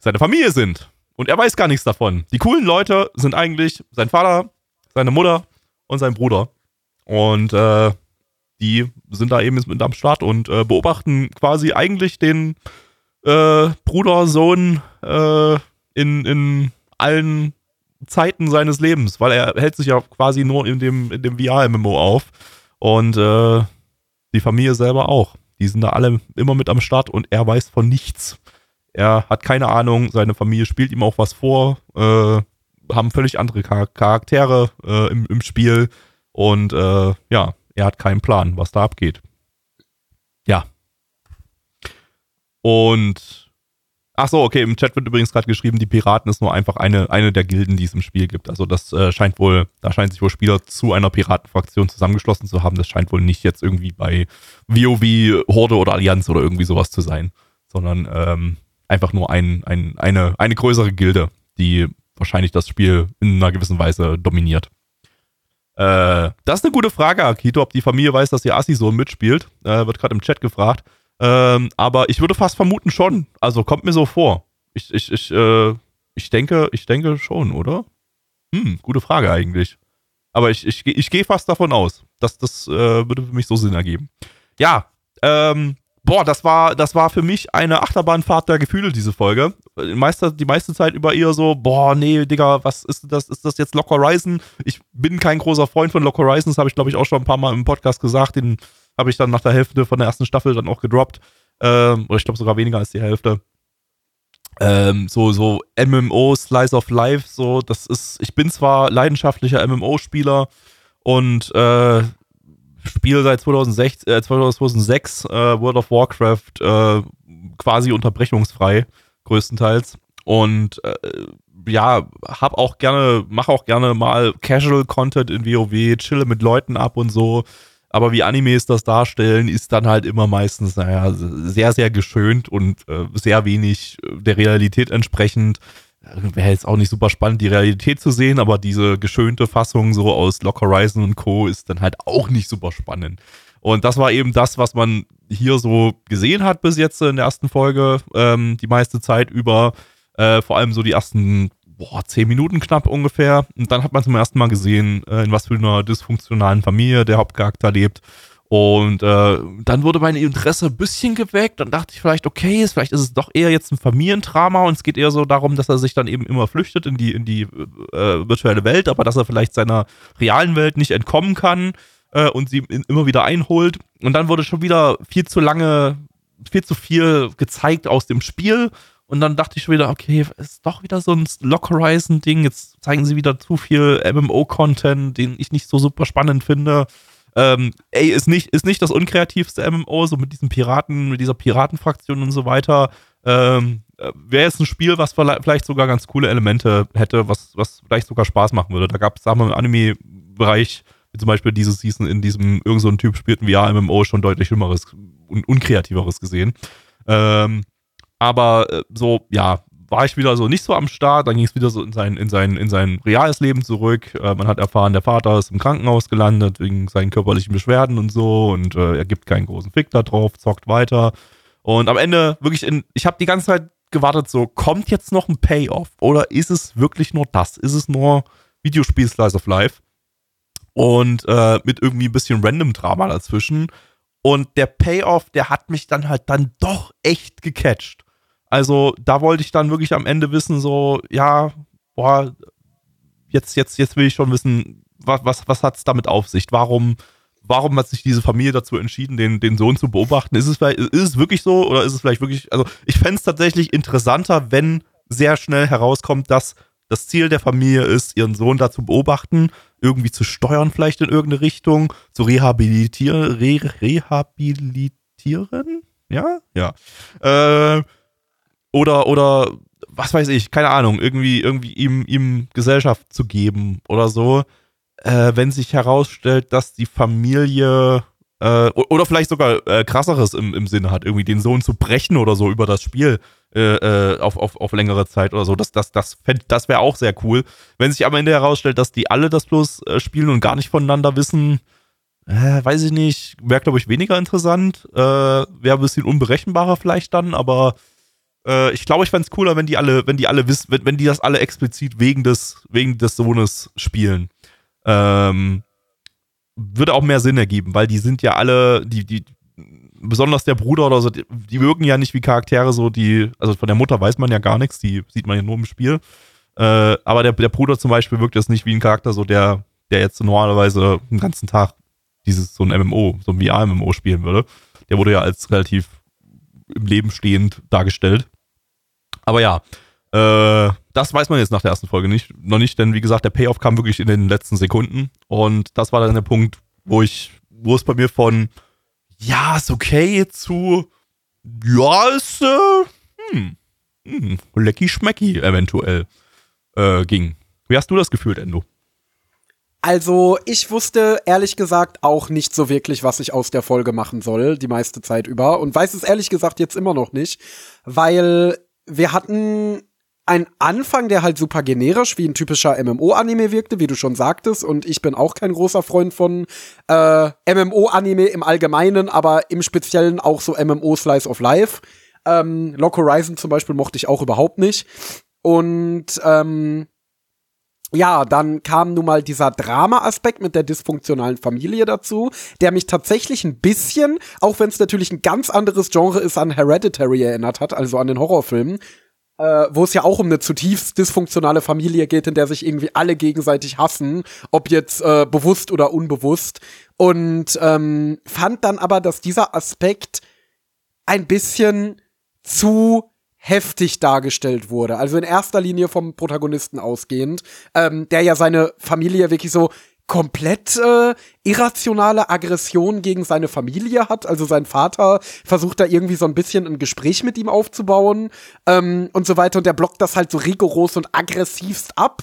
seine Familie sind. Und er weiß gar nichts davon. Die coolen Leute sind eigentlich sein Vater, seine Mutter und sein Bruder. Und äh, die sind da eben mit am Start und äh, beobachten quasi eigentlich den äh, Bruder, Sohn äh, in, in allen Zeiten seines Lebens, weil er hält sich ja quasi nur in dem, in dem VR-MMO auf. Und äh, die Familie selber auch. Die sind da alle immer mit am Start und er weiß von nichts. Er hat keine Ahnung, seine Familie spielt ihm auch was vor, äh, haben völlig andere Charaktere äh, im, im Spiel und äh, ja, er hat keinen Plan, was da abgeht. Ja. Und Ach so, okay, im Chat wird übrigens gerade geschrieben, die Piraten ist nur einfach eine, eine der Gilden, die es im Spiel gibt. Also das äh, scheint wohl, da scheint sich wohl Spieler zu einer Piratenfraktion zusammengeschlossen zu haben. Das scheint wohl nicht jetzt irgendwie bei WoW, Horde oder Allianz oder irgendwie sowas zu sein, sondern ähm, einfach nur ein, ein, eine, eine größere Gilde, die wahrscheinlich das Spiel in einer gewissen Weise dominiert. Äh, das ist eine gute Frage, Akito, ob die Familie weiß, dass ihr Assi-Sohn mitspielt. Äh, wird gerade im Chat gefragt. Ähm, aber ich würde fast vermuten schon. Also kommt mir so vor. Ich, ich, ich, äh, ich denke, ich denke schon, oder? Hm, gute Frage eigentlich. Aber ich, ich, ich gehe fast davon aus. dass das äh, würde für mich so Sinn ergeben. Ja, ähm, boah, das war, das war für mich eine Achterbahnfahrt der Gefühle, diese Folge. Die meiste, die meiste Zeit über eher so, boah, nee, Digga, was ist das? Ist das jetzt Lock Horizon? Ich bin kein großer Freund von Lock Horizon, das habe ich, glaube ich, auch schon ein paar Mal im Podcast gesagt. Den habe ich dann nach der Hälfte von der ersten Staffel dann auch gedroppt. Ähm, oder ich glaube sogar weniger als die Hälfte. Ähm, so, so MMO, Slice of Life, so, das ist, ich bin zwar leidenschaftlicher MMO-Spieler und äh, spiele seit 2006, äh, 2006 äh, World of Warcraft äh, quasi unterbrechungsfrei, größtenteils. Und äh, ja, hab auch gerne, mach auch gerne mal Casual Content in WoW, chille mit Leuten ab und so. Aber wie Animes das darstellen, ist dann halt immer meistens, naja, sehr, sehr geschönt und äh, sehr wenig äh, der Realität entsprechend. Wäre jetzt auch nicht super spannend, die Realität zu sehen, aber diese geschönte Fassung so aus Lock Horizon und Co. ist dann halt auch nicht super spannend. Und das war eben das, was man hier so gesehen hat bis jetzt in der ersten Folge, ähm, die meiste Zeit über. Äh, vor allem so die ersten boah, zehn Minuten knapp ungefähr. Und dann hat man zum ersten Mal gesehen, äh, in was für einer dysfunktionalen Familie der Hauptcharakter lebt. Und äh, dann wurde mein Interesse ein bisschen geweckt. Dann dachte ich vielleicht, okay, vielleicht ist es doch eher jetzt ein Familiendrama und es geht eher so darum, dass er sich dann eben immer flüchtet in die, in die äh, virtuelle Welt, aber dass er vielleicht seiner realen Welt nicht entkommen kann äh, und sie immer wieder einholt. Und dann wurde schon wieder viel zu lange, viel zu viel gezeigt aus dem Spiel Und dann dachte ich schon wieder, okay, ist doch wieder so ein Lock Horizon-Ding. Jetzt zeigen sie wieder zu viel MMO-Content, den ich nicht so super spannend finde. Ähm, ey, ist nicht, ist nicht das unkreativste MMO, so mit diesen Piraten, mit dieser Piratenfraktion und so weiter. Ähm, äh, Wäre jetzt ein Spiel, was vielleicht sogar ganz coole Elemente hätte, was, was vielleicht sogar Spaß machen würde. Da gab es, sagen wir, im Anime-Bereich, wie zum Beispiel diese Season in diesem, irgend so ein Typ spielt ein VR-MMO schon deutlich schlimmeres und unkreativeres gesehen. Ähm, aber äh, so, ja, war ich wieder so nicht so am Start. Dann ging es wieder so in sein, in, sein, in sein reales Leben zurück. Äh, man hat erfahren, der Vater ist im Krankenhaus gelandet wegen seinen körperlichen Beschwerden und so. Und äh, er gibt keinen großen Fick da drauf, zockt weiter. Und am Ende wirklich in, ich habe die ganze Zeit gewartet, so, kommt jetzt noch ein Payoff? Oder ist es wirklich nur das? Ist es nur Videospiel Slice of Life? Und äh, mit irgendwie ein bisschen random Drama dazwischen. Und der Payoff, der hat mich dann halt dann doch echt gecatcht. Also da wollte ich dann wirklich am Ende wissen, so, ja, boah, jetzt, jetzt, jetzt will ich schon wissen, was, was, was hat es damit auf sich? Warum, warum hat sich diese Familie dazu entschieden, den, den Sohn zu beobachten? Ist es, vielleicht, ist es wirklich so oder ist es vielleicht wirklich, also ich fände es tatsächlich interessanter, wenn sehr schnell herauskommt, dass das Ziel der Familie ist, ihren Sohn da zu beobachten, irgendwie zu steuern vielleicht in irgendeine Richtung, zu rehabilitieren, re rehabilitieren? Ja? Ja. Äh, oder, oder, was weiß ich, keine Ahnung, irgendwie, irgendwie ihm, ihm Gesellschaft zu geben oder so, äh, wenn sich herausstellt, dass die Familie äh, oder vielleicht sogar äh, krasseres im, im Sinne hat, irgendwie den Sohn zu brechen oder so über das Spiel äh, äh auf, auf, auf längere Zeit oder so. Das, das, das, das wäre auch sehr cool. Wenn sich am Ende herausstellt, dass die alle das bloß äh, spielen und gar nicht voneinander wissen, äh, weiß ich nicht, wäre, glaube ich, weniger interessant. Äh, wäre ein bisschen unberechenbarer vielleicht dann, aber äh, ich glaube, ich fände es cooler, wenn die alle, wenn die alle wissen, wenn, wenn die das alle explizit wegen des, wegen des Sohnes spielen. Ähm, würde auch mehr Sinn ergeben, weil die sind ja alle, die, die, besonders der Bruder oder so, die, die wirken ja nicht wie Charaktere, so die, also von der Mutter weiß man ja gar nichts, die sieht man ja nur im Spiel. Äh, aber der, der Bruder zum Beispiel wirkt jetzt nicht wie ein Charakter, so der, der jetzt normalerweise den ganzen Tag dieses, so ein MMO, so ein VR-MMO spielen würde. Der wurde ja als relativ im Leben stehend dargestellt. Aber ja, äh, das weiß man jetzt nach der ersten Folge nicht, noch nicht, denn wie gesagt, der Payoff kam wirklich in den letzten Sekunden und das war dann der Punkt, wo ich, wo es bei mir von ja, ist okay zu ja, ist äh, hm, hm, lecky schmecki eventuell äh, ging. Wie hast du das gefühlt, Endo? Also, ich wusste ehrlich gesagt auch nicht so wirklich, was ich aus der Folge machen soll, die meiste Zeit über. Und weiß es ehrlich gesagt jetzt immer noch nicht, weil wir hatten einen Anfang, der halt super generisch wie ein typischer MMO-Anime wirkte, wie du schon sagtest. Und ich bin auch kein großer Freund von äh, MMO-Anime im Allgemeinen, aber im Speziellen auch so MMO-Slice of Life. Ähm, Lock Horizon zum Beispiel mochte ich auch überhaupt nicht. Und ähm, ja, dann kam nun mal dieser Drama-Aspekt mit der dysfunktionalen Familie dazu, der mich tatsächlich ein bisschen, auch wenn es natürlich ein ganz anderes Genre ist, an Hereditary erinnert hat, also an den Horrorfilmen, äh, wo es ja auch um eine zutiefst dysfunktionale Familie geht, in der sich irgendwie alle gegenseitig hassen, ob jetzt äh, bewusst oder unbewusst. Und ähm, fand dann aber, dass dieser Aspekt ein bisschen zu heftig dargestellt wurde. Also in erster Linie vom Protagonisten ausgehend, ähm, der ja seine Familie wirklich so komplett äh, irrationale Aggression gegen seine Familie hat. Also sein Vater versucht da irgendwie so ein bisschen ein Gespräch mit ihm aufzubauen ähm, und so weiter. Und der blockt das halt so rigoros und aggressivst ab.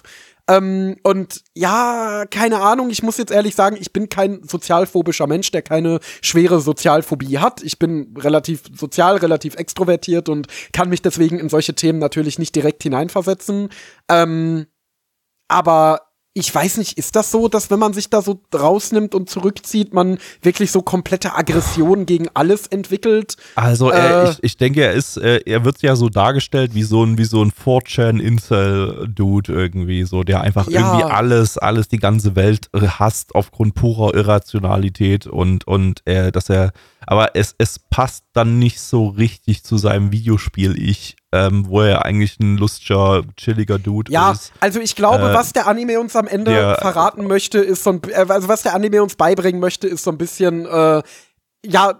Ähm, und ja, keine Ahnung, ich muss jetzt ehrlich sagen, ich bin kein sozialphobischer Mensch, der keine schwere Sozialphobie hat. Ich bin relativ sozial, relativ extrovertiert und kann mich deswegen in solche Themen natürlich nicht direkt hineinversetzen. Ähm, aber ich weiß nicht, ist das so, dass wenn man sich da so rausnimmt und zurückzieht, man wirklich so komplette Aggression gegen alles entwickelt? Also äh, ich, ich denke, er ist, er wird ja so dargestellt wie so ein, wie so ein 4chan-Incel-Dude irgendwie, so, der einfach ja. irgendwie alles, alles, die ganze Welt hasst aufgrund purer Irrationalität und, und äh, dass er aber es, es passt dann nicht so richtig zu seinem Videospiel-Ich, ähm, wo er eigentlich ein lustiger, chilliger Dude ja, ist. Ja, also ich glaube, äh, was der Anime uns am Ende der, verraten möchte, ist so ein, äh, also was der Anime uns beibringen möchte, ist so ein bisschen, äh, ja,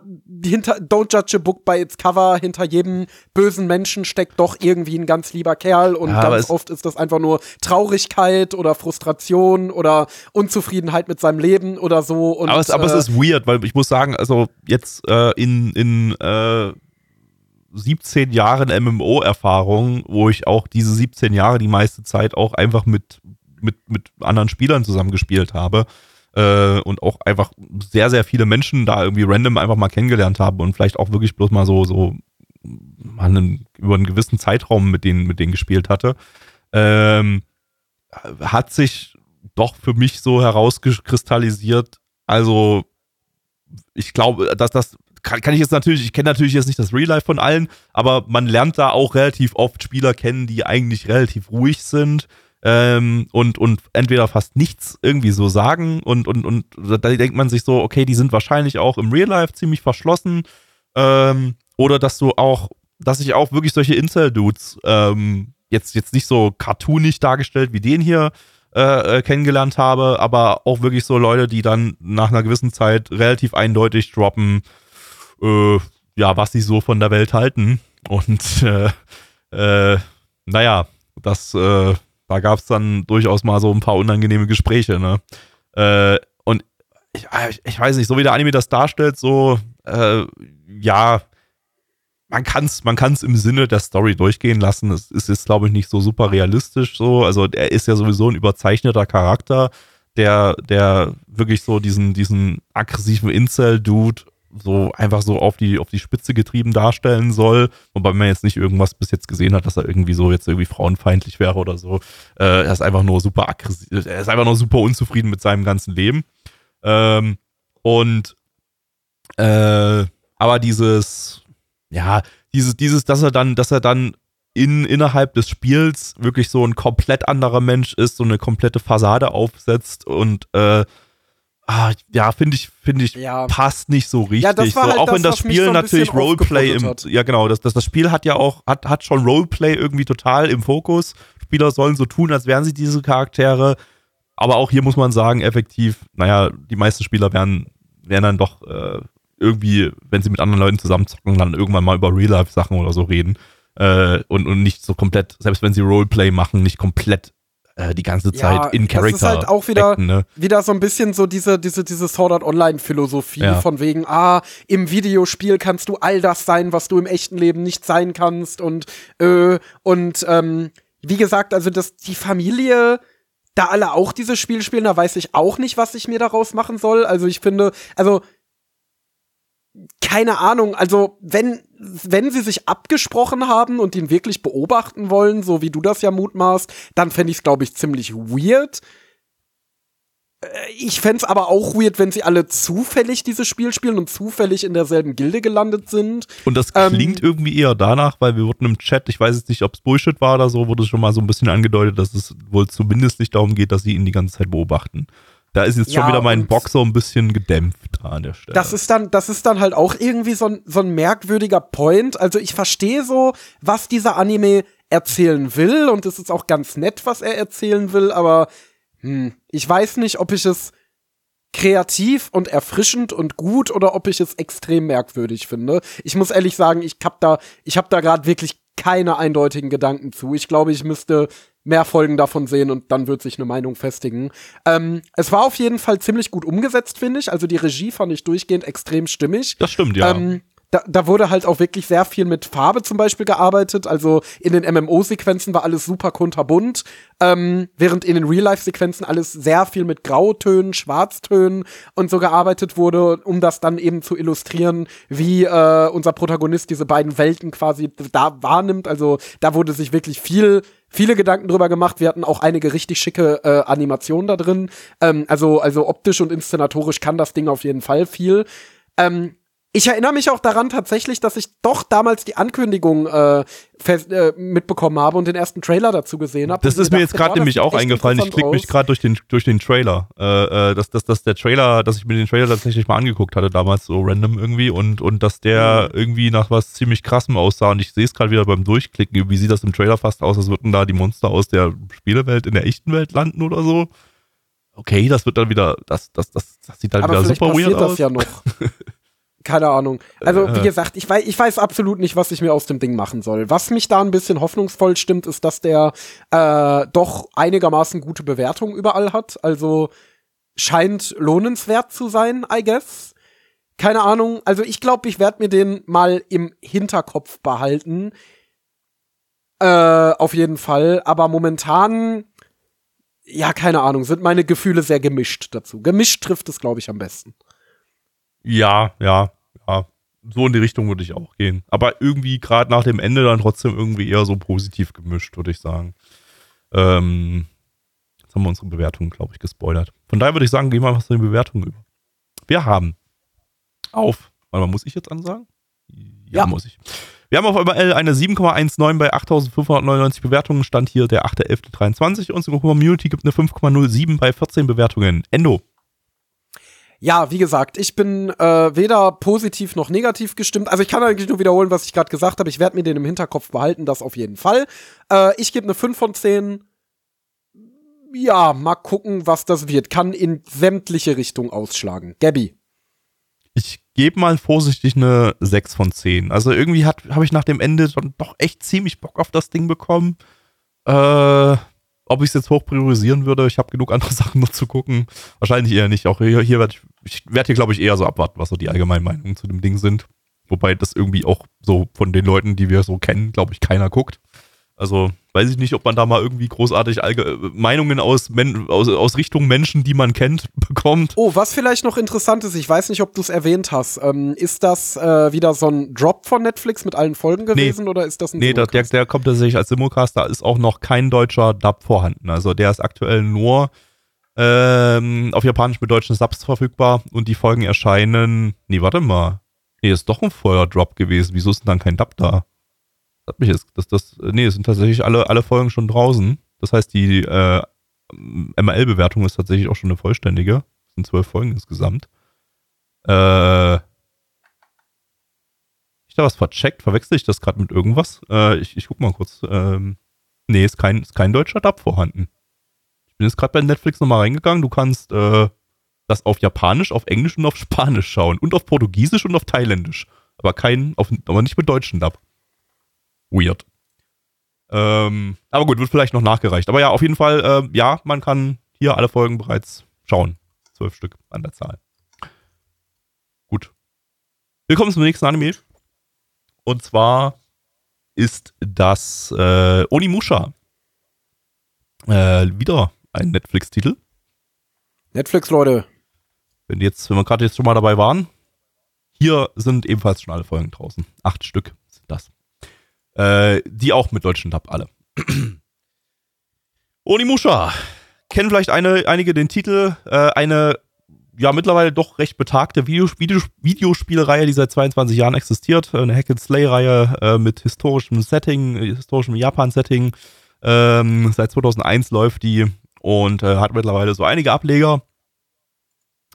hinter Don't Judge a Book by its Cover, hinter jedem bösen Menschen steckt doch irgendwie ein ganz lieber Kerl und Ja, ganz oft ist das einfach nur Traurigkeit oder Frustration oder Unzufriedenheit mit seinem Leben oder so. Und, aber es, aber äh, es ist weird, weil ich muss sagen, also jetzt äh, in, in äh, 17 Jahren MMO-Erfahrung, wo ich auch diese 17 Jahre die meiste Zeit auch einfach mit, mit, mit anderen Spielern zusammengespielt habe äh, und auch einfach sehr, sehr viele Menschen da irgendwie random einfach mal kennengelernt habe und vielleicht auch wirklich bloß mal so, so mal einen, über einen gewissen Zeitraum mit denen, mit denen gespielt hatte, ähm, hat sich doch für mich so herauskristallisiert, also ich glaube, dass das kann, kann ich jetzt natürlich, ich kenne natürlich jetzt nicht das Real Life von allen, aber man lernt da auch relativ oft Spieler kennen, die eigentlich relativ ruhig sind ähm, und, und entweder fast nichts irgendwie so sagen und, und, und da denkt man sich so, okay, die sind wahrscheinlich auch im Real Life ziemlich verschlossen ähm, oder dass du auch, dass ich auch wirklich solche Incel-Dudes ähm, jetzt, jetzt nicht so cartoonig dargestellt wie den hier äh, äh, kennengelernt habe, aber auch wirklich so Leute, die dann nach einer gewissen Zeit relativ eindeutig droppen, äh, ja, was sie so von der Welt halten. Und äh, äh, naja, das, äh, da gab es dann durchaus mal so ein paar unangenehme Gespräche, ne? Äh, und ich, ich, ich weiß nicht, so wie der Anime das darstellt, so, äh, ja, man kann es man kann's im Sinne der Story durchgehen lassen. Es ist jetzt, glaube ich, nicht so super realistisch so. Also er ist ja sowieso ein überzeichneter Charakter, der, der wirklich so diesen, diesen aggressiven Incel-Dude so einfach so auf die, auf die Spitze getrieben darstellen soll. Wobei man jetzt nicht irgendwas bis jetzt gesehen hat, dass er irgendwie so jetzt irgendwie frauenfeindlich wäre oder so. Äh, er ist einfach nur super aggressiv, er ist einfach nur super unzufrieden mit seinem ganzen Leben. Ähm, und äh, aber dieses, ja, dieses, dieses, dass er dann, dass er dann in, innerhalb des Spiels wirklich so ein komplett anderer Mensch ist, so eine komplette Fassade aufsetzt und äh, ah, ja, finde ich, finde ich, Ja. passt nicht so richtig. Ja, so, halt auch das, wenn das Spiel so natürlich Roleplay im, hat. ja genau, das, das, das Spiel hat ja auch, hat, hat schon Roleplay irgendwie total im Fokus. Spieler sollen so tun, als wären sie diese Charaktere. Aber auch hier muss man sagen, effektiv, naja, die meisten Spieler werden, werden dann doch äh, irgendwie, wenn sie mit anderen Leuten zusammenzocken, dann irgendwann mal über Real-Life-Sachen oder so reden. Äh, und, und nicht so komplett, selbst wenn sie Roleplay machen, nicht komplett äh, die ganze Zeit in das ist Character. halt auch wieder, acten, ne? wieder so ein bisschen so diese, diese, diese Sword Art Online-Philosophie Ja. von wegen, ah, im Videospiel kannst du all das sein, was du im echten Leben nicht sein kannst und, äh, und, ähm, wie gesagt, also dass die Familie da alle auch dieses Spiel spielen, da weiß ich auch nicht, was ich mir daraus machen soll. Also ich finde, also keine Ahnung, also wenn, wenn sie sich abgesprochen haben und ihn wirklich beobachten wollen, so wie du das ja mutmaßt, dann fände ich es, glaube ich, ziemlich weird. Äh, Ich fände es aber auch weird, wenn sie alle zufällig dieses Spiel spielen und zufällig in derselben Gilde gelandet sind. Und das Ähm, klingt irgendwie eher danach, weil wir wurden im Chat, ich weiß jetzt nicht, ob es Bullshit war oder so, wurde schon mal so ein bisschen angedeutet, dass es wohl zumindest nicht darum geht, dass sie ihn die ganze Zeit beobachten. Da ist jetzt schon Ja, wieder mein Bock so ein bisschen gedämpft an der Stelle. Das ist dann, das ist dann halt auch irgendwie so ein, so ein merkwürdiger Point. Also ich verstehe so, was dieser Anime erzählen will und es ist auch ganz nett, was er erzählen will, aber hm, ich weiß nicht, ob ich es kreativ und erfrischend und gut oder ob ich es extrem merkwürdig finde. Ich muss ehrlich sagen, ich hab da, ich hab da gerade wirklich keine eindeutigen Gedanken zu. Ich glaube, ich müsste mehr Folgen davon sehen und dann wird sich eine Meinung festigen. Ähm, es war auf jeden Fall ziemlich gut umgesetzt, finde ich. Also die Regie fand ich durchgehend extrem stimmig. das stimmt, ja. Ähm, da, da wurde halt auch wirklich sehr viel mit Farbe zum Beispiel gearbeitet. Also in den MMO-Sequenzen war alles super kunterbunt, ähm, während in den Real-Life-Sequenzen alles sehr viel mit Grautönen, Schwarztönen und so gearbeitet wurde, um das dann eben zu illustrieren, wie äh, unser Protagonist diese beiden Welten quasi da wahrnimmt. Also da wurde sich wirklich viel viele Gedanken drüber gemacht. Wir hatten auch einige richtig schicke äh, Animationen da drin. Ähm, also, also optisch und inszenatorisch kann das Ding auf jeden Fall viel. Ähm, ich erinnere mich auch daran tatsächlich, dass ich doch damals die Ankündigung äh, fest, äh, mitbekommen habe und den ersten Trailer dazu gesehen habe. Das ist mir dachte, jetzt gerade das nämlich auch eingefallen. Ich klicke mich gerade durch den, durch den Trailer. Äh, äh, dass, dass, dass der Trailer, dass ich mir den Trailer tatsächlich mal angeguckt hatte, damals so random irgendwie und, und dass der Mhm. irgendwie nach was ziemlich krassem aussah. Und ich sehe es gerade wieder beim Durchklicken. Wie sieht das im Trailer fast aus, als würden da die Monster aus der Spielewelt in der echten Welt landen oder so? Okay, das wird dann wieder, das, das, das, das sieht dann Aber wieder super weird das aus. ja noch. keine Ahnung. Also, wie gesagt, ich weiß, ich weiß absolut nicht, was ich mir aus dem Ding machen soll. Was mich da ein bisschen hoffnungsvoll stimmt, ist, dass der äh, doch einigermaßen gute Bewertungen überall hat. Also scheint lohnenswert zu sein, I guess. Keine Ahnung. Also ich glaube, ich werde mir den mal im Hinterkopf behalten. Äh, auf jeden Fall. Aber momentan, ja, keine Ahnung, sind meine Gefühle sehr gemischt dazu. Gemischt trifft es, glaube ich, am besten. Ja, ja, ja. So in die Richtung würde ich auch gehen. Aber irgendwie gerade nach dem Ende dann trotzdem irgendwie eher so positiv gemischt, würde ich sagen. Ähm, jetzt haben wir unsere Bewertungen, glaube ich, gespoilert. Von daher würde ich sagen, gehen wir einfach zu den Bewertungen über. Wir haben auf, warte mal, muss ich jetzt ansagen? Ja, ja. muss ich. Wir haben auf ML eine 7,19 bei 8.599 Bewertungen. Stand hier der 8.11.23. Unsere Community gibt eine 5,07 bei 14 Bewertungen. Endo. Ja, wie gesagt, ich bin äh, weder positiv noch negativ gestimmt. Also ich kann eigentlich nur wiederholen, was ich gerade gesagt habe. Ich werde mir den im Hinterkopf behalten, das auf jeden Fall. Äh, ich gebe eine 5 von 10. Ja, mal gucken, was das wird. Kann in sämtliche Richtungen ausschlagen. Gabby. Ich gebe mal vorsichtig eine 6 von 10. Also irgendwie habe ich nach dem Ende doch echt ziemlich Bock auf das Ding bekommen. Äh, ob ich es jetzt hoch priorisieren würde, ich habe genug andere Sachen noch zu gucken. Wahrscheinlich eher nicht. Auch hier, hier werde ich, ich werde hier, glaube ich, eher so abwarten, was so die allgemeinen Meinungen zu dem Ding sind. Wobei das irgendwie auch so von den Leuten, die wir so kennen, glaube ich, keiner guckt. Also weiß ich nicht, ob man da mal irgendwie großartig Allge Meinungen aus, Men aus, aus Richtung Menschen, die man kennt, bekommt. Oh, was vielleicht noch interessant ist, ich weiß nicht, ob du es erwähnt hast. Ähm, ist das äh, wieder so ein Drop von Netflix mit allen Folgen gewesen nee. oder ist das ein Nee, der, der kommt tatsächlich als Simulcast, da ist auch noch kein deutscher Dub vorhanden. Also der ist aktuell nur ähm, auf Japanisch mit deutschen Subs verfügbar und die Folgen erscheinen. Nee, warte mal. Nee, ist doch ein voller Drop gewesen. Wieso ist denn dann kein Dub da? Hat mich jetzt, das, das, nee, es sind tatsächlich alle, alle Folgen schon draußen. Das heißt, die äh, ML-Bewertung ist tatsächlich auch schon eine vollständige. Es sind zwölf Folgen insgesamt. Äh, ich da was vercheckt? Verwechsel ich das gerade mit irgendwas? Äh, ich, ich guck mal kurz. Ähm, nee, ist kein, ist kein deutscher Dub vorhanden. Ich bin jetzt gerade bei Netflix nochmal reingegangen. Du kannst äh, das auf Japanisch, auf Englisch und auf Spanisch schauen. Und auf Portugiesisch und auf Thailändisch. Aber kein, auf, aber nicht mit deutschen Dub weird. Ähm, aber gut, wird vielleicht noch nachgereicht. Aber ja, auf jeden Fall, äh, ja, man kann hier alle Folgen bereits schauen. Zwölf Stück an der Zahl. Gut. Willkommen zum nächsten Anime. Und zwar ist das äh, Onimusha. Äh, wieder ein Netflix-Titel. Netflix, Leute. Wenn jetzt, wenn wir gerade jetzt schon mal dabei waren, hier sind ebenfalls schon alle Folgen draußen. Acht Stück sind das. Äh, die auch mit deutschen Dub alle. Onimusha. Kennen vielleicht eine, einige den Titel. Äh, eine ja mittlerweile doch recht betagte Videos Videos Videospielreihe, die seit 22 Jahren existiert. Eine Hack-and-Slay-Reihe äh, mit historischem Setting, historischem Japan-Setting. Ähm, seit 2001 läuft die und äh, hat mittlerweile so einige Ableger.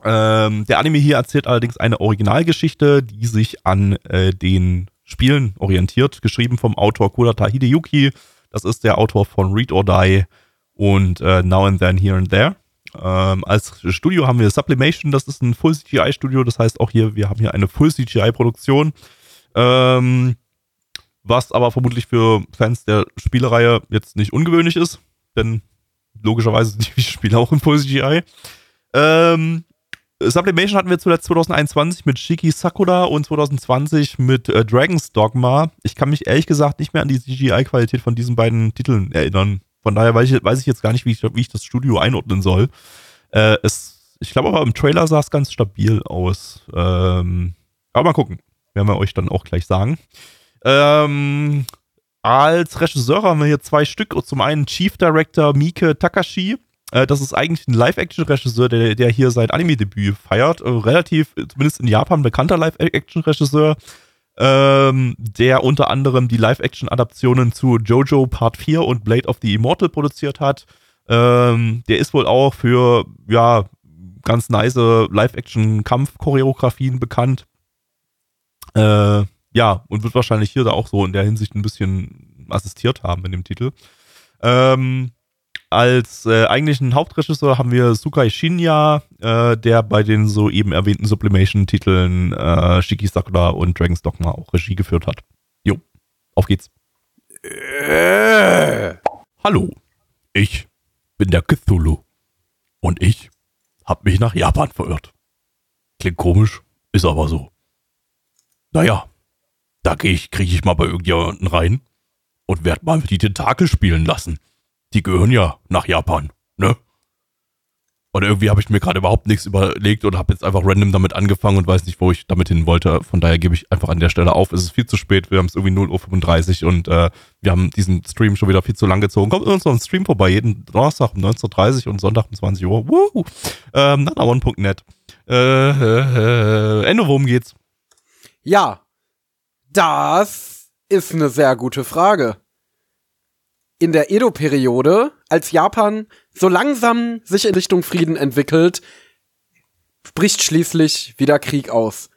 Ähm, der Anime hier erzählt allerdings eine Originalgeschichte, die sich an äh, den Spielen orientiert, geschrieben vom Autor Kurata Hideyuki. Das ist der Autor von Read or Die und äh, Now and Then, Here and There. Ähm, als Studio haben wir Sublimation, das ist ein Full CGI Studio, das heißt auch hier, wir haben hier eine Full CGI Produktion. Ähm, was aber vermutlich für Fans der Spielereihe jetzt nicht ungewöhnlich ist, denn logischerweise sind die Spiele auch in Full CGI. Ähm, Sublimation hatten wir zuletzt 2021 mit Shiki Sakura und 2020 mit äh, Dragon's Dogma. Ich kann mich ehrlich gesagt nicht mehr an die CGI-Qualität von diesen beiden Titeln erinnern. Von daher weiß ich, weiß ich jetzt gar nicht, wie ich, wie ich das Studio einordnen soll. Äh, es, ich glaube aber im Trailer sah es ganz stabil aus. Ähm, aber mal gucken. Werden wir euch dann auch gleich sagen. Ähm, als Regisseur haben wir hier zwei Stück. Zum einen Chief Director Mike Takashi das ist eigentlich ein Live-Action-Regisseur, der, der hier sein Anime-Debüt feiert. Äh, relativ, zumindest in Japan, bekannter Live-Action-Regisseur, ähm, der unter anderem die Live-Action-Adaptionen zu JoJo Part 4 und Blade of the Immortal produziert hat. Ähm, der ist wohl auch für, ja, ganz nice Live-Action-Kampf-Choreografien bekannt. Äh, ja, und wird wahrscheinlich hier da auch so in der Hinsicht ein bisschen assistiert haben in dem Titel. Ähm, als äh, eigentlichen Hauptregisseur haben wir Sukai Shinya, äh, der bei den soeben erwähnten Sublimation-Titeln äh, Shiki Sakura und Dragon's Dogma auch Regie geführt hat. Jo, auf geht's. Äh. Hallo, ich bin der Cthulhu und ich hab mich nach Japan verirrt. Klingt komisch, ist aber so. Naja, da geh ich, krieg ich mal bei irgendjemanden rein und werd mal die Tentakel spielen lassen. Die gehören ja nach Japan, ne? Und irgendwie habe ich mir gerade überhaupt nichts überlegt und habe jetzt einfach random damit angefangen und weiß nicht, wo ich damit hin wollte. Von daher gebe ich einfach an der Stelle auf. Es ist viel zu spät. Wir haben es irgendwie 0.35 Uhr und äh, wir haben diesen Stream schon wieder viel zu lang gezogen. Kommt uns noch ein Stream vorbei, jeden Donnerstag um 19.30 Uhr und Sonntag um 20 Uhr. Woo! Ähm, nanawon.net. Äh, äh, äh, Ende, worum geht's? Ja, das ist eine sehr gute Frage. In der Edo-Periode, als Japan so langsam sich in Richtung Frieden entwickelt, bricht schließlich wieder Krieg aus.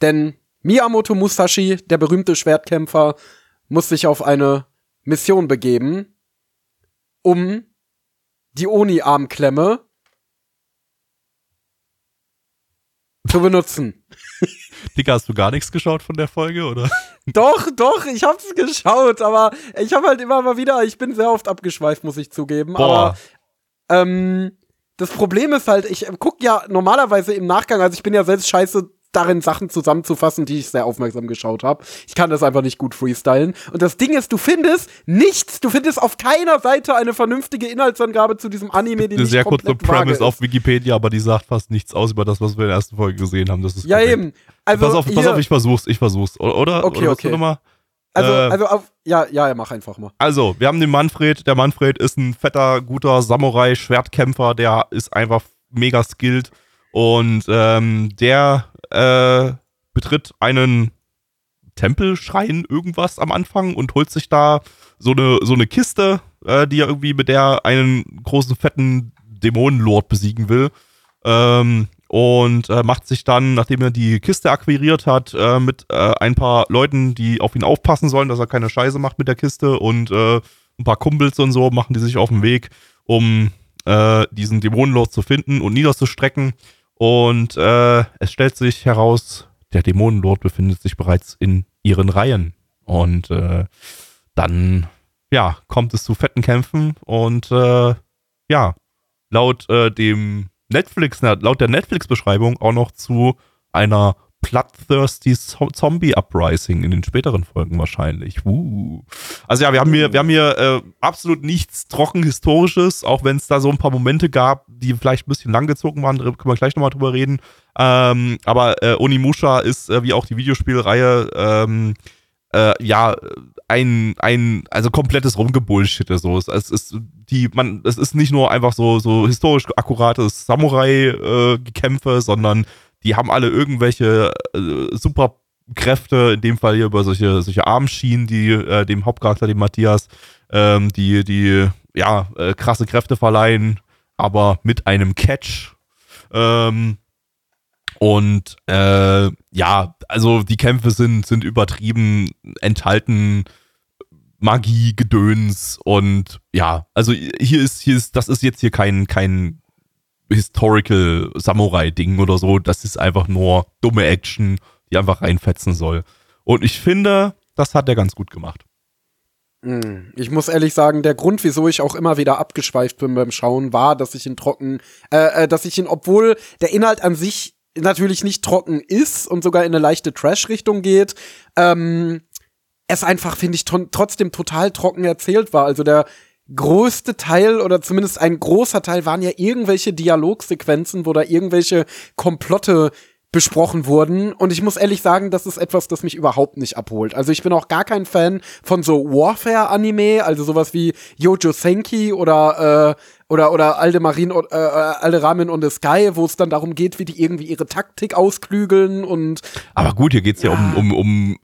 Denn Miyamoto Musashi, der berühmte Schwertkämpfer, muss sich auf eine Mission begeben, um die Oni-Armklemme zu benutzen. Dicker, hast du gar nichts geschaut von der Folge, oder? Doch, doch, ich hab's geschaut, aber ich hab halt immer mal wieder, ich bin sehr oft abgeschweift, muss ich zugeben. Boah. Aber ähm, das Problem ist halt, ich guck ja normalerweise im Nachgang, also ich bin ja selbst scheiße darin, Sachen zusammenzufassen, die ich sehr aufmerksam geschaut habe. Ich kann das einfach nicht gut freestylen. Und das Ding ist, du findest nichts, du findest auf keiner Seite eine vernünftige Inhaltsangabe zu diesem Anime, die Eine sehr kurze Premise ist. auf Wikipedia, aber die sagt fast nichts aus über das, was wir in der ersten Folge gesehen haben. Das ist Ja, korrekt. eben. Also, pass auf, pass auf, ich versuch's, ich versuch's. Oder? Okay, oder okay. mal? also, äh, also auf, ja, ja, ja, mach einfach mal. Also, wir haben den Manfred. Der Manfred ist ein fetter, guter Samurai-Schwertkämpfer. Der ist einfach mega skilled. Und ähm, der äh, betritt einen Tempelschrein, irgendwas am Anfang und holt sich da so eine, so eine Kiste, äh, die er irgendwie mit der einen großen, fetten Dämonenlord besiegen will. Ähm, und äh, macht sich dann, nachdem er die Kiste akquiriert hat, äh, mit äh, ein paar Leuten, die auf ihn aufpassen sollen, dass er keine Scheiße macht mit der Kiste und äh, ein paar Kumpels und so, machen die sich auf den Weg, um äh, diesen Dämonenlord zu finden und niederzustrecken. Und äh, es stellt sich heraus, der Dämonenlord befindet sich bereits in ihren Reihen. Und äh, dann, ja, kommt es zu fetten Kämpfen und äh, ja, laut äh, dem Netflix, laut der Netflix-Beschreibung auch noch zu einer Bloodthirsty Zo- Zombie Uprising in den späteren Folgen wahrscheinlich. Uh. Also ja, wir haben hier, wir haben hier äh, absolut nichts trocken historisches, auch wenn es da so ein paar Momente gab, die vielleicht ein bisschen langgezogen waren, können wir gleich nochmal drüber reden. Ähm, aber äh, Onimusha ist, äh, wie auch die Videospielreihe, ähm, äh, ja, ein, ein, also komplettes Rumgebullshitte, so. Es, es ist die, man, es ist nicht nur einfach so, so historisch akkurates Samurai-Gekämpfe, sondern die haben alle irgendwelche äh, Superkräfte, in dem Fall hier über solche, solche Armschienen, die äh, dem Hauptcharakter, dem Matthias, ähm, die, die, ja, äh, krasse Kräfte verleihen, aber mit einem Catch. Ähm, und äh, ja, also die Kämpfe sind, sind übertrieben, enthalten Magie, Gedöns und ja, also hier ist, hier ist, das ist jetzt hier kein, kein Historical Samurai-Ding oder so. Das ist einfach nur dumme Action, die einfach reinfetzen soll. Und ich finde, das hat er ganz gut gemacht. Hm, Ich muss ehrlich sagen, der Grund, wieso ich auch immer wieder abgeschweift bin beim Schauen, war, dass ich ihn trocken, äh, äh, dass ich ihn, obwohl der Inhalt an sich natürlich nicht trocken ist und sogar in eine leichte Trash-Richtung geht, ähm, es einfach, finde ich, trotzdem total trocken erzählt war. Also der größte Teil oder zumindest ein großer Teil waren ja irgendwelche Dialogsequenzen, wo da irgendwelche Komplotte besprochen wurden. Und ich muss ehrlich sagen, das ist etwas, das mich überhaupt nicht abholt. Also ich bin auch gar kein Fan von so Warfare-Anime, also sowas wie Yojo Senki oder äh, oder oder Aldemarin äh, Alderamin on the Sky, wo es dann darum geht, wie die irgendwie ihre Taktik ausklügeln und Aber gut, hier geht's ja, Ja. um, um, um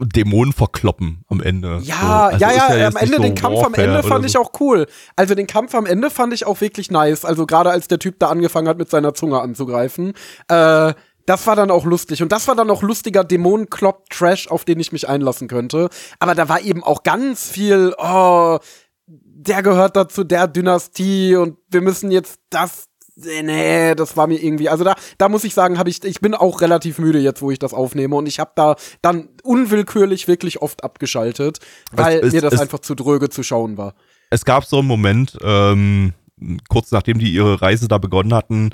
Dämonen verkloppen am Ende. Ja, So, also ja, ja, jetzt am Ende so den Kampf am Warfare Ende oder fand so. ich auch cool. Also den Kampf am Ende fand ich auch wirklich nice. Also gerade als der Typ da angefangen hat, mit seiner Zunge anzugreifen. Äh, das war dann auch lustig. Und das war dann auch lustiger Dämonenklopp-Trash, auf den ich mich einlassen könnte. Aber da war eben auch ganz viel, oh, der gehört da zu der Dynastie und wir müssen jetzt das nee, das war mir irgendwie, also da, da muss ich sagen, habe ich, ich bin auch relativ müde jetzt, wo ich das aufnehme und ich habe da dann unwillkürlich wirklich oft abgeschaltet, weil es, mir das es, einfach zu dröge zu schauen war. Es gab so einen Moment, ähm, kurz nachdem die ihre Reise da begonnen hatten,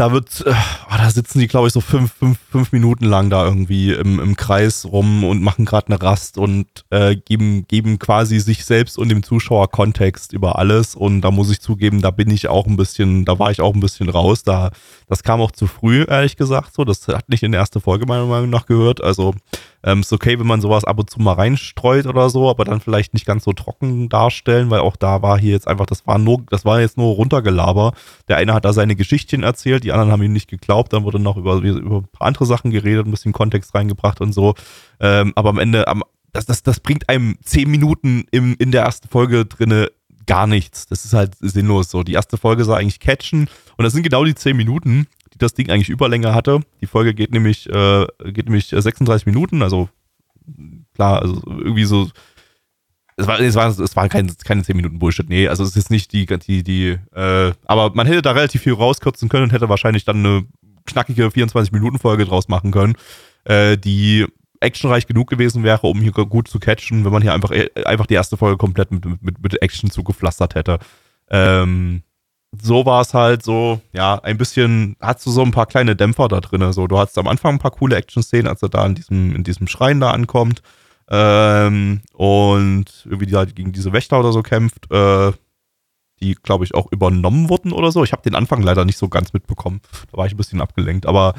da wird, äh, oh, da sitzen die, glaube ich, so fünf, fünf, fünf Minuten lang da irgendwie im, im Kreis rum und machen gerade eine Rast und äh, geben, geben quasi sich selbst und dem Zuschauer Kontext über alles. Und da muss ich zugeben, da bin ich auch ein bisschen, da war ich auch ein bisschen raus. Da, das kam auch zu früh, ehrlich gesagt. So, das hat nicht in der ersten Folge meiner Meinung nach gehört. Also ähm, ist okay, wenn man sowas ab und zu mal reinstreut oder so, aber dann vielleicht nicht ganz so trocken darstellen, weil auch da war hier jetzt einfach, das war nur, das war jetzt nur runtergelaber. Der eine hat da seine Geschichtchen erzählt, die anderen haben ihm nicht geglaubt, dann wurde noch über, über ein paar andere Sachen geredet, ein bisschen Kontext reingebracht und so. Ähm, aber am Ende, am, das, das, das bringt einem zehn Minuten im, in der ersten Folge drinne gar nichts. Das ist halt sinnlos so. Die erste Folge soll eigentlich catchen und das sind genau die zehn Minuten, das Ding eigentlich Überlänge hatte. Die Folge geht nämlich, äh, geht nämlich 36 Minuten, also klar, also irgendwie so. Es war, es war, es war kein, keine 10 Minuten Bullshit, nee, also es ist nicht die, die, die, äh, aber man hätte da relativ viel rauskürzen können und hätte wahrscheinlich dann eine knackige 24-Minuten-Folge draus machen können, äh, die actionreich genug gewesen wäre, um hier gut zu catchen, wenn man hier einfach, einfach die erste Folge komplett mit, mit, mit Action zugepflastert hätte. Ähm, so war es halt so, ja, ein bisschen, hast du so ein paar kleine Dämpfer da drin. So, du hast am Anfang ein paar coole Action-Szenen, als er da in diesem, in diesem Schrein da ankommt ähm, und irgendwie die, halt gegen diese Wächter oder so kämpft, äh, die, glaube ich, auch übernommen wurden oder so. Ich habe den Anfang leider nicht so ganz mitbekommen. Da war ich ein bisschen abgelenkt, aber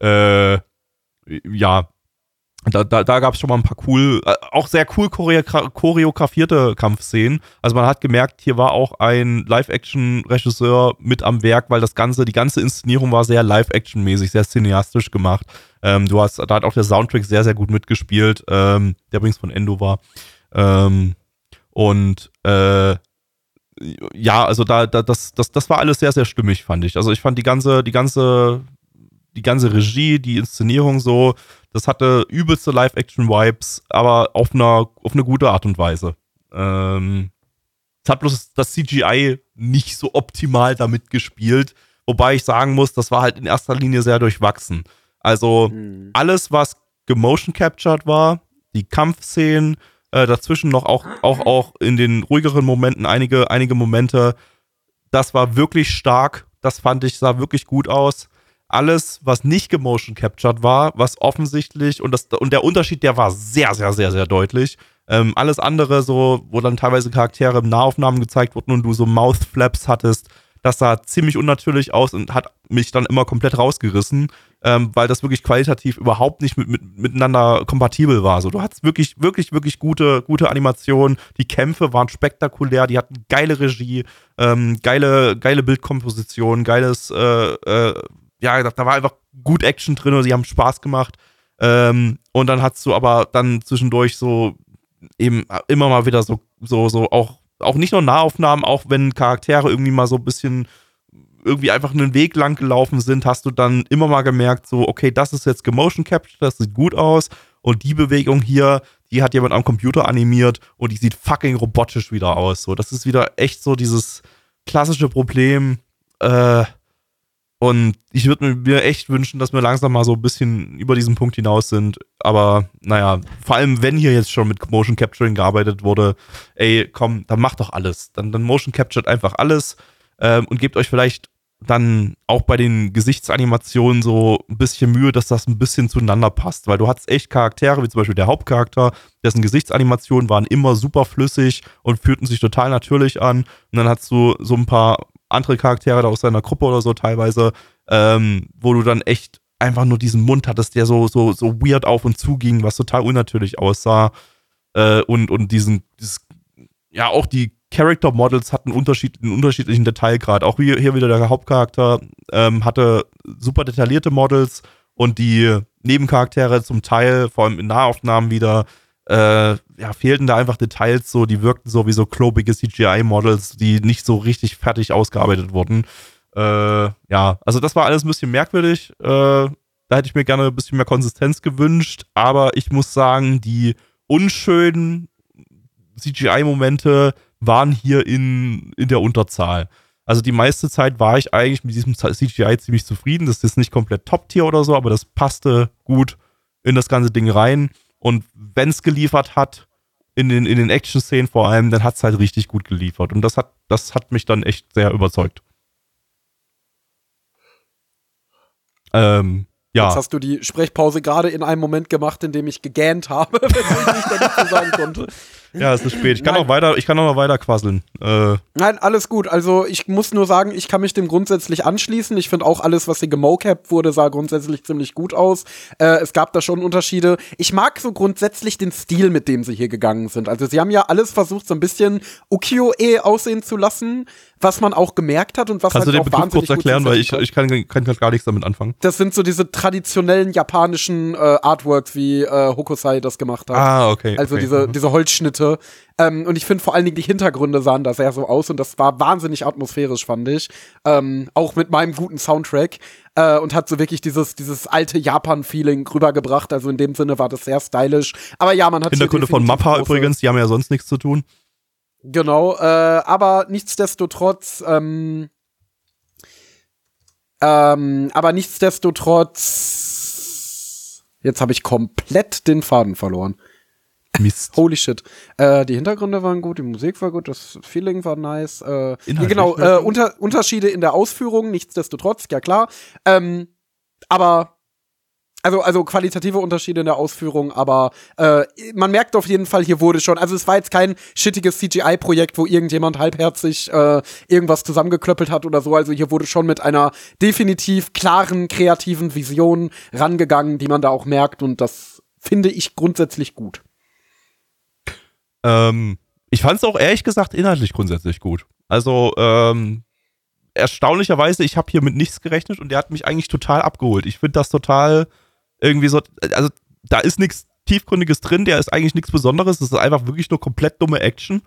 äh, ja, da, da, da gab es schon mal ein paar cool, äh, auch sehr cool choreografierte Kampfszenen. Also man hat gemerkt, hier war auch ein Live-Action-Regisseur mit am Werk, weil das Ganze, die ganze Inszenierung war sehr Live-Action-mäßig, sehr cineastisch gemacht. Ähm, du hast, da hat auch der Soundtrack sehr, sehr gut mitgespielt, ähm, der übrigens von Endo war. Ähm, und äh, ja, also da, da, das, das, das war alles sehr, sehr stimmig, fand ich. Also ich fand die ganze, die ganze, die ganze Regie, die Inszenierung so, das hatte übelste Live-Action-Vibes, aber auf, einer, auf eine gute Art und Weise. Ähm, es hat bloß das CGI nicht so optimal damit gespielt, wobei ich sagen muss, das war halt in erster Linie sehr durchwachsen. Also mhm. alles, was gemotion captured war, die Kampfszenen, äh, dazwischen noch auch, auch, auch in den ruhigeren Momenten einige, einige Momente, das war wirklich stark. Das fand ich, sah wirklich gut aus alles, was nicht gemotion captured war, was offensichtlich, und, das, und der Unterschied, der war sehr, sehr, sehr, sehr deutlich. Ähm, alles andere, so, wo dann teilweise Charaktere im Nahaufnahmen gezeigt wurden und du so Mouthflaps hattest, das sah ziemlich unnatürlich aus und hat mich dann immer komplett rausgerissen, ähm, weil das wirklich qualitativ überhaupt nicht mit, mit, miteinander kompatibel war. So, du hattest wirklich, wirklich, wirklich gute, gute Animationen. Die Kämpfe waren spektakulär, die hatten geile Regie, ähm, geile, geile Bildkomposition, geiles äh, äh, ja, da war einfach gut Action drin und sie haben Spaß gemacht. Ähm, und dann hast du aber dann zwischendurch so eben immer mal wieder so, so, so auch, auch nicht nur Nahaufnahmen, auch wenn Charaktere irgendwie mal so ein bisschen irgendwie einfach einen Weg lang gelaufen sind, hast du dann immer mal gemerkt, so, okay, das ist jetzt Gemotion Capture, das sieht gut aus. Und die Bewegung hier, die hat jemand am Computer animiert und die sieht fucking robotisch wieder aus. So, das ist wieder echt so dieses klassische Problem, äh, und ich würde mir echt wünschen, dass wir langsam mal so ein bisschen über diesen Punkt hinaus sind. Aber naja, vor allem, wenn hier jetzt schon mit Motion Capturing gearbeitet wurde, ey, komm, dann macht doch alles. Dann, dann Motion Captured einfach alles ähm, und gebt euch vielleicht dann auch bei den Gesichtsanimationen so ein bisschen Mühe, dass das ein bisschen zueinander passt. Weil du hattest echt Charaktere, wie zum Beispiel der Hauptcharakter, dessen Gesichtsanimationen waren immer super flüssig und fühlten sich total natürlich an. Und dann hast du so ein paar andere Charaktere da aus seiner Gruppe oder so teilweise, ähm, wo du dann echt einfach nur diesen Mund hattest, der so, so, so weird auf und zu ging, was total unnatürlich aussah. Äh, und, und diesen, dieses, ja, auch die Character Models hatten Unterschied, einen unterschiedlichen Detailgrad. Auch hier, hier wieder der Hauptcharakter ähm, hatte super detaillierte Models und die Nebencharaktere zum Teil, vor allem in Nahaufnahmen wieder, äh, ja, fehlten da einfach Details so, die wirkten so wie so klobige CGI-Models, die nicht so richtig fertig ausgearbeitet wurden. Äh, ja, also das war alles ein bisschen merkwürdig. Äh, da hätte ich mir gerne ein bisschen mehr Konsistenz gewünscht, aber ich muss sagen, die unschönen CGI-Momente waren hier in, in der Unterzahl. Also die meiste Zeit war ich eigentlich mit diesem CGI ziemlich zufrieden. Das ist nicht komplett Top-Tier oder so, aber das passte gut in das ganze Ding rein. Und wenn es geliefert hat, in den, in den Action-Szenen vor allem, dann hat es halt richtig gut geliefert. Und das hat, das hat mich dann echt sehr überzeugt. Ähm, ja. Jetzt hast du die Sprechpause gerade in einem Moment gemacht, in dem ich gegähnt habe, wenn ich nicht dazu sagen konnte. Ja, es ist spät. Ich kann auch weiter, ich kann auch noch weiter quasseln. Äh. Nein, alles gut. Also ich muss nur sagen, ich kann mich dem grundsätzlich anschließen. Ich finde auch alles, was hier gemocapt wurde, sah grundsätzlich ziemlich gut aus. Äh, es gab da schon Unterschiede. Ich mag so grundsätzlich den Stil, mit dem sie hier gegangen sind. Also sie haben ja alles versucht, so ein bisschen Ukiyo-e aussehen zu lassen, was man auch gemerkt hat und was Kannst halt du den Begriff kurz erklären, weil ich, ich kann, kann gar nichts damit anfangen. Das sind so diese traditionellen japanischen äh, Artworks, wie äh, Hokusai das gemacht hat. Ah, okay. Also okay. diese, mhm. diese Holzschnitte. Ähm, und ich finde vor allen Dingen die Hintergründe sahen da sehr so aus und das war wahnsinnig atmosphärisch, fand ich. Ähm, auch mit meinem guten Soundtrack. Äh, und hat so wirklich dieses, dieses alte Japan-Feeling rübergebracht. Also in dem Sinne war das sehr stylisch. Aber ja, man hat Hintergründe von Mappa übrigens, die haben ja sonst nichts zu tun. Genau, äh, aber nichtsdestotrotz, ähm, ähm, aber nichtsdestotrotz, jetzt habe ich komplett den Faden verloren. Mist. Holy shit. Äh, die Hintergründe waren gut, die Musik war gut, das Feeling war nice. Äh, genau, äh, unter, Unterschiede in der Ausführung, nichtsdestotrotz, ja klar. Ähm, aber also, also qualitative Unterschiede in der Ausführung, aber äh, man merkt auf jeden Fall, hier wurde schon, also es war jetzt kein shittiges CGI-Projekt, wo irgendjemand halbherzig äh, irgendwas zusammengeklöppelt hat oder so. Also hier wurde schon mit einer definitiv klaren, kreativen Vision rangegangen, die man da auch merkt und das finde ich grundsätzlich gut. Ähm, ich fand es auch ehrlich gesagt inhaltlich grundsätzlich gut. Also, ähm, erstaunlicherweise, ich habe hier mit nichts gerechnet und der hat mich eigentlich total abgeholt. Ich finde das total irgendwie so, also da ist nichts Tiefgründiges drin, der ist eigentlich nichts Besonderes, das ist einfach wirklich nur komplett dumme Action.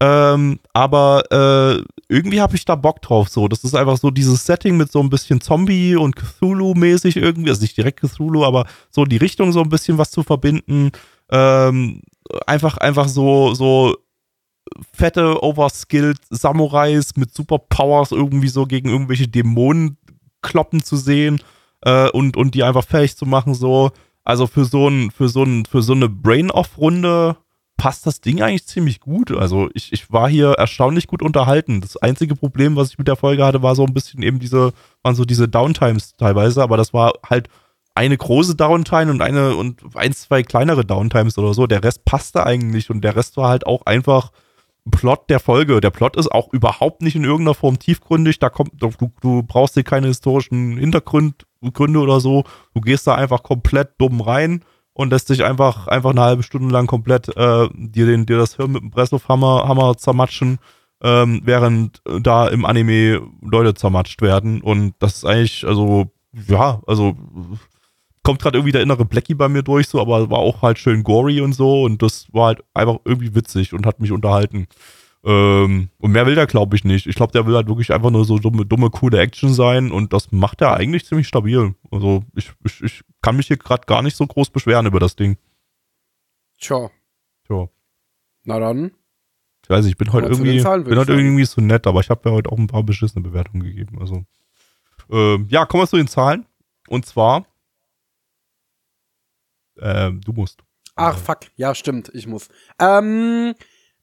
Ähm, aber äh, irgendwie habe ich da Bock drauf. So, das ist einfach so dieses Setting mit so ein bisschen Zombie und Cthulhu-mäßig irgendwie, also nicht direkt Cthulhu, aber so die Richtung so ein bisschen was zu verbinden. Ähm, einfach, einfach so, so fette, overskilled Samurais mit Superpowers irgendwie so gegen irgendwelche Dämonen kloppen zu sehen äh, und, und die einfach fähig zu machen, so. Also für so ein, für so ein, für so eine Brain-Off-Runde passt das Ding eigentlich ziemlich gut. Also ich, ich war hier erstaunlich gut unterhalten. Das einzige Problem, was ich mit der Folge hatte, war so ein bisschen eben diese, waren so diese Downtimes teilweise, aber das war halt eine große Downtime und eine und ein, zwei kleinere Downtimes oder so. Der Rest passte eigentlich und der Rest war halt auch einfach Plot der Folge. Der Plot ist auch überhaupt nicht in irgendeiner Form tiefgründig. Da kommt, du, du brauchst dir keine historischen Hintergründe oder so. Du gehst da einfach komplett dumm rein und lässt dich einfach, einfach eine halbe Stunde lang komplett äh, dir, den, dir das Hirn mit dem Presslufthammer Hammer zermatschen, ähm, während da im Anime Leute zermatscht werden. Und das ist eigentlich, also, ja, also kommt gerade irgendwie der innere Blackie bei mir durch, so, aber war auch halt schön gory und so und das war halt einfach irgendwie witzig und hat mich unterhalten. Ähm, und mehr will der, glaube ich, nicht. Ich glaube, der will halt wirklich einfach nur so dumme, dumme, coole Action sein und das macht er eigentlich ziemlich stabil. Also ich, ich, ich kann mich hier gerade gar nicht so groß beschweren über das Ding. Tja. Tja. Na dann. Ich weiß nicht, ich bin heute irgendwie, Zahlen, bin heute irgendwie so nett, aber ich habe ja heute auch ein paar beschissene Bewertungen gegeben. Also, ähm, ja, kommen wir zu den Zahlen. Und zwar ähm, du musst. Ach, fuck. Ja, stimmt. Ich muss. Ähm,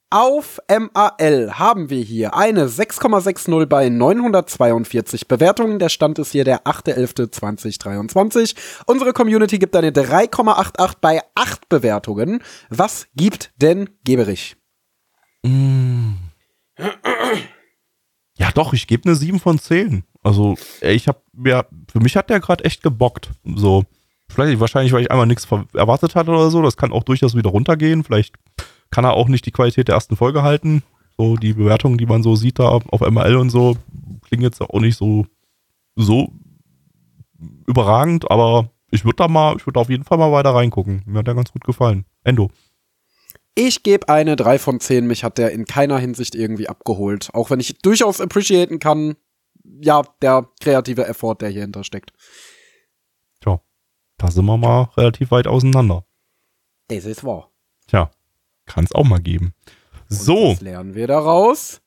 auf MAL haben wir hier eine 6,60 bei 942 Bewertungen. Der Stand ist hier der 8.11.2023. Unsere Community gibt eine 3,88 bei 8 Bewertungen. Was gibt denn Geberich? Mm. Ja, doch, ich gebe eine 7 von 10. Also, ich habe ja, für mich hat der gerade echt gebockt. So. Vielleicht, wahrscheinlich, weil ich einmal nichts erwartet hatte oder so. Das kann auch durchaus wieder runtergehen. Vielleicht kann er auch nicht die Qualität der ersten Folge halten. So die Bewertungen, die man so sieht da auf ML und so, klingen jetzt auch nicht so, so überragend, aber ich würde da mal, ich würde auf jeden Fall mal weiter reingucken. Mir hat der ganz gut gefallen. Endo. Ich gebe eine 3 von 10. Mich hat der in keiner Hinsicht irgendwie abgeholt. Auch wenn ich durchaus appreciaten kann, ja, der kreative Effort, der hier hintersteckt. Da sind wir mal relativ weit auseinander. Das ist wahr. Tja, kann es auch mal geben. So. Was lernen wir daraus?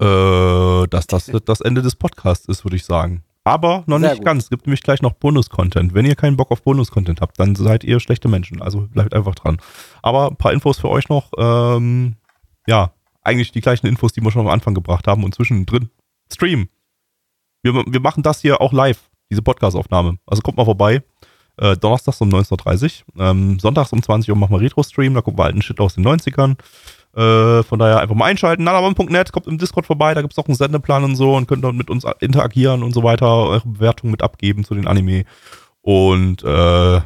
Äh, dass das das Ende des Podcasts ist, würde ich sagen. Aber noch Sehr nicht gut. ganz. Es gibt nämlich gleich noch Bonus-Content. Wenn ihr keinen Bock auf Bonus-Content habt, dann seid ihr schlechte Menschen. Also bleibt einfach dran. Aber ein paar Infos für euch noch. Ähm, ja, eigentlich die gleichen Infos, die wir schon am Anfang gebracht haben und zwischendrin. Stream. Wir, wir machen das hier auch live, diese Podcast-Aufnahme. Also kommt mal vorbei. Äh, Donnerstags um 19.30 Uhr. Ähm, Sonntags um 20 Uhr machen wir Retro-Stream. Da gucken wir alten Shit aus den 90ern. Äh, von daher einfach mal einschalten. Nanaban.net, kommt im Discord vorbei, da gibt es auch einen Sendeplan und so und könnt dort mit uns interagieren und so weiter, eure Bewertungen mit abgeben zu den Anime und äh,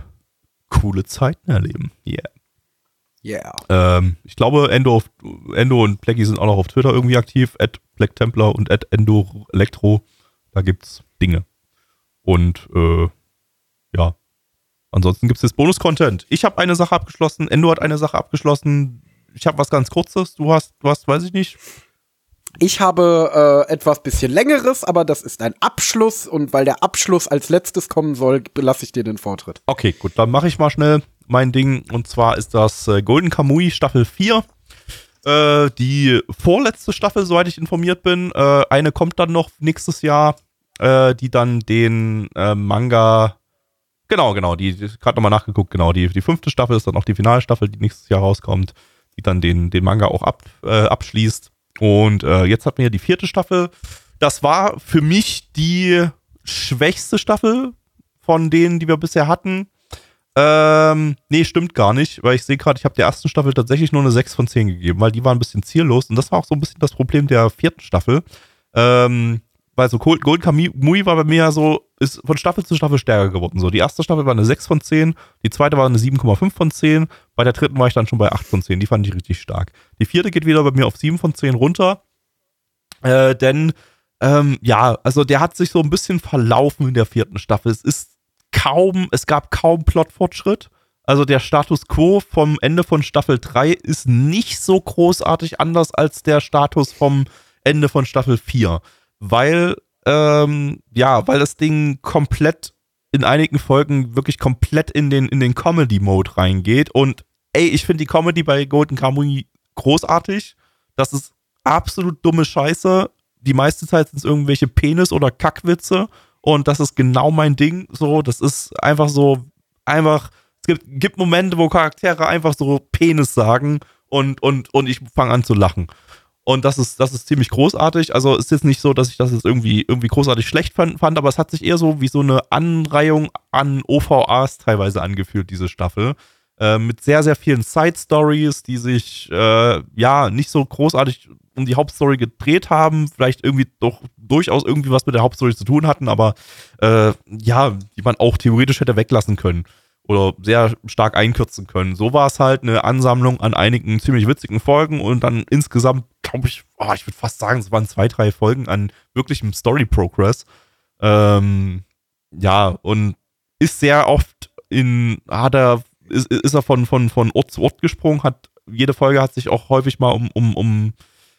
coole Zeiten erleben. Yeah. Yeah. Ähm, ich glaube, Endo, auf, Endo und Blackie sind auch noch auf Twitter irgendwie aktiv, at Black Templar und at Endo Elektro. Da gibt's Dinge. Und äh, ja. Ansonsten gibt's jetzt Bonus-Content. Ich habe eine Sache abgeschlossen, Endo hat eine Sache abgeschlossen. Ich habe was ganz Kurzes. Du hast, du hast, weiß ich nicht. Ich habe äh, etwas bisschen längeres, aber das ist ein Abschluss und weil der Abschluss als letztes kommen soll, belasse ich dir den Vortritt. Okay, gut, dann mache ich mal schnell mein Ding. Und zwar ist das äh, Golden Kamui Staffel 4. Äh, die vorletzte Staffel, soweit ich informiert bin. Äh, eine kommt dann noch nächstes Jahr, äh, die dann den äh, Manga. Genau, genau, die, die gerade nochmal nachgeguckt, genau. Die, die fünfte Staffel ist dann auch die Finalstaffel, die nächstes Jahr rauskommt, die dann den, den Manga auch ab, äh, abschließt. Und äh, jetzt hatten wir die vierte Staffel. Das war für mich die schwächste Staffel von denen, die wir bisher hatten. Ähm, nee, stimmt gar nicht, weil ich sehe gerade, ich habe der ersten Staffel tatsächlich nur eine 6 von 10 gegeben, weil die war ein bisschen ziellos und das war auch so ein bisschen das Problem der vierten Staffel. Ähm, weil so Gold, Gold Kamui war bei mir ja so, ist von Staffel zu Staffel stärker geworden. So, die erste Staffel war eine 6 von 10, die zweite war eine 7,5 von 10, bei der dritten war ich dann schon bei 8 von 10, die fand ich richtig stark. Die vierte geht wieder bei mir auf 7 von 10 runter, äh, denn, ähm, ja, also der hat sich so ein bisschen verlaufen in der vierten Staffel. Es ist kaum, es gab kaum Plotfortschritt. Also der Status quo vom Ende von Staffel 3 ist nicht so großartig anders als der Status vom Ende von Staffel 4. Weil, ähm, ja, weil das Ding komplett in einigen Folgen wirklich komplett in den, in den Comedy-Mode reingeht. Und ey, ich finde die Comedy bei Golden Kamui großartig. Das ist absolut dumme Scheiße. Die meiste Zeit sind es irgendwelche Penis- oder Kackwitze. Und das ist genau mein Ding. So, das ist einfach so, einfach, es gibt, gibt Momente, wo Charaktere einfach so Penis sagen und, und, und ich fange an zu lachen. Und das ist, das ist ziemlich großartig. Also ist jetzt nicht so, dass ich das jetzt irgendwie, irgendwie großartig schlecht fand, fand, aber es hat sich eher so wie so eine Anreihung an OVAs teilweise angefühlt, diese Staffel. Äh, mit sehr, sehr vielen Side-Stories, die sich äh, ja nicht so großartig um die Hauptstory gedreht haben, vielleicht irgendwie doch durchaus irgendwie was mit der Hauptstory zu tun hatten, aber äh, ja, die man auch theoretisch hätte weglassen können oder sehr stark einkürzen können. So war es halt eine Ansammlung an einigen ziemlich witzigen Folgen und dann insgesamt, glaube ich, oh, ich würde fast sagen, es waren zwei, drei Folgen an wirklichem Story-Progress. Ähm, ja, und ist sehr oft in, hat er, ist, ist er von, von, von Ort zu Ort gesprungen, hat, jede Folge hat sich auch häufig mal um, um, um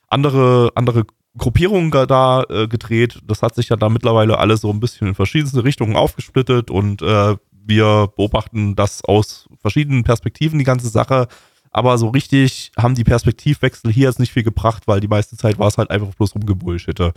andere, andere Gruppierungen da äh, gedreht. Das hat sich ja da mittlerweile alles so ein bisschen in verschiedenste Richtungen aufgesplittet und äh, wir beobachten das aus verschiedenen Perspektiven, die ganze Sache. Aber so richtig haben die Perspektivwechsel hier jetzt nicht viel gebracht, weil die meiste Zeit war es halt einfach bloß rumgebullshitte.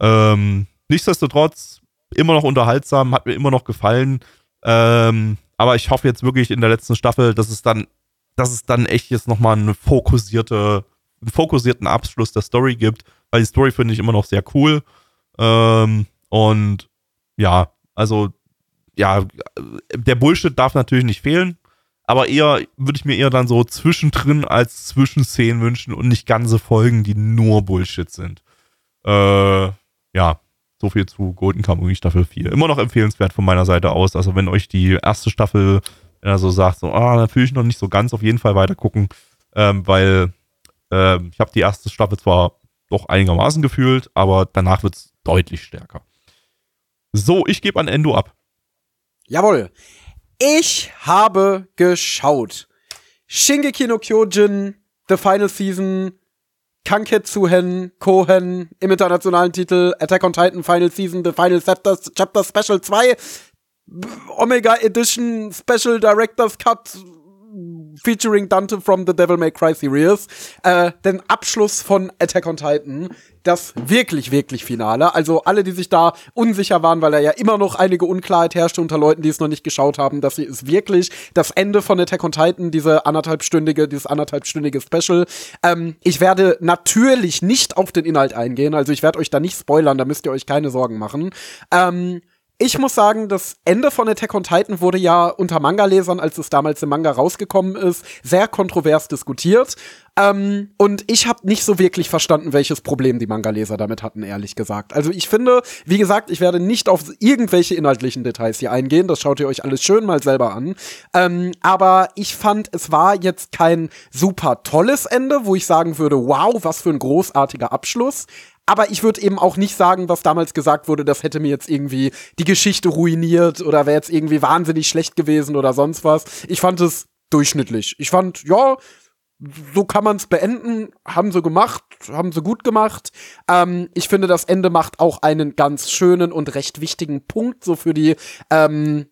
Ähm, nichtsdestotrotz, immer noch unterhaltsam, hat mir immer noch gefallen. Ähm, aber ich hoffe jetzt wirklich in der letzten Staffel, dass es dann, dass es dann echt jetzt nochmal eine fokussierte, einen fokussierten Abschluss der Story gibt, weil die Story finde ich immer noch sehr cool. Ähm, und ja, also ja, der Bullshit darf natürlich nicht fehlen, aber eher würde ich mir eher dann so zwischendrin als Zwischenszenen wünschen und nicht ganze Folgen, die nur Bullshit sind. Äh, ja, so viel zu Golden Kamuy Staffel 4. Immer noch empfehlenswert von meiner Seite aus. Also wenn euch die erste Staffel so sagt, so, ah, da fühle ich noch nicht so ganz, auf jeden Fall weiter gucken, ähm, weil ähm, ich habe die erste Staffel zwar doch einigermaßen gefühlt, aber danach wird es deutlich stärker. So, ich gebe an Endo ab. Jawohl. Ich habe geschaut. Shingeki no Kyojin, The Final Season, Kanketsuhen, Kohen im internationalen Titel, Attack on Titan Final Season, The Final Chapter, Chapter Special 2, Omega Edition, Special Director's Cut, featuring Dante from the Devil May Cry Series, äh, den Abschluss von Attack on Titan, das wirklich, wirklich Finale. Also alle, die sich da unsicher waren, weil da ja immer noch einige Unklarheit herrschte unter Leuten, die es noch nicht geschaut haben, dass sie ist wirklich das Ende von Attack on Titan, diese anderthalbstündige, dieses anderthalbstündige Special. Ähm, ich werde natürlich nicht auf den Inhalt eingehen, also ich werde euch da nicht spoilern, da müsst ihr euch keine Sorgen machen. Ähm, ich muss sagen, das Ende von Attack on Titan wurde ja unter Manga-Lesern, als es damals im Manga rausgekommen ist, sehr kontrovers diskutiert. Ähm, und ich habe nicht so wirklich verstanden, welches Problem die Manga-Leser damit hatten, ehrlich gesagt. Also ich finde, wie gesagt, ich werde nicht auf irgendwelche inhaltlichen Details hier eingehen. Das schaut ihr euch alles schön mal selber an. Ähm, aber ich fand, es war jetzt kein super tolles Ende, wo ich sagen würde, wow, was für ein großartiger Abschluss. Aber ich würde eben auch nicht sagen, was damals gesagt wurde, das hätte mir jetzt irgendwie die Geschichte ruiniert oder wäre jetzt irgendwie wahnsinnig schlecht gewesen oder sonst was. Ich fand es durchschnittlich. Ich fand, ja, so kann man es beenden. Haben sie gemacht, haben sie gut gemacht. Ähm, ich finde, das Ende macht auch einen ganz schönen und recht wichtigen Punkt so für die ähm,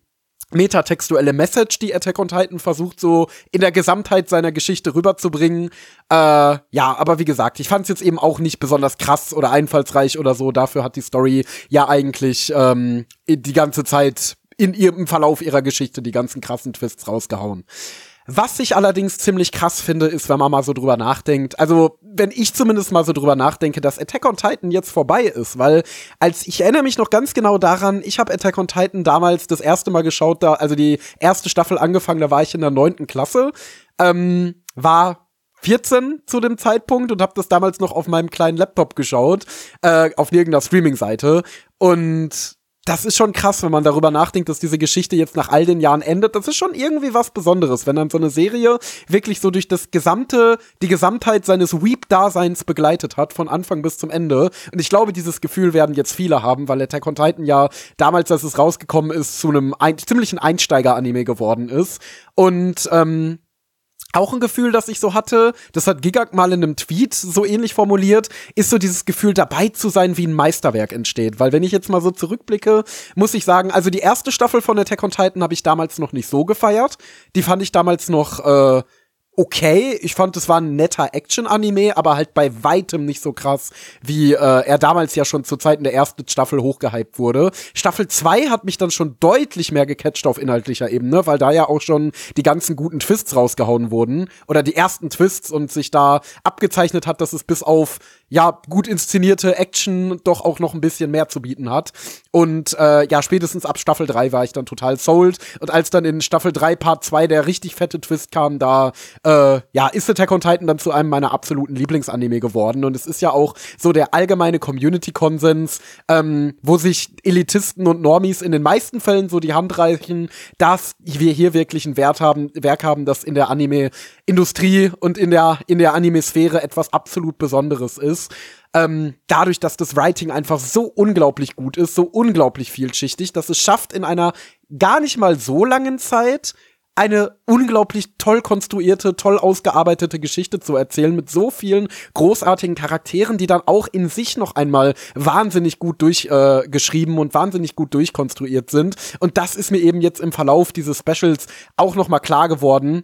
metatextuelle Message, die Attack on Titan versucht, so in der Gesamtheit seiner Geschichte rüberzubringen. Äh, ja, aber wie gesagt, ich fand es jetzt eben auch nicht besonders krass oder einfallsreich oder so. Dafür hat die Story ja eigentlich ähm, die ganze Zeit in ihrem Verlauf ihrer Geschichte die ganzen krassen Twists rausgehauen. Was ich allerdings ziemlich krass finde, ist, wenn man mal so drüber nachdenkt. Also, wenn ich zumindest mal so drüber nachdenke, dass Attack on Titan jetzt vorbei ist, weil als ich erinnere mich noch ganz genau daran, ich habe Attack on Titan damals das erste Mal geschaut, da also die erste Staffel angefangen, da war ich in der neunten Klasse, ähm, war 14 zu dem Zeitpunkt und habe das damals noch auf meinem kleinen Laptop geschaut, äh, auf irgendeiner Streaming-Seite und das ist schon krass, wenn man darüber nachdenkt, dass diese Geschichte jetzt nach all den Jahren endet. Das ist schon irgendwie was Besonderes, wenn dann so eine Serie wirklich so durch das gesamte, die Gesamtheit seines Weep-Daseins begleitet hat, von Anfang bis zum Ende. Und ich glaube, dieses Gefühl werden jetzt viele haben, weil Attack on Titan ja damals, als es rausgekommen ist, zu einem ein ziemlichen Einsteiger-Anime geworden ist. Und ähm, auch ein Gefühl, das ich so hatte, das hat Gigak mal in einem Tweet so ähnlich formuliert, ist so dieses Gefühl dabei zu sein, wie ein Meisterwerk entsteht. Weil wenn ich jetzt mal so zurückblicke, muss ich sagen, also die erste Staffel von Attack on Titan habe ich damals noch nicht so gefeiert. Die fand ich damals noch äh, okay. Ich fand, es war ein netter Action-Anime, aber halt bei weitem nicht so krass, wie äh, er damals ja schon zu Zeiten der ersten Staffel hochgehypt wurde. Staffel 2 hat mich dann schon deutlich mehr gecatcht auf inhaltlicher Ebene, weil da ja auch schon die ganzen guten Twists rausgehauen wurden. Oder die ersten Twists und sich da abgezeichnet hat, dass es bis auf ja, gut inszenierte Action doch auch noch ein bisschen mehr zu bieten hat. Und äh, ja, spätestens ab Staffel 3 war ich dann total sold. Und als dann in Staffel 3 Part 2 der richtig fette Twist kam, da äh, ja, ist Attack on Titan dann zu einem meiner absoluten Lieblingsanime geworden. Und es ist ja auch so der allgemeine Community-Konsens, ähm, wo sich Elitisten und Normies in den meisten Fällen so die Hand reichen, dass wir hier wirklich ein Wert haben, Werk haben, das in der Anime-Industrie und in der, in der Anime-Sphäre etwas absolut Besonderes ist. Ähm, dadurch, dass das Writing einfach so unglaublich gut ist, so unglaublich vielschichtig, dass es schafft, in einer gar nicht mal so langen Zeit eine unglaublich toll konstruierte, toll ausgearbeitete Geschichte zu erzählen mit so vielen großartigen Charakteren, die dann auch in sich noch einmal wahnsinnig gut durchgeschrieben äh, und wahnsinnig gut durchkonstruiert sind. Und das ist mir eben jetzt im Verlauf dieses Specials auch noch mal klar geworden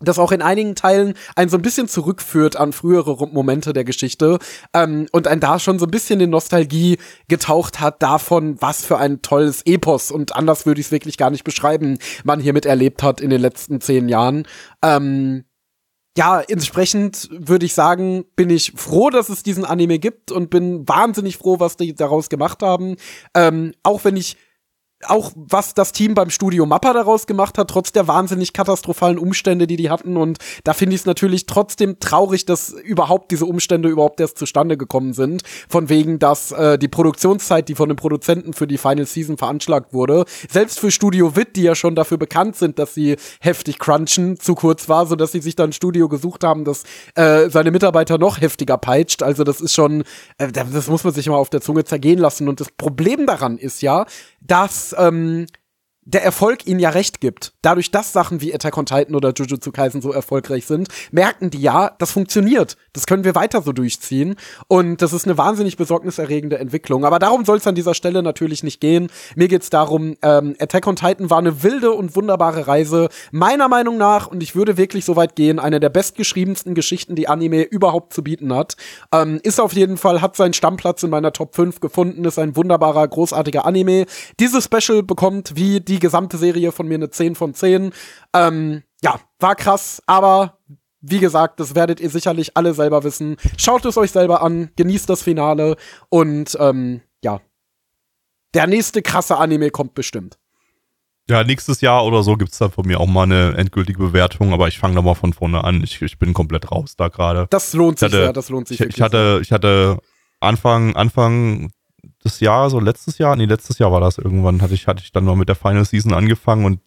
das auch in einigen Teilen ein so ein bisschen zurückführt an frühere Momente der Geschichte ähm, und ein da schon so ein bisschen in Nostalgie getaucht hat davon, was für ein tolles Epos und anders würde ich es wirklich gar nicht beschreiben, man hiermit erlebt hat in den letzten zehn Jahren. Ähm, ja, entsprechend würde ich sagen, bin ich froh, dass es diesen Anime gibt und bin wahnsinnig froh, was die daraus gemacht haben. Ähm, auch wenn ich auch was das Team beim Studio Mappa daraus gemacht hat, trotz der wahnsinnig katastrophalen Umstände, die die hatten. Und da finde ich es natürlich trotzdem traurig, dass überhaupt diese Umstände überhaupt erst zustande gekommen sind. Von wegen, dass äh, die Produktionszeit, die von den Produzenten für die Final Season veranschlagt wurde, selbst für Studio Wit, die ja schon dafür bekannt sind, dass sie heftig crunchen, zu kurz war, so dass sie sich dann ein Studio gesucht haben, das äh, seine Mitarbeiter noch heftiger peitscht. Also das ist schon, äh, das muss man sich mal auf der Zunge zergehen lassen. Und das Problem daran ist ja, dass ähm, der Erfolg ihnen ja recht gibt. Dadurch, dass Sachen wie Attack on Titan oder Jujutsu Kaisen so erfolgreich sind, merken die ja, das funktioniert. Das können wir weiter so durchziehen. Und das ist eine wahnsinnig besorgniserregende Entwicklung. Aber darum soll es an dieser Stelle natürlich nicht gehen. Mir geht's darum, ähm, Attack on Titan war eine wilde und wunderbare Reise. Meiner Meinung nach, und ich würde wirklich so weit gehen, eine der bestgeschriebensten Geschichten, die Anime überhaupt zu bieten hat. Ähm, ist auf jeden Fall, hat seinen Stammplatz in meiner Top 5 gefunden, ist ein wunderbarer, großartiger Anime. Dieses Special bekommt wie die gesamte Serie von mir eine 10 von 10. Ähm, ja, war krass, aber wie gesagt, das werdet ihr sicherlich alle selber wissen. Schaut es euch selber an, genießt das Finale und ähm, ja, der nächste krasse Anime kommt bestimmt. Ja, nächstes Jahr oder so gibt es dann von mir auch mal eine endgültige Bewertung, aber ich fange da mal von vorne an. Ich, ich bin komplett raus da gerade. Das lohnt sich hatte, sehr, das lohnt sich. Ich, ich, hatte, ich hatte Anfang, Anfang des Jahres, so letztes Jahr, nee, letztes Jahr war das irgendwann, hatte ich, hatte ich dann mal mit der Final Season angefangen und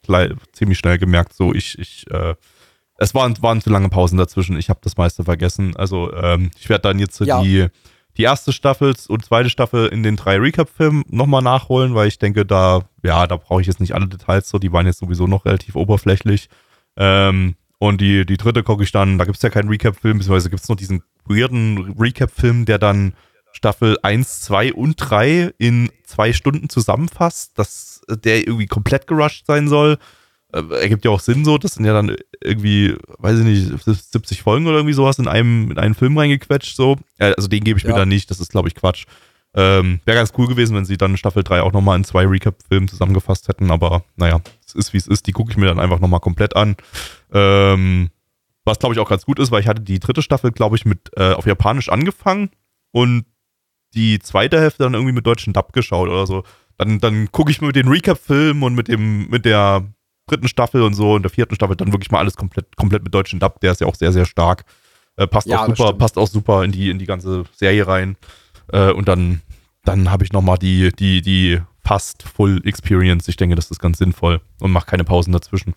ziemlich schnell gemerkt, so ich, ich, äh, es waren, waren zu lange Pausen dazwischen, ich habe das meiste vergessen. Also ähm, ich werde dann jetzt ja. die, die erste Staffel und zweite Staffel in den drei Recap-Filmen nochmal nachholen, weil ich denke, da, ja, da brauche ich jetzt nicht alle Details so, die waren jetzt sowieso noch relativ oberflächlich. Ähm, und die, die dritte gucke ich dann, da gibt es ja keinen Recap-Film, beziehungsweise gibt es noch diesen weirden Recap-Film, der dann Staffel 1, 2 und 3 in zwei Stunden zusammenfasst, dass der irgendwie komplett gerusht sein soll. Äh, ergibt ja auch Sinn so, das sind ja dann irgendwie, weiß ich nicht, 70 Folgen oder irgendwie sowas in einem, in einen Film reingequetscht, so. Äh, also den gebe ich ja. mir dann nicht, das ist, glaube ich, Quatsch. Ähm, Wäre ganz cool gewesen, wenn sie dann Staffel 3 auch nochmal in zwei Recap-Filmen zusammengefasst hätten, aber naja, es ist wie es ist, die gucke ich mir dann einfach nochmal komplett an. Ähm, was glaube ich auch ganz gut ist, weil ich hatte die dritte Staffel, glaube ich, mit äh, auf Japanisch angefangen und die zweite Hälfte dann irgendwie mit deutschen Dub geschaut oder so. Dann, dann gucke ich mir mit den Recap-Filmen und mit dem, mit der dritten Staffel und so und der vierten Staffel dann wirklich mal alles komplett, komplett mit deutschen Dub. Der ist ja auch sehr, sehr stark. Äh, passt ja, auch super, passt auch super in die, in die ganze Serie rein. Äh, und dann, dann habe ich nochmal die, die, die fast Full Experience. Ich denke, das ist ganz sinnvoll und mache keine Pausen dazwischen.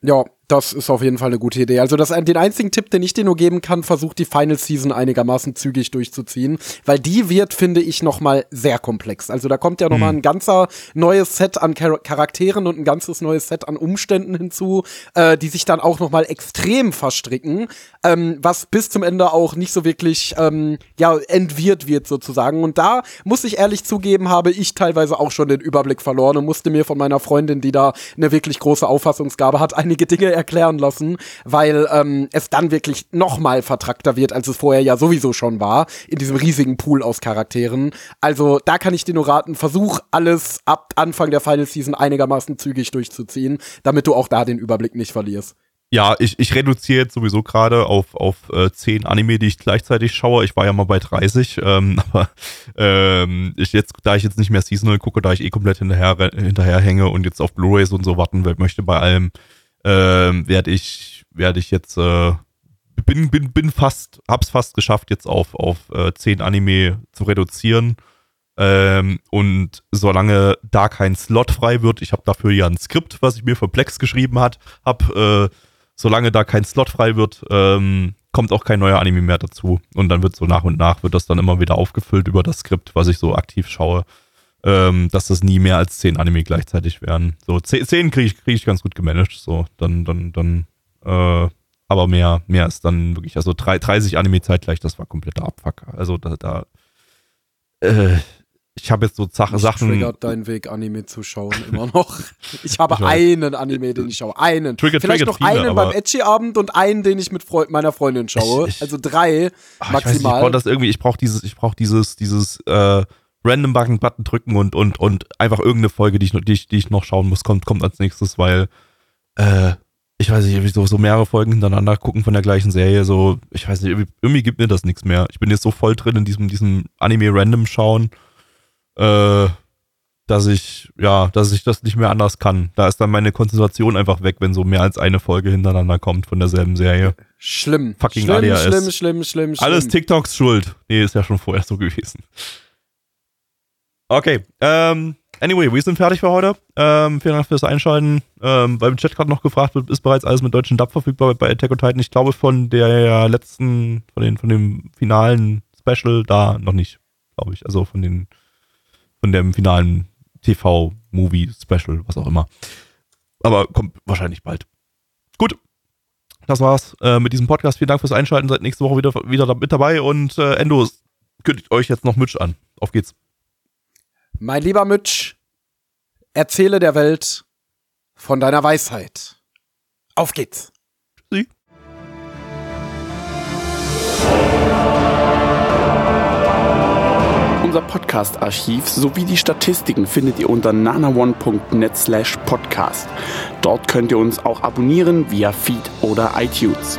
Ja, das ist auf jeden Fall eine gute Idee. Also das, den einzigen Tipp, den ich dir nur geben kann, versuch die Final Season einigermaßen zügig durchzuziehen, weil die wird, finde ich, noch mal sehr komplex. Also da kommt ja noch mhm. mal ein ganzer neues Set an Char Charakteren und ein ganzes neues Set an Umständen hinzu, äh, die sich dann auch noch mal extrem verstricken, ähm, was bis zum Ende auch nicht so wirklich ähm, ja entwirrt wird sozusagen. Und da muss ich ehrlich zugeben, habe ich teilweise auch schon den Überblick verloren und musste mir von meiner Freundin, die da eine wirklich große Auffassungsgabe hat, einige Dinge erklären lassen, weil ähm, es dann wirklich noch mal vertrackter wird, als es vorher ja sowieso schon war, in diesem riesigen Pool aus Charakteren. Also da kann ich dir nur raten, versuch alles ab Anfang der Final Season einigermaßen zügig durchzuziehen, damit du auch da den Überblick nicht verlierst. Ja, ich, ich reduziere jetzt sowieso gerade auf, auf äh, 10 Anime, die ich gleichzeitig schaue. Ich war ja mal bei 30, ähm, aber ähm, ich jetzt, da ich jetzt nicht mehr Seasonal gucke, da ich eh komplett hinterher, hinterher hänge und jetzt auf Blu-Rays und so warten möchte bei allem, ähm, werde ich, werde ich jetzt, äh, bin, bin, bin fast, hab's fast geschafft, jetzt auf, auf äh, 10 Anime zu reduzieren. Ähm, und solange da kein Slot frei wird, ich habe dafür ja ein Skript, was ich mir für Plex geschrieben hat, hab, äh, solange da kein Slot frei wird, ähm, kommt auch kein neuer Anime mehr dazu. Und dann wird so nach und nach, wird das dann immer wieder aufgefüllt über das Skript, was ich so aktiv schaue ähm, dass das nie mehr als zehn Anime gleichzeitig werden. So, zehn kriege ich, krieg ich ganz gut gemanagt, so, dann, dann, dann, äh, aber mehr, mehr ist dann wirklich, also 30 Anime zeitgleich, das war kompletter Abfuck. Also da, da äh, ich habe jetzt so Sachen. triggert deinen Weg, Anime zu schauen, immer noch. Ich habe ich einen Anime, den ich schaue. Einen. Trigger, Vielleicht noch viele, einen beim Edgy-Abend und einen, den ich mit Freund, meiner Freundin schaue. Ich, ich, also drei maximal. Ich, ich brauche das irgendwie, ich brauche dieses, ich brauche dieses, dieses, äh, random Button drücken und, und, und einfach irgendeine Folge, die ich, die ich, die ich noch schauen muss, kommt, kommt als nächstes, weil äh, ich weiß nicht, so, so mehrere Folgen hintereinander gucken von der gleichen Serie, so, ich weiß nicht, irgendwie, irgendwie gibt mir das nichts mehr. Ich bin jetzt so voll drin in diesem, diesem Anime-Random schauen, äh, dass ich, ja, dass ich das nicht mehr anders kann. Da ist dann meine Konzentration einfach weg, wenn so mehr als eine Folge hintereinander kommt von derselben Serie. Schlimm. Fucking schlimm, ADHS. Schlimm, schlimm, schlimm, schlimm. Alles TikToks Schuld. Nee, ist ja schon vorher so gewesen. Okay, ähm, anyway, wir sind fertig für heute. Ähm, vielen Dank fürs Einschalten. Ähm, weil im Chat gerade noch gefragt wird, ist bereits alles mit deutschen Dub verfügbar bei Attack on Titan? Ich glaube von der letzten, von, den, von dem finalen Special da noch nicht, glaube ich. Also von den, von dem finalen TV-Movie-Special, was auch immer. Aber kommt wahrscheinlich bald. Gut, das war's äh, mit diesem Podcast. Vielen Dank fürs Einschalten. Seid nächste Woche wieder, wieder mit dabei und äh, Endo kündigt euch jetzt noch Mitch an. Auf geht's. Mein lieber Mitch, erzähle der Welt von deiner Weisheit. Auf geht's. Tschüssi. Unser Podcast-Archiv sowie die Statistiken findet ihr unter nanaone.net slash podcast. Dort könnt ihr uns auch abonnieren via Feed oder iTunes.